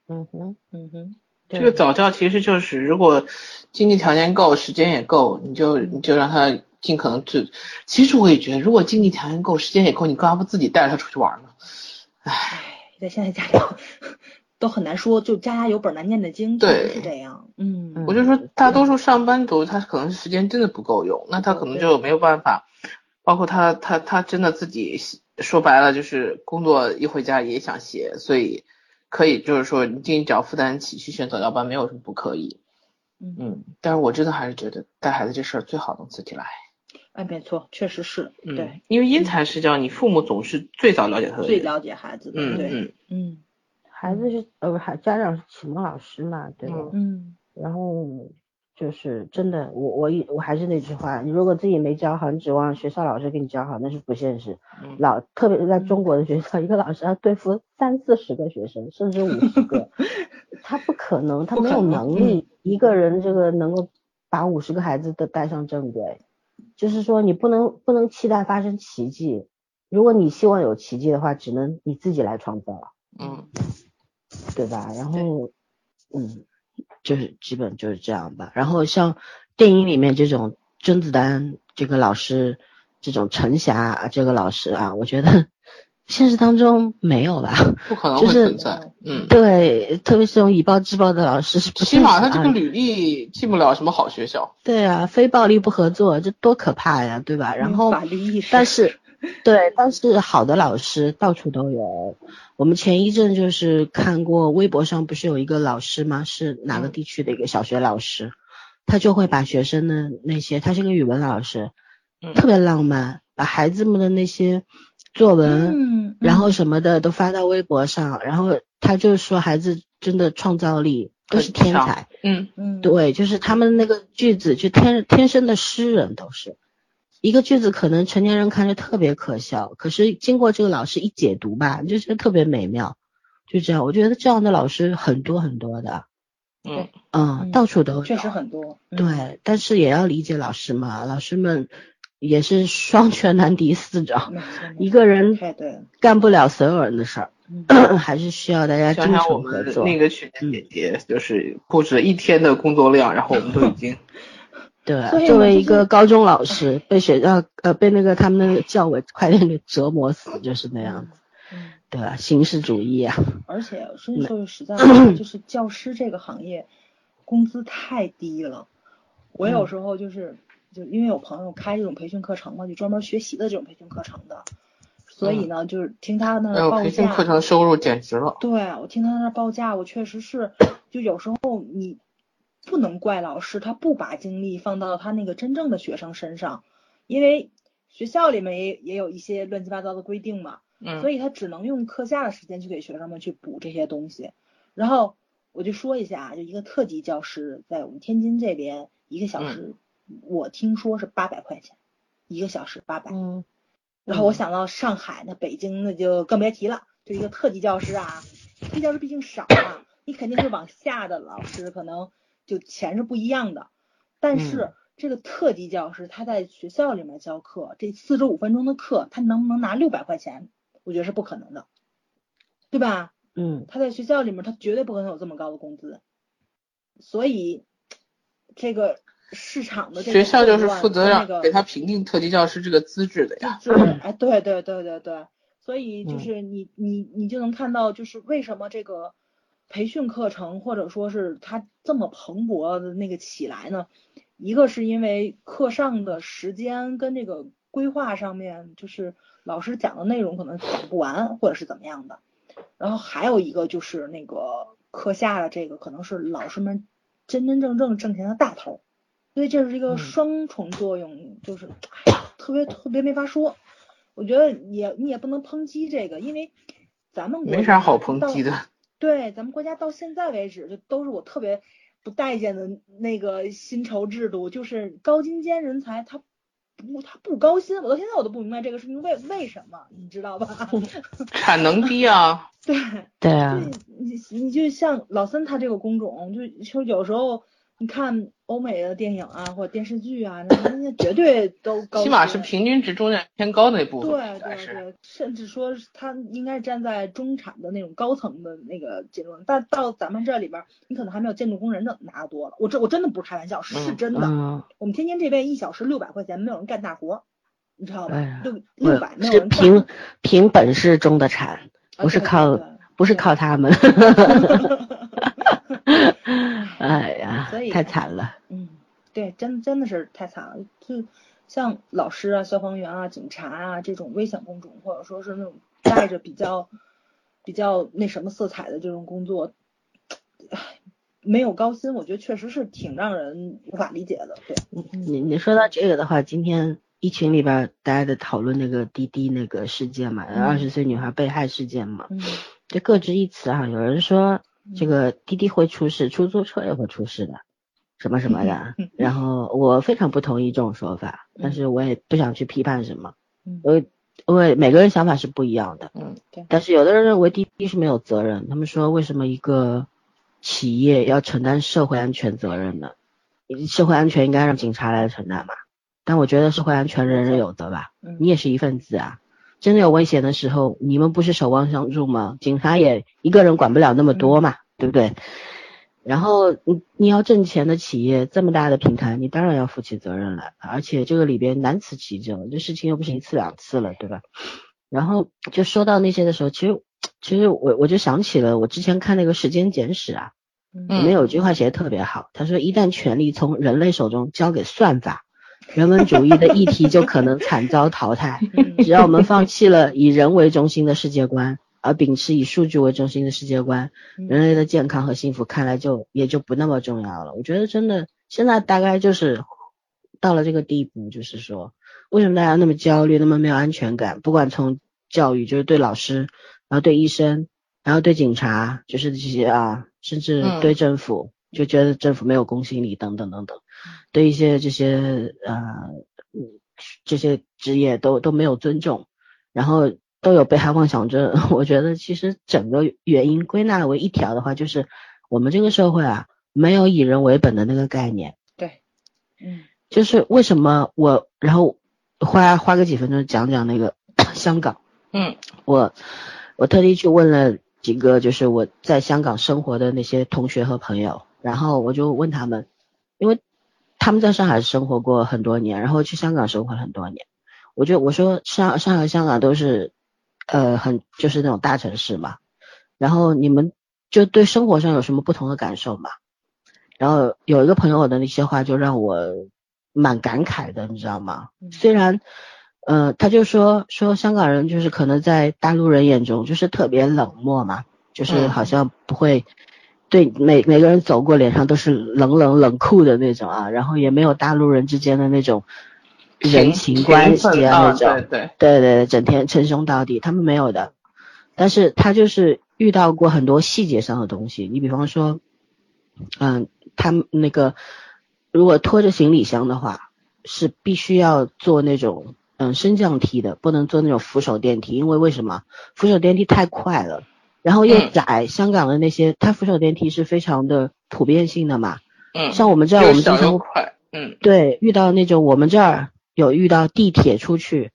嗯哼，嗯哼，这个早教其实就是，如果经济条件够，时间也够，你就你就让他尽可能去。其实我也觉得，如果经济条件够，时间也够，你干嘛不自己带着他出去玩呢？唉，在现在家长都很难说，就家家有本难念的经，对是这样。嗯嗯我就说大多数上班族他可能时间真的不够用，那他可能就没有办法。包括他他他真的自己说白了就是工作一回家也想写，所以可以就是说你自己只要负担起去选早教班没有什么不可以。嗯嗯，但是我真的还是觉得带孩子这事儿最好能自己来。哎，没错，确实是，嗯，对，，因为因材施教，你父母总是最早了解他的。最了解孩子的，对，嗯嗯嗯孩子是呃家长是启蒙老师嘛，对吧？嗯嗯然后就是真的，我我一我还是那句话，你如果自己没教好，你指望学校老师给你教好，那是不现实。嗯老特别是在中国的学校，一个老师要对付三四十个学生，甚至五十个，他不可能，他没有能能力一个人这个能够把五十个孩子都带上正轨。就是说，你不能不能期待发生奇迹。如果你希望有奇迹的话，只能你自己来创造了。嗯对吧？然后，嗯，就是基本就是这样吧。然后像电影里面这种甄子丹这个老师，这种陈霞这个老师啊，我觉得现实当中没有吧？不可能会就是存在。嗯，对，特别是这种以暴制暴的老师是不起码他这个履历进不了什么好学校。对啊，非暴力不合作，这多可怕呀，对吧？然后法律意识，但是，对，但是好的老师到处都有。我们前一阵就是看过微博上不是有一个老师吗？是哪个嗯地区的一个小学老师，他就会把学生的那些，他是个语文老师，嗯特别浪漫，把孩子们的那些作文，嗯，然后什么的都发到微博上，然后他就说孩子真的创造力都是天才，嗯嗯，对，就是他们那个句子就天天生的诗人都是。一个句子可能成年人看着特别可笑，可是经过这个老师一解读吧，就觉得特别美妙。就这样，我觉得这样的老师很多很多的，嗯嗯，嗯到处都有。确实很多，嗯，对，但是也要理解老师嘛，老师们也是双拳难敌四掌，一个人对，干不了所有人的事儿，嗯 还是需要大家精想想我们诚合作。那个去年姐姐，就是布置了一天的工作量，然后我们都已经 对作为一个高中老师，被学校呃被那个他们那个教委快点给折磨死，就是那样子，嗯，对吧？形式主义啊，而且说句说句实在话，就是教师这个行业工资太低了。我有时候就是就因为有朋友开这种培训课程嘛，就专门学习的这种培训课程的，所以呢，就是听他那报价培训课，程收入简直了。对我听他那儿报价，我确实是就有时候你不能怪老师，他不把精力放到他那个真正的学生身上，因为学校里面也也有一些乱七八糟的规定嘛。嗯所以他只能用课下的时间去给学生们去补这些东西。然后我就说一下啊，就一个特级教师在我们天津这边一个小时，我听说是八百块钱，一个小时八百、嗯，然后我想到上海那北京那就更别提了，就一个特级教师啊，特级教师毕竟少啊，你肯定是往下的老师可能就钱是不一样的，但是。嗯这个特级教师他在学校里面教课，这四十五分钟的课，他能不能拿六百块钱？我觉得是不可能的，对吧？嗯，他在学校里面，他绝对不可能有这么高的工资，所以这个市场的这个学校就是负责让给他评定特级教师这个资质的呀。就是哎，对对对对对，所以就嗯是你你你就能看到，就是为什么这个培训课程或者说是它这么蓬勃的那个起来呢？一个是因为课上的时间跟这个规划上面，就是老师讲的内容可能讲不完，或者是怎么样的。然后还有一个就是那个课下的这个可能是老师们真真正正挣钱的大头，所以这是一个嗯双重作用，就是哎呀，特别特别没法说。我觉得也你也不能抨击这个，因为咱们没啥好抨击的。对，咱们国家到现在为止，就都是我特别不待见的那个薪酬制度，就是高精尖人才他不他不高薪，我到现在我都不明白这个事情为为什么，你知道吧？产能低啊，对，对啊，你你就像老森他这个工种，就就有时候你看欧美的电影啊或者电视剧啊，那人家绝对都 高，起码是平均值中间偏高那部分。对对对，甚至说是他应该是站在中产的那种高层的那个阶段，但到咱们这里边儿，你可能还没有建筑工人的拿的多了。我这我真的不是开玩笑，是真的。嗯，我们天津这边一小时六百块钱，没有人干大活儿，你知道吧哎？六六百没有是人干。凭凭本事中的产，啊不是靠对不是靠他们。唉 哎呀所以，太惨了。嗯，对，真真的是太惨了。就像老师啊、消防员啊、警察啊这种危险工种，或者说是那种带着比较比较那什么色彩的这种工作，唉，没有高薪，我觉得确实是挺让人无法理解的。对，你你说到这个的话，今天一群里边大家在讨论那个滴滴那个事件嘛，二十岁女孩被害事件嘛，就各执一词哈。有人说这个滴滴会出事，出租车也会出事的，什么什么的。然后我非常不同意这种说法，但是我也不想去批判什么，因为因为每个人想法是不一样的。嗯，对。但是有的人认为滴滴是没有责任，他们说为什么一个企业要承担社会安全责任呢？社会安全应该让警察来承担嘛？但我觉得社会安全人人有责吧？你也是一份子啊，真的有危险的时候，你们不是守望相助吗？警察也一个人管不了那么多嘛，对不对？然后你你要挣钱的企业这么大的平台，你当然要负起责任来，而且这个里边难辞其咎，这事情又不是一次两次了，对吧？然后就说到那些的时候，其实。其实我我就想起了我之前看那个《时间简史》啊，里面有句话写的特别好，他说一旦权力从人类手中交给算法，人文主义的议题就可能惨遭淘汰。只要我们放弃了以人为中心的世界观，而秉持以数据为中心的世界观，人类的健康和幸福看来就也就不那么重要了。我觉得真的现在大概就是到了这个地步，就是说为什么大家那么焦虑，那么没有安全感？不管从教育，就是对老师。然后对医生，然后对警察，就是这些啊，甚至对政府，就觉得政府没有公信力等等等等，对一些这些呃这些职业都都没有尊重，然后都有被害妄想症。我觉得其实整个原因归纳为一条的话，就是我们这个社会啊，没有以人为本的那个概念。对，嗯，就是为什么我然后花花个几分钟讲讲那个 香港，嗯，我。我特地去问了几个，就是我在香港生活的那些同学和朋友，然后我就问他们，因为他们在上海生活过很多年，然后去香港生活了很多年，我就我说上上海、香港都是呃很就是那种大城市嘛，然后你们就对生活上有什么不同的感受嘛？然后有一个朋友的那些话就让我蛮感慨的，你知道吗？虽然。呃，他就说说香港人就是可能在大陆人眼中就是特别冷漠嘛，就是好像不会对每每个人走过脸上都是冷冷冷酷的那种啊，然后也没有大陆人之间的那种人情关系啊那种，对对对，整天称兄道弟，他们没有的。但是他就是遇到过很多细节上的东西，你比方说，嗯，他们那个如果拖着行李箱的话，是必须要坐那种。嗯，升降梯的不能坐那种扶手电梯，因为为什么？扶手电梯太快了，然后又窄。香港的那些，它扶手电梯是非常的普遍性的嘛。嗯。像我们这儿，我们经常快。嗯。对，遇到那种我们这儿有遇到地铁出去，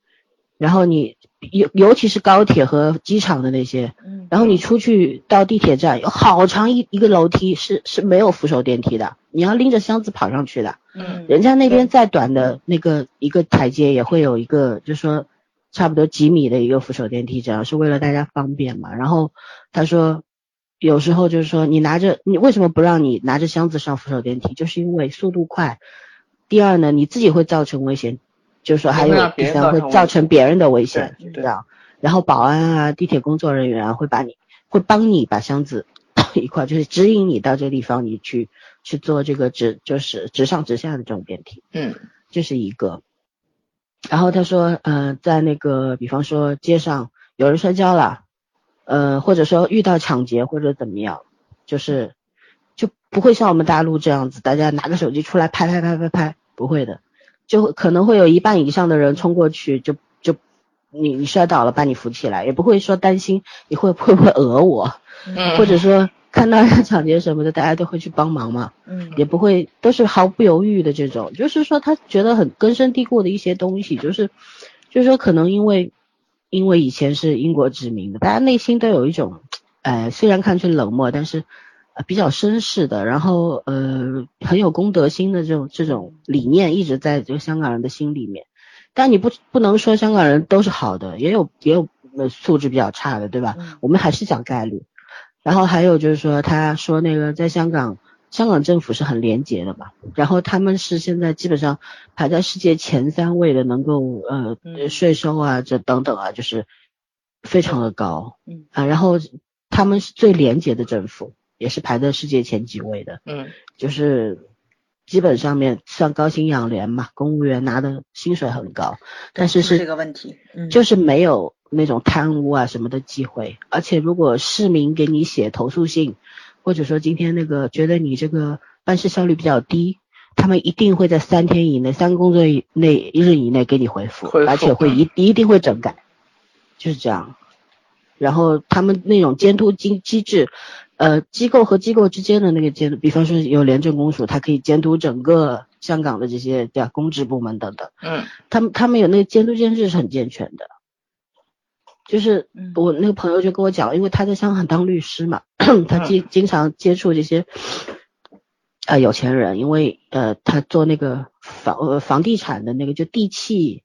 然后你尤尤其是高铁和机场的那些，然后你出去到地铁站，有好长一一个楼梯是是没有扶手电梯的。你要拎着箱子跑上去的，嗯，人家那边再短的那个一个台阶也会有一个，就说差不多几米的一个扶手电梯，这样是为了大家方便嘛。然后他说，有时候就是说你拿着，你为什么不让你拿着箱子上扶手电梯？就是因为速度快。第二呢，你自己会造成危险，就是说还有第三会造成别人的危险，知道？然后保安啊，地铁工作人员啊会把你会帮你把箱子 一块，就是指引你到这个地方，你去。去做这个直就是直上直下的这种电梯，嗯，这是一个。然后他说，嗯，在那个比方说街上有人摔跤了，呃，或者说遇到抢劫或者怎么样，就是就不会像我们大陆这样子，大家拿个手机出来拍拍拍拍拍，不会的，就可能会有一半以上的人冲过去，就就你你摔倒了把你扶起来，也不会说担心你会会不会 讹我，或者说。看到抢劫什么的，大家都会去帮忙嘛，嗯，也不会都是毫不犹豫的这种，就是说他觉得很根深蒂固的一些东西，就是就是说可能因为因为以前是英国殖民的，大家内心都有一种，呃，虽然看去冷漠，但是呃比较绅士的，然后呃很有公德心的这种这种理念一直在这个香港人的心里面，但你不不能说香港人都是好的，也有也有素质比较差的，对吧？我们还是讲概率。然后还有就是说，他说那个在香港，香港政府是很廉洁的嘛，然后他们是现在基本上排在世界前三位的，能够呃税收啊这等等啊，就是非常的高，嗯。啊，然后他们是最廉洁的政府，也是排在世界前几位的，嗯，就是基本上面算高薪养廉嘛，公务员拿的薪水很高，但是是这个问题，嗯，就是没有那种贪污啊什么的机会，而且如果市民给你写投诉信，或者说今天那个觉得你这个办事效率比较低。他们一定会在三天以内、三个工作日内日以内给你回复，而且会一一定会整改，就是这样。然后他们那种监督机机制，呃，机构和机构之间的那个监督，比方说有廉政公署，它可以监督整个香港的这些叫公职部门等等。嗯，他们他们有那个监督机制是很健全的。就是我那个朋友就跟我讲，因为他在香港当律师嘛，他经经常接触这些。呃，有钱人，因为呃，他做那个房呃房地产的那个，就地契，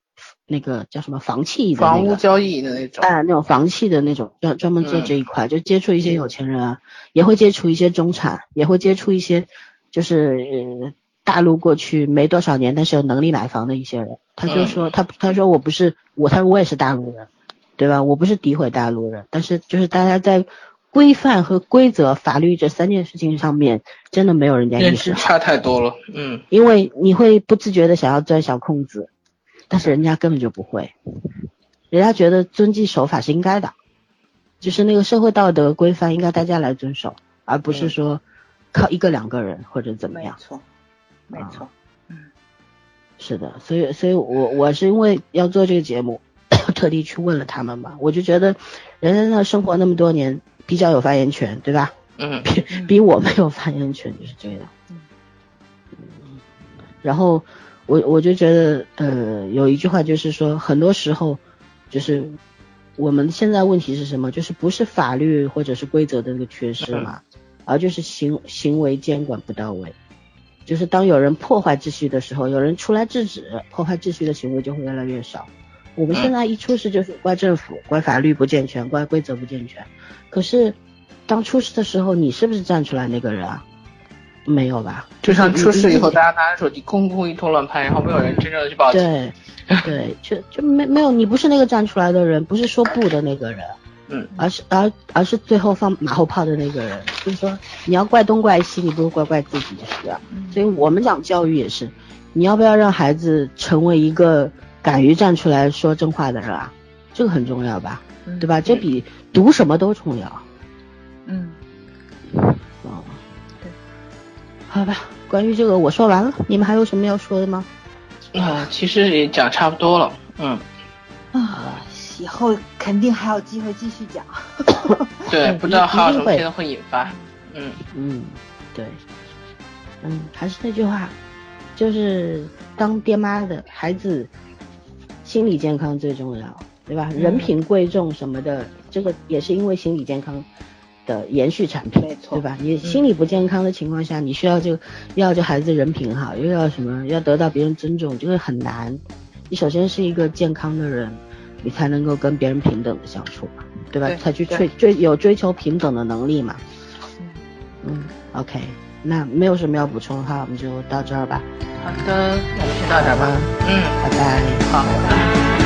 那个叫什么房契的房屋交易的那种，哎，那种房契的那种，专专门做这一块，就接触一些有钱人啊，也会接触一些中产，也会接触一些就是大陆过去没多少年，但是有能力买房的一些人。他就说他他说我不是我，他说我也是大陆人，对吧？我不是诋毁大陆人，但是就是大家在。规范和规则、法律这三件事情上面，真的没有人家意识差太多了。嗯，因为你会不自觉的想要钻小空子，但是人家根本就不会，人家觉得遵纪守法是应该的，就是那个社会道德规范应该大家来遵守，而不是说靠一个两个人或者怎么样。没错，没错，嗯，是的，所以，所以我我是因为要做这个节目，特地去问了他们嘛，我就觉得人在那生活那么多年。比较有发言权，对吧？嗯，比比我没有发言权，就是这样。嗯，然后我我就觉得，呃，有一句话就是说，很多时候就是我们现在问题是什么？就是不是法律或者是规则的那个缺失嘛，而就是行行为监管不到位。就是当有人破坏秩序的时候，有人出来制止，破坏秩序的行为就会越来越少。我们现在一出事就是怪政府、怪法律不健全、怪规则不健全。可是，当出事的时候，你是不是站出来那个人啊？没有吧？就像出事以后，大家拿着手机空空一通乱拍，然后没有人真正的去报警。对，对，就就没没有，你不是那个站出来的人，不是说不的那个人，嗯，而是而而是最后放马后炮的那个人。就是说，你要怪东怪西，你不如怪怪自己，是吧？所以我们讲教育也是，你要不要让孩子成为一个敢于站出来说真话的人啊？这个很重要吧？对吧？这比读什么都重要。嗯。哦。对。好吧，关于这个我说完了，你们还有什么要说的吗？啊，其实也讲差不多了。嗯。啊，以后肯定还有机会继续讲。对，不知道还有什么会引发。嗯嗯，对。嗯，还是那句话，就是当爹妈的孩子心理健康最重要。对吧？人品贵重什么的，这个也是因为心理健康的延续产品，没错，对吧？你心理不健康的情况下，你需要就要这孩子人品好，又要什么，要得到别人尊重，这个很难。你首先是一个健康的人，你才能够跟别人平等的相处嘛，对吧？才去追追有追求平等的能力嘛。嗯，OK，那没有什么要补充的话，我们就到这儿吧。好的，那就先到这儿吧。嗯，拜拜。好。